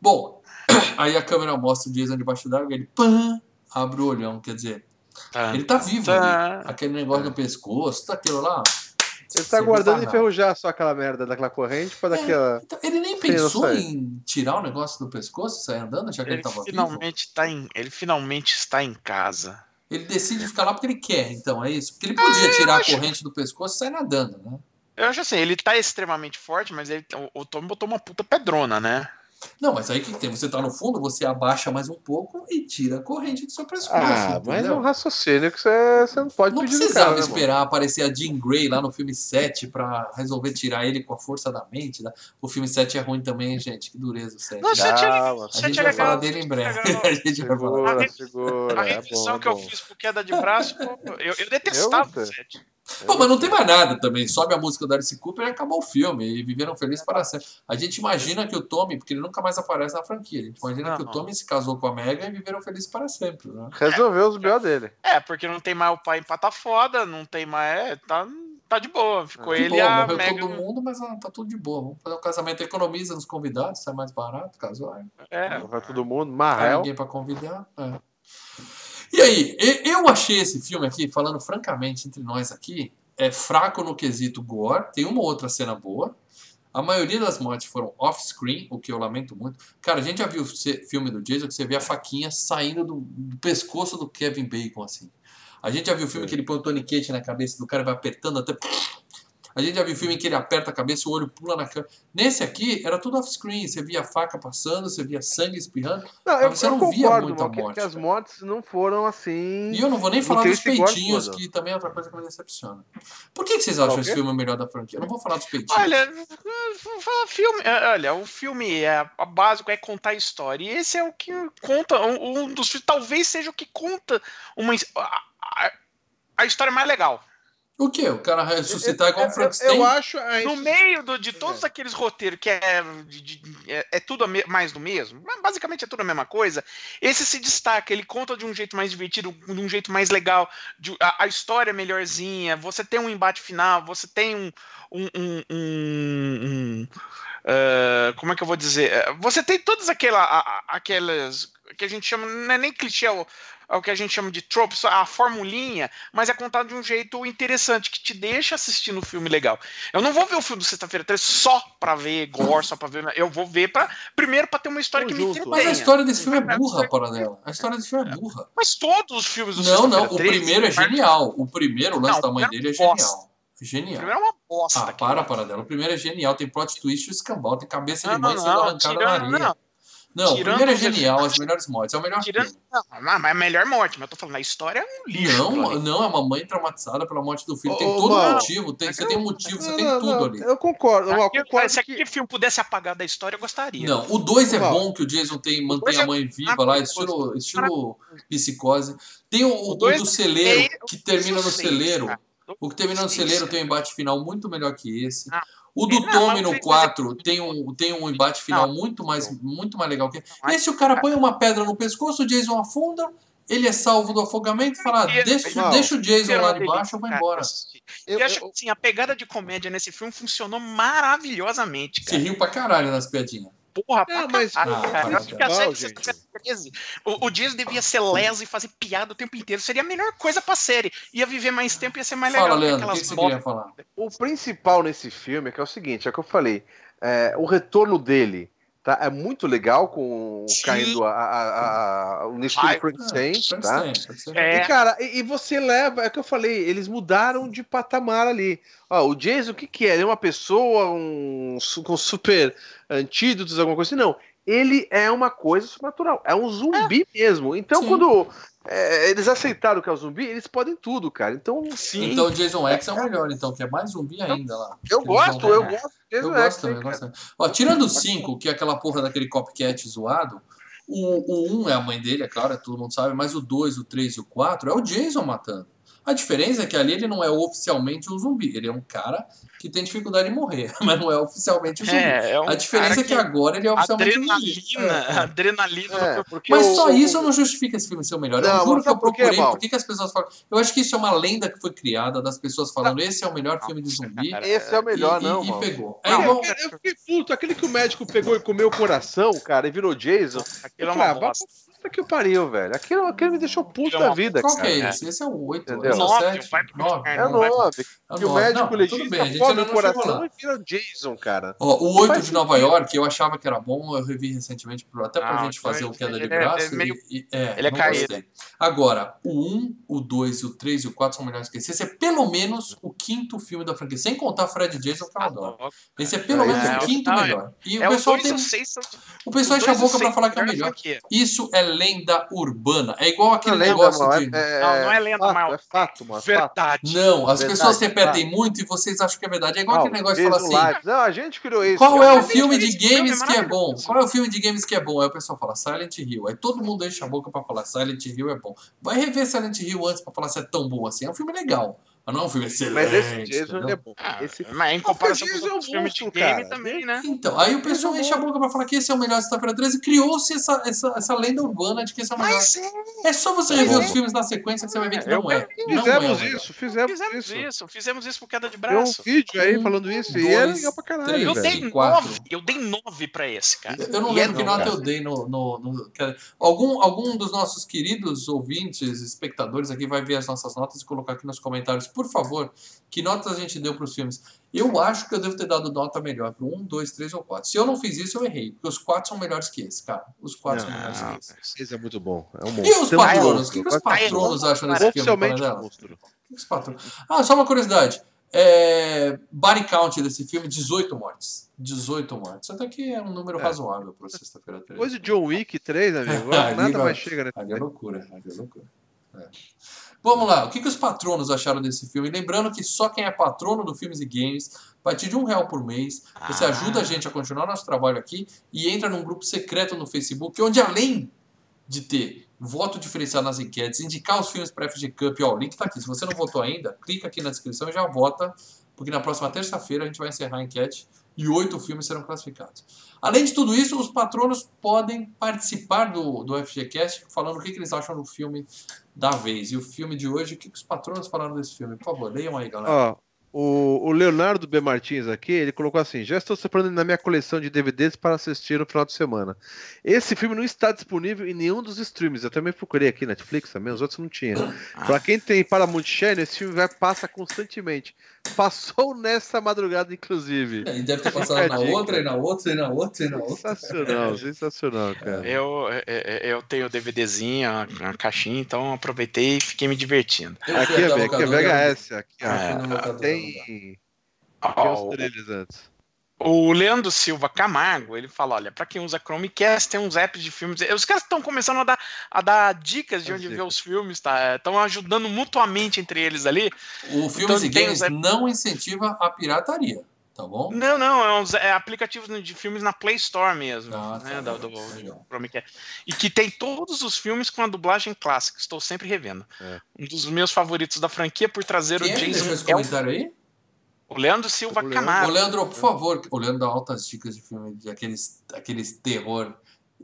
Bom, aí a câmera mostra o Jason debaixo d'água, ele pã, abre o olhão, quer dizer, Tá. ele tá vivo ali. Aquele negócio no pescoço, tá aquilo lá. Ele tá guardando faz enferrujar só aquela merda daquela corrente pra daquela. É, então, ele nem pensou em tirar o negócio do pescoço e sair andando, já que ele, Ele tava vivo. finalmente, tá em, ele finalmente está em casa. Ele decide ficar lá porque ele quer, então, é isso? Porque ele podia Ah, tirar eu a acho- corrente do pescoço e sair nadando, né? Eu acho assim, ele tá extremamente forte, mas ele, o, o Tommy botou uma puta pedrona, né? Não, mas aí o que, que tem? Você tá no fundo, você abaixa mais um pouco e tira a corrente do seu pescoço. Ah, mas é entendeu? um raciocínio que você, você não pode Não precisava cara, né, mano? esperar aparecer a Jean Grey lá no filme 7 pra resolver tirar ele com a força da mente. Né? O filme 7 é ruim também, gente. Que dureza o 7. Não, o sete é legal, Calma, o a gente é vai falar dele em é breve. a gente vai falar. Segura, segura. A é regressão bom, que é eu fiz por queda de braço, eu, eu detestava Eu o gostei. 7. Pô, mas não tem mais nada também. Sobe a música do Alice Cooper e acabou o filme. E viveram felizes para sempre. A gente imagina que o Tommy, porque ele nunca mais aparece na franquia, a gente imagina Não. que o Tommy se casou com a Megan e viveram felizes para sempre. Né? Resolveu os B.O. dele. É, porque não tem mais o pai empata foda, não tem mais. É, tá, tá de boa. Ficou De ele e boa, a morreu Megan. todo mundo, mas ah, tá tudo de boa. Vamos fazer um casamento, economiza nos convidados, sai mais barato, casou. É, Vai todo mundo, Não tem Marrel. ninguém pra convidar. é. E aí, eu achei esse filme aqui, falando francamente entre nós aqui, é fraco no quesito gore, tem uma ou outra cena boa. A maioria das mortes foram off-screen, o que eu lamento muito. Cara, a gente já viu o filme do Jason que você vê a faquinha saindo do, do pescoço do Kevin Bacon, assim. A gente já viu o filme que ele põe o Tony Kate na cabeça do cara e vai apertando até. A gente já viu filme em que ele aperta a cabeça e o olho pula na câmera. Nesse aqui, era tudo off-screen. Você via a faca passando, você via sangue espirrando. Não, eu, você eu não via concordo, muita mano, que, morte, que as mortes não foram assim. E eu não vou nem falar dos peitinhos, que também é outra coisa que me decepciona. Por que, que vocês acham esse filme o melhor da franquia? Eu não vou falar dos peitinhos. Olha, vou falar filme. é, Olha, o filme é a básico é contar a história. E esse é o que conta. Um um dos filmes, talvez seja o que conta uma, a, a- a história mais legal. O quê? O cara ressuscitar igual o eu, Frankenstein? eu acho. No meio do- de todos aqueles roteiros que é, de- de- é, é tudo me- mais do mesmo, basicamente é tudo a mesma coisa, esse se destaca, ele conta de um jeito mais divertido, de um jeito mais legal, de- a, a história é melhorzinha, você tem um embate final, você tem um. um- um- um- um, ah, como é que eu vou dizer? Eh, Você tem todas aquela, aquelas que a gente chama, não é nem clichê, é o, é o que a gente chama de tropes, a formulinha, mas é contado de um jeito interessante, que te deixa assistindo o filme legal. Eu não vou ver o filme do Sexta-feira 13 só pra ver gore, só pra ver. Eu vou ver pra, primeiro pra ter uma história que me Conjunto. Mas a história desse filme é burra, para dela. A história desse filme é burra. Mas todos os filmes do Não, não. O 13, primeiro é genial. O primeiro, o lance Não, da mãe o dele é é uma genial. O Genial. primeiro é uma bosta. Ah, para, para dela. O primeiro é genial. Tem plot twist e escambau. Tem cabeça de Não, mãe não, sendo arrancada na areia. não, Não, o tirando primeiro é genial. As melhores mortes. É o melhor tirando, filme. não, não, mas é a melhor morte, mas eu tô falando, a história é um lixo. Não, não, é uma mãe traumatizada pela morte do filho. Tem Ô, todo mano. motivo. Tem, você tem motivo, você Não, tem não, tudo não, ali. Eu concordo. Eu Aquilo- concordo se que- aquele filme pudesse apagar da história, eu gostaria. Não, o 2 é bom que o Jason tem, mantém a é mãe viva lá, estilo, estilo psicose. Tem o, o, O dois do celeiro, é- que termina no celeiro. O que termina no celeiro tem um embate final muito melhor que esse. O do Não, Tommy no ele- 4 tem um, tem um embate final muito mais, muito mais legal que esse. O cara põe uma pedra no pescoço, o Jason afunda, ele é salvo do afogamento e fala: ah, deixa, Não. deixa o Jason lá de baixo, eu vou embora. eu- e acho eu- que assim, a pegada de comédia nesse filme funcionou maravilhosamente, Se cara. riu pra caralho nas piadinhas. Porra, Não, pra mas- caralho, Ah, cara. para, Eu acho que a para. série Não, de gente. Sexta-feira 13. O, o Jason devia ser leso e fazer piada o tempo inteiro. Seria a melhor coisa pra série. Ia viver mais tempo e ia ser mais legal. Fala, Leandro, o que, que você falar? O principal nesse filme é que é o seguinte, é o que eu falei. É, o retorno dele Tá? É muito legal com Sim. caindo a, a, a, o estilo Frankenstein, tá? É. E, cara, e, e, você leva, é o que eu falei, eles mudaram de patamar ali. Ó, o Jason, o que que é? Ele é uma pessoa um, com super antídotos, alguma coisa assim? Não, ele é uma coisa sobrenatural, é um zumbi é. mesmo. Então, Sim. quando é, eles aceitaram que é o zumbi, eles podem tudo, cara. Então, sim. Então o Jason X é o melhor, então, que é mais zumbi ainda lá. Eu gosto, eu gosto. Eu gosto também, eu gosto Ó, tirando o 5, que é aquela porra daquele copycat zoado, o 1 um é a mãe dele, é claro, todo mundo sabe, mas o 2, o 3 e o 4 é o Jason matando. A diferença é que ali ele não é oficialmente um zumbi, ele é um cara que tem dificuldade de morrer, mas não é oficialmente um zumbi. É, é um a diferença é que, que, agora ele é oficialmente adrenalina, um zumbi. É, adrenalina. É, mas só isso não justifica esse filme ser o melhor. Não, eu juro que eu procurei, por que, que as pessoas falam... Eu acho que isso é uma lenda que foi criada das pessoas falando não. esse é o melhor filme de zumbi. Esse é o melhor, e, não, e, e pegou. É igual... Eu fiquei puto, aquele que o médico pegou e comeu o coração, cara, e virou Jason. Aquilo é uma bosta. Puta que pariu, velho. Aquilo, aquilo me deixou puto da vida, Qual cara. que é esse? Esse é o 8, Entendeu? é o 7, 9. É o 9. Que o médico legista foda o coração e vira Jason, cara. Ó, o 8 de Nova York, eu achava que era bom, eu revi recentemente, até pra ah, gente fazer o queda de é- braço. É meio... e, é, ele é caído. Agora, o 1, o 2, o 3 e o 4 são melhores que esse. Esse é pelo menos o quinto filme da franquia, sem contar Fred Jason, que eu adoro. Esse é pelo menos o quinto melhor. E o pessoal tem... O pessoal enche a boca pra falar que é melhor. Isso é lenda urbana. É igual aquele não, negócio não, de. É, não, não é lenda, mas é fato, mano. Verdade. Não, as pessoas repetem fato. muito e vocês acham que é verdade. É igual não, aquele negócio de falar assim. Live. Não, a gente criou isso. Qual é o filme de games que é bom? Qual é o filme de games que é bom? Aí o pessoal fala Silent Hill. Aí todo mundo enche a boca pra falar Silent Hill é bom. Vai rever Silent Hill antes pra falar se é tão bom assim. É um filme legal. Mas não é um filme excelente. Mas esse Jason é bom. Ah, esse... Mas em comparação com os outros é filmes de game também, né? Então, aí o pessoal enche a boca pra falar que esse é o melhor Sexta-feira 13 e criou-se essa, essa, essa lenda urbana de que esse é o melhor. Mas, é, é só você rever é. os filmes na sequência que você vai ver que não é. Fizemos não é isso, fizemos, fizemos isso. isso. Fizemos isso por queda de braço. Tem um vídeo aí falando isso dois, e é legal pra caralho. Três, eu, dei nove, eu dei nove pra esse, cara. Eu não lembro que nota eu dei no. no, no algum, algum dos nossos queridos ouvintes, espectadores aqui vai ver as nossas notas e colocar aqui nos comentários, por favor que notas a gente deu para os filmes? Eu acho que eu devo ter dado nota melhor para um, dois, três ou quatro. Se eu não fiz isso, eu errei. Porque os quatro são melhores que esse, cara. Os quatro não, são melhores que esse. Esse é muito bom. É um e os patronos? O que, que os patronos acham desse filme? Monstro. O que os patronos? Ah, só uma curiosidade. É, body count desse filme, 18 mortes. 18 mortes. Até que é um número é. razoável para sexta-feira 13. Depois de John Wick 3, amigo, nada mais chega. Né? Ali é loucura. Ali é loucura. É. Vamos lá, o que, que os patronos acharam desse filme? Lembrando que só quem é patrono do Filmes e Games, a partir de um real por mês, você ah. ajuda a gente a continuar nosso trabalho aqui e entra num grupo secreto no Facebook, onde além de ter voto diferenciado nas enquetes, indicar os filmes para FG Cup, ó, o link está aqui. Se você não votou ainda, clica aqui na descrição e já vota, porque na próxima terça-feira a gente vai encerrar a enquete e oito filmes serão classificados. Além de tudo isso, os patronos podem participar do, do FGCast falando o que, que eles acham do filme da vez. E o filme de hoje, o que, que os patronos falaram desse filme? Por favor, leiam aí, galera. o, o Leonardo B. Martins aqui, ele colocou assim: já estou separando na minha coleção de DVDs para assistir no final de semana. Esse filme não está disponível em nenhum dos streams. Eu também procurei aqui Netflix também, os outros não tinham. Ah. Para quem tem Paramount Channel, esse filme vai passa constantemente. Passou nessa madrugada, inclusive. É, e deve ter passado na outra, e na outra, e na outra, e na outra. Sensacional, sensacional, cara. Eu, eu, eu tenho o DVDzinho, a caixinha, então aproveitei e fiquei me divertindo. aqui, é, aqui é VHS, aqui, ó. É, tem. Tem os trilhos antes. O Leandro Silva Camargo, ele fala, olha, para quem usa Chromecast, tem uns apps de filmes. Os caras estão começando a dar, a dar dicas de onde ver os filmes, tá? Estão ajudando mutuamente entre eles ali. O Filmes então, e Games não incentiva a pirataria, tá bom? Não, não, é, uns, é aplicativos de filmes na Play Store mesmo, ah, né, tá, do, do, Chromecast. E que tem todos os filmes com a dublagem clássica, estou sempre revendo. É. Um dos meus favoritos da franquia por trazer quem o Jason... Deixa esse comentário aí? O Leandro Silva o Leandro, Camargo. O Leandro, por favor, o Leandro dá altas dicas de filme, de aqueles, aqueles terror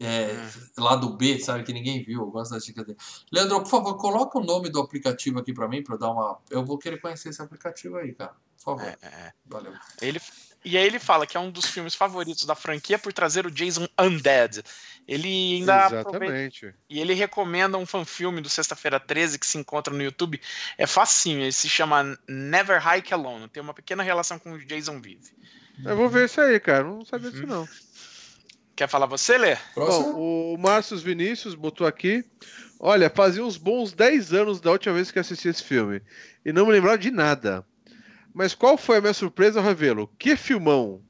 é, hum. lá do B, sabe, que ninguém viu. Eu gosto das dicas dele. Leandro, por favor, coloca o nome do aplicativo aqui para mim, para dar uma. Eu vou querer conhecer esse aplicativo aí, cara. Por favor. É, é. Valeu. Ele, e aí ele fala que é um dos filmes favoritos da franquia por trazer o Jason Undead. Ele ainda Exatamente. E ele recomenda um fanfilme do Sexta-feira 13 que se encontra no YouTube. É facinho, ele se chama Never Hike Alone. Tem uma pequena relação com o Jason Vive. Eu vou ver isso aí, cara. Não sabia disso, uhum. não. Quer falar você, Lê? Bom, o Márcio Vinícius botou aqui. Olha, fazia uns bons 10 anos da última vez que assisti esse filme. E não me lembrava de nada. Mas qual foi a minha surpresa ao revê-lo? Que filmão!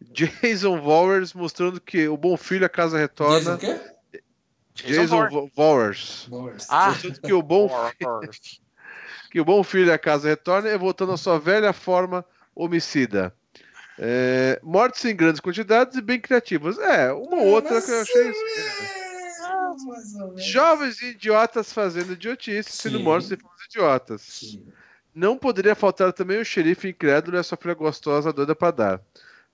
Jason Vowers mostrando que o bom filho a casa retorna. Jason quê? Jason Vowers. Ah, mostrando que o bom filho, que o bom filho a casa retorna e voltando à sua velha forma homicida. É, mortes em grandes quantidades e bem criativas. É, uma ou outra que eu achei. É, Jovens idiotas fazendo idiotice, sendo mortos e formas idiotas. Sim. Não poderia faltar também o xerife incrédulo e a sua filha gostosa doida para dar.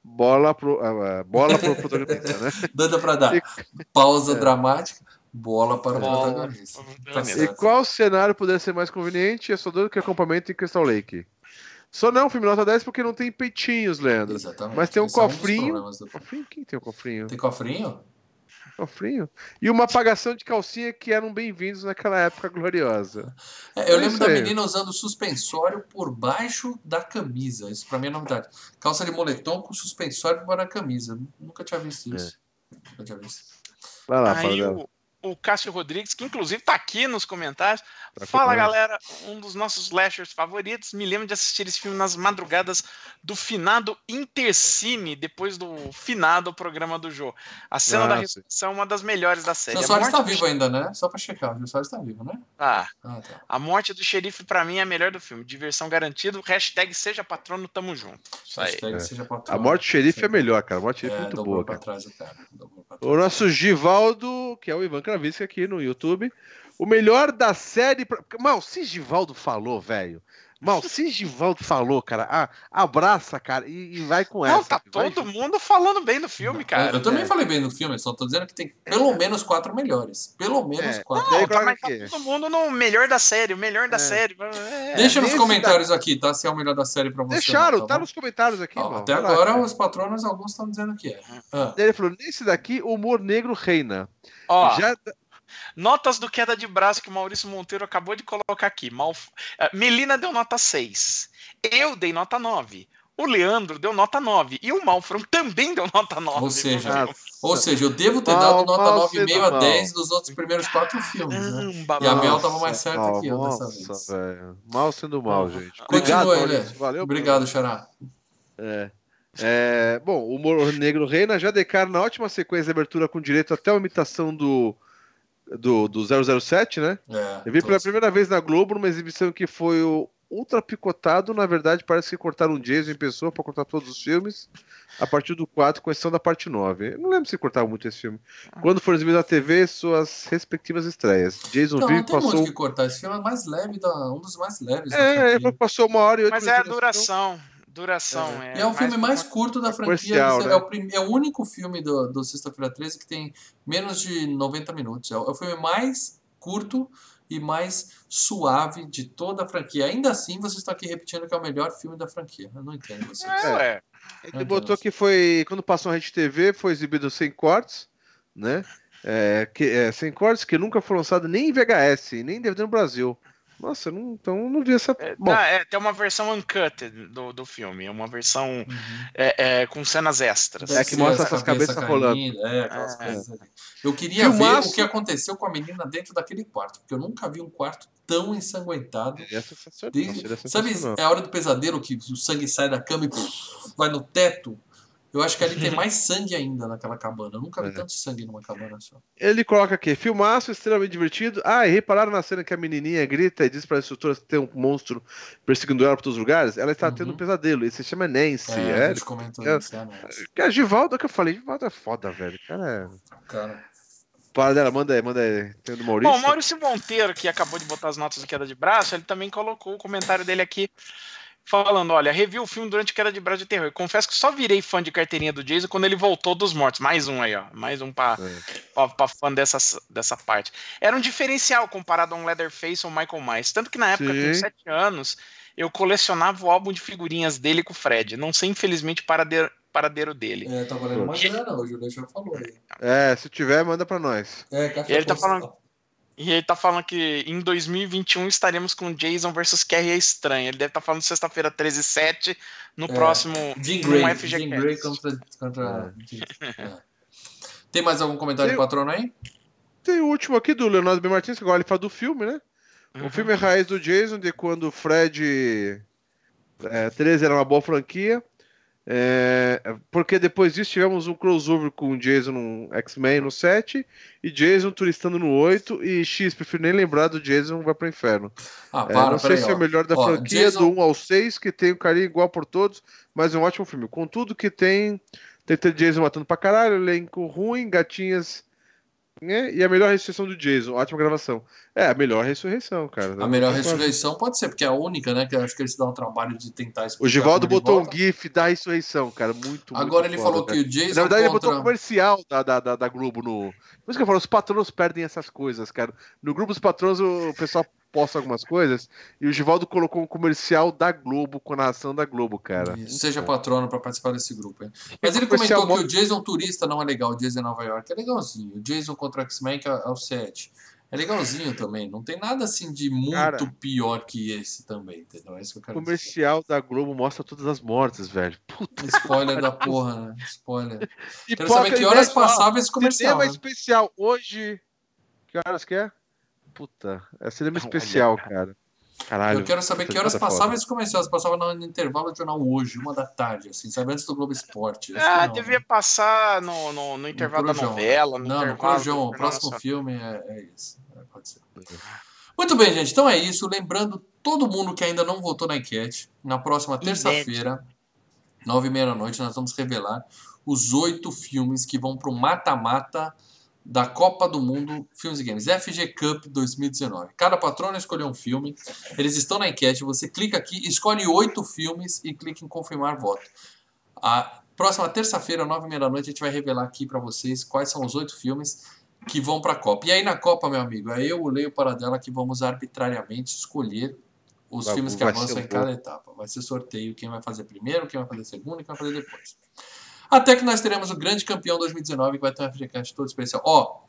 Bola pro, uh, bola pro protagonista, né? doida para dar. E... Pausa é. dramática. Bola para bola. o protagonista. Tá e qual cenário poderia ser mais conveniente? É só doido que acampamento em Crystal Lake. Só não, filme nota 10 porque não tem peitinhos, Leandro. Exatamente. Mas tem um Esse cofrinho. É um do... Cofrinho? Quem tem o um cofrinho? Tem cofrinho? Cofrinho. E uma apagação de calcinha que eram bem-vindos naquela época gloriosa. É, eu é lembro da menina usando suspensório por baixo da camisa. Isso pra mim é novidade. Calça de moletom com suspensório por a camisa. Nunca tinha visto isso. É. Nunca tinha visto. Vai lá, Aí, fala o, o Cássio Rodrigues, que inclusive está aqui nos comentários. Tá Fala, galera, um dos nossos slashers favoritos. Me lembro de assistir esse filme nas madrugadas do finado Intercine, depois do finado programa do Jô. A cena ah, da ressurreição é uma das melhores da série. O Soares está vivo ainda, né? Só para checar, o Soares está vivo, né? Ah, ah tá. A morte do xerife, para mim, é a melhor do filme. Diversão garantida. Hashtag seja patrono, tamo junto. Isso aí. É. Seja patrono, a morte do xerife é melhor, cara. A morte do xerife é, é muito boa. Cara. Trás, cara. O nosso Givaldo, que é o Ivan Kravisky aqui no YouTube. O melhor da série. Mal, se Givaldo falou, velho. Mal, se Givaldo falou, cara, ah, abraça, cara, e, e, vai com essa. Não, tá todo vai... mundo falando bem do filme, cara. Eu também é. falei bem do filme, só tô dizendo que tem pelo menos quatro melhores. Pelo menos é. quatro. Não, tá, mas tá todo mundo no melhor da série, o melhor da é. série. É. Deixa nos comentários da... aqui, tá? Se é o melhor da série pra você. Deixaram, tá, tá nos comentários aqui. Ó, até agora, os patronos, alguns estão dizendo que é. Ah. Ele falou: nesse daqui, o humor negro reina. Ó, Já Notas do queda de braço que o Maurício Monteiro acabou de colocar aqui. Mal... Eh, Melina deu nota 6. Eu dei nota 9. O Leandro deu nota 9. E o Malfron também deu nota 9. Ou seja, ou seja eu devo ter dado nota 9,5 a 10 dos outros primeiros quatro filmes. Né? E a Mel tava mais certa aqui nossa, dessa vez. Véio. Mal sendo mal, gente. Continua aí, Valeu. Obrigado, Xará. É. É, bom, o Humor Negro Reina já declara na ótima sequência de abertura com direito até a imitação do do, do 007, né? É, eu vi pela primeira vez na Globo numa exibição que foi o ultra picotado. Na verdade, parece que cortaram um Jason em pessoa para cortar todos os filmes. A partir do 4, com exceção da parte 9. Eu não lembro se cortaram muito esse filme. Quando for exibido na TV, suas respectivas estreias. Jason não, Vive não passou. Muito que cortar. Esse filme é mais leve, da... um dos mais leves. É, passou uma hora e oito Mas é a duração. Duração. É, é, é o filme mais curto da franquia. É, né? é, o prim... é o único filme do, do Sexta-feira 13 que tem menos de 90 minutos. É o, é o filme mais curto e mais suave de toda a franquia. Ainda assim, vocês estão aqui repetindo que é o melhor filme da franquia. Eu não entendo vocês. É, é. Ele botou que foi. Quando passou na Rede TV, foi exibido sem cortes, né? É, que, é, sem cortes, que nunca foi lançado nem em VHS, nem DVD no Brasil. Nossa, eu não, então não vi essa. É, Bom. Tá, é, tem uma versão uncut do, do filme, uma versão uhum. é, é, com cenas extras. É que mostra essas cabeças cabeça rolando. É, aquelas é. coisas ali. Eu queria Filmaço. ver o que aconteceu com a menina dentro daquele quarto, porque eu nunca vi um quarto tão ensanguentado. É Desde, é sabe, é a hora do pesadelo que o sangue sai da cama e vai no teto. Eu acho que ali tem mais sangue ainda naquela cabana. Eu nunca vi é. tanto sangue numa cabana só. Ele coloca aqui, filmaço extremamente divertido. Ah, e repararam na cena que a menininha grita e diz para a instrutora que tem um monstro perseguindo ela para todos os lugares? Ela está uhum. tendo um pesadelo. Esse se chama Nancy. É, é, comentou é, isso, é, é, é Givaldo que eu falei. Givaldo é foda, velho. Cara é... Cara... Para dela, manda aí, manda aí. Tem do Maurício. Bom, o Maurício Monteiro, que acabou de botar as notas de queda de braço, ele também colocou o comentário dele aqui falando: olha, revi o filme durante queda de braço de terror. confesso que só virei fã de carteirinha do Jason quando ele voltou dos mortos. Mais um aí, ó. Mais um pra, é. pra, pra, fã dessa, dessa parte. Era um diferencial comparado a um Leatherface ou Michael Myers. Tanto que na época, Sim. com 7 anos, eu colecionava o álbum de figurinhas dele com o Fred. Não sei, infelizmente, para de, paradeiro dele. É, tá valendo uma grana hoje, o Deixa falou aí. É, se tiver, manda pra nós. É, ele tá falando. E ele tá falando que em 2021 estaremos com Jason versus Carrie Estranha. Ele deve estar tá falando sexta-feira 13 e 7 no é, próximo Jean Grey, FG Jean Grey contra, contra é. é. Tem mais algum comentário Tem... patrono aí? Tem o último aqui do Leonardo B. Martins, que agora ele fala do filme, né? Uhum. O filme é Raiz do Jason, de quando o Fred é, 13 era uma boa franquia. É, porque depois disso tivemos um crossover com Jason no X-Men no 7 e Jason turistando no 8 e X, prefiro nem lembrar do Jason vai pro inferno. Ah, é, para, é, não sei se é o melhor da ó, franquia, Jason... do 1 ao 6, que tem um carinho igual por todos, mas é um ótimo filme. Contudo que tem, tem Jason matando pra caralho, elenco ruim, gatinhas né? E a melhor ressurreição do Jason, ótima gravação. É, a melhor ressurreição, cara. A melhor ressurreição pode ser, porque é a única, né? Que acho que eles dão um trabalho de tentar explicar. O Givaldo botou um GIF da ressurreição, cara. Muito Agora muito ele foda, falou cara. que o Jason. Na verdade, contra... ele botou um comercial da, da, da, da Globo no. Por isso que eu falo, os patronos perdem essas coisas, cara. No grupo dos patronos, o pessoal posta algumas coisas e o Givaldo colocou um comercial da Globo com a narração da Globo, cara. Isso, seja patrono para participar desse grupo. Hein? Mas ele comentou que o Jason turista não é legal, o Jason em Nova York é legalzinho. O Jason contra o X-Men é, é o 7. É legalzinho também, não tem nada assim de muito cara, pior que esse também, entendeu? É isso que eu quero O comercial dizer. da Globo mostra todas as mortes, velho. Puta Spoiler da porra, né? Spoiler. E quero saber que horas passava esse comercial. Cinema né? especial hoje. Que horas que é? Puta, é cinema especial, cara. Caralho. Eu quero saber que horas passava esse comercial. Passava no intervalo do jornal hoje, uma da tarde, assim, sabe? Antes do Globo Esporte. Ah, não, devia né? passar no, no, no intervalo no da novela. No não, no Corujão. O próximo filme é, é isso. É, pode ser. Muito bem, gente. Então é isso. Lembrando todo mundo que ainda não votou na enquete, na próxima terça-feira, nove e meia da noite, nós vamos revelar os oito filmes que vão para o mata-mata da Copa do Mundo Filmes e Games, FG Cup 2019. Cada patrono escolheu um filme, eles estão na enquete, você clica aqui, escolhe oito filmes e clica em confirmar voto. A próxima terça-feira, nove e meia da noite, a gente vai revelar aqui para vocês quais são os oito filmes que vão para a Copa. E aí na Copa, meu amigo, é eu, o Leio Paradela que vamos arbitrariamente escolher os vai, filmes que avançam em cada etapa. Vai ser sorteio quem vai fazer primeiro, quem vai fazer segundo e quem vai fazer depois. Até que nós teremos o grande campeão 2019 que vai ter um FGCast todo especial. Ó,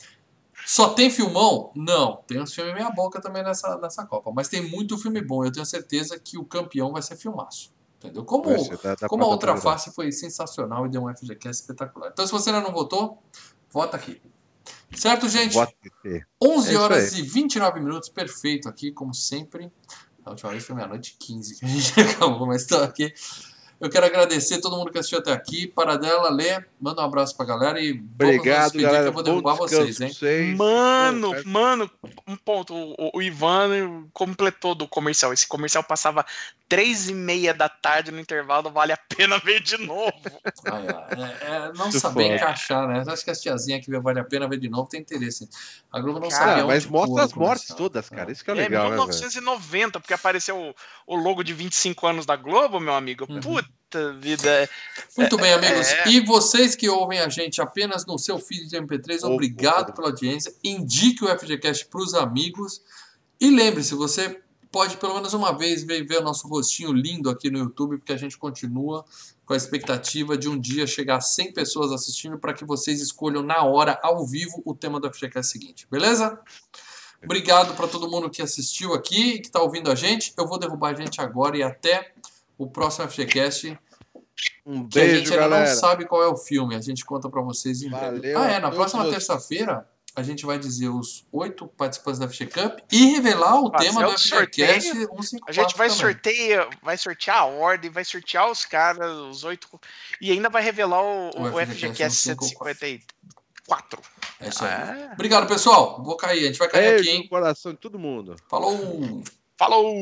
só tem filmão? Não. Tem uns filmes meia boca também nessa, nessa Copa. Mas tem muito filme bom. Eu tenho certeza que o campeão vai ser filmaço. Entendeu? Como, dá, dá como a outra face foi sensacional e deu um FGCast espetacular. Então, se você ainda não votou, vota aqui. Certo, gente? 11 é horas e 29 minutos, perfeito aqui, como sempre. A última vez foi meia-noite 15 que a gente acabou, mas estou aqui. Eu quero agradecer todo mundo que assistiu até aqui. Paradela, Lê, manda um abraço pra galera e Obrigado, galera. que eu vou derrubar vocês, hein? Vocês. Mano, Pô, mano, um ponto. O, o, Ivan completou do comercial. Esse comercial passava três e meia da tarde no intervalo, vale a pena ver de novo. Ai, é, é, não saber encaixar, né? Acho que as tiazinhas que vê vale a pena ver de novo tem interesse. A Globo não cara, sabe Mas mostra as mortes todas, cara. Isso que é, é legal. É 1990, né, porque apareceu o, o logo de 25 anos da Globo, meu amigo. Uhum. Puta vida. Muito bem, amigos. É... E vocês que ouvem a gente apenas no seu feed de MP3, oh, obrigado oh, pela audiência. Indique o FGCast para os amigos. E lembre-se, você pode pelo menos uma vez ver, ver o nosso rostinho lindo aqui no YouTube, porque a gente continua com a expectativa de um dia chegar a 100 pessoas assistindo para que vocês escolham na hora, ao vivo, o tema do FGCast seguinte, beleza? Obrigado para todo mundo que assistiu aqui e que está ouvindo a gente. Eu vou derrubar a gente agora e até o próximo FGCast. Um beijo, a gente ainda galera. não sabe qual é o filme, a gente conta para vocês em breve. Ah, é, na próxima terça-feira a gente vai dizer os oito participantes da FG Cup e revelar o tema do FGCast 154 A gente vai sortear, vai sortear a ordem, vai sortear os caras, os oito, e ainda vai revelar o, o, o FGCast 154. É isso aí. Ah. Obrigado, pessoal. Vou cair, a gente vai cair Beijo aqui, hein? coração de todo mundo. Falou! Falou!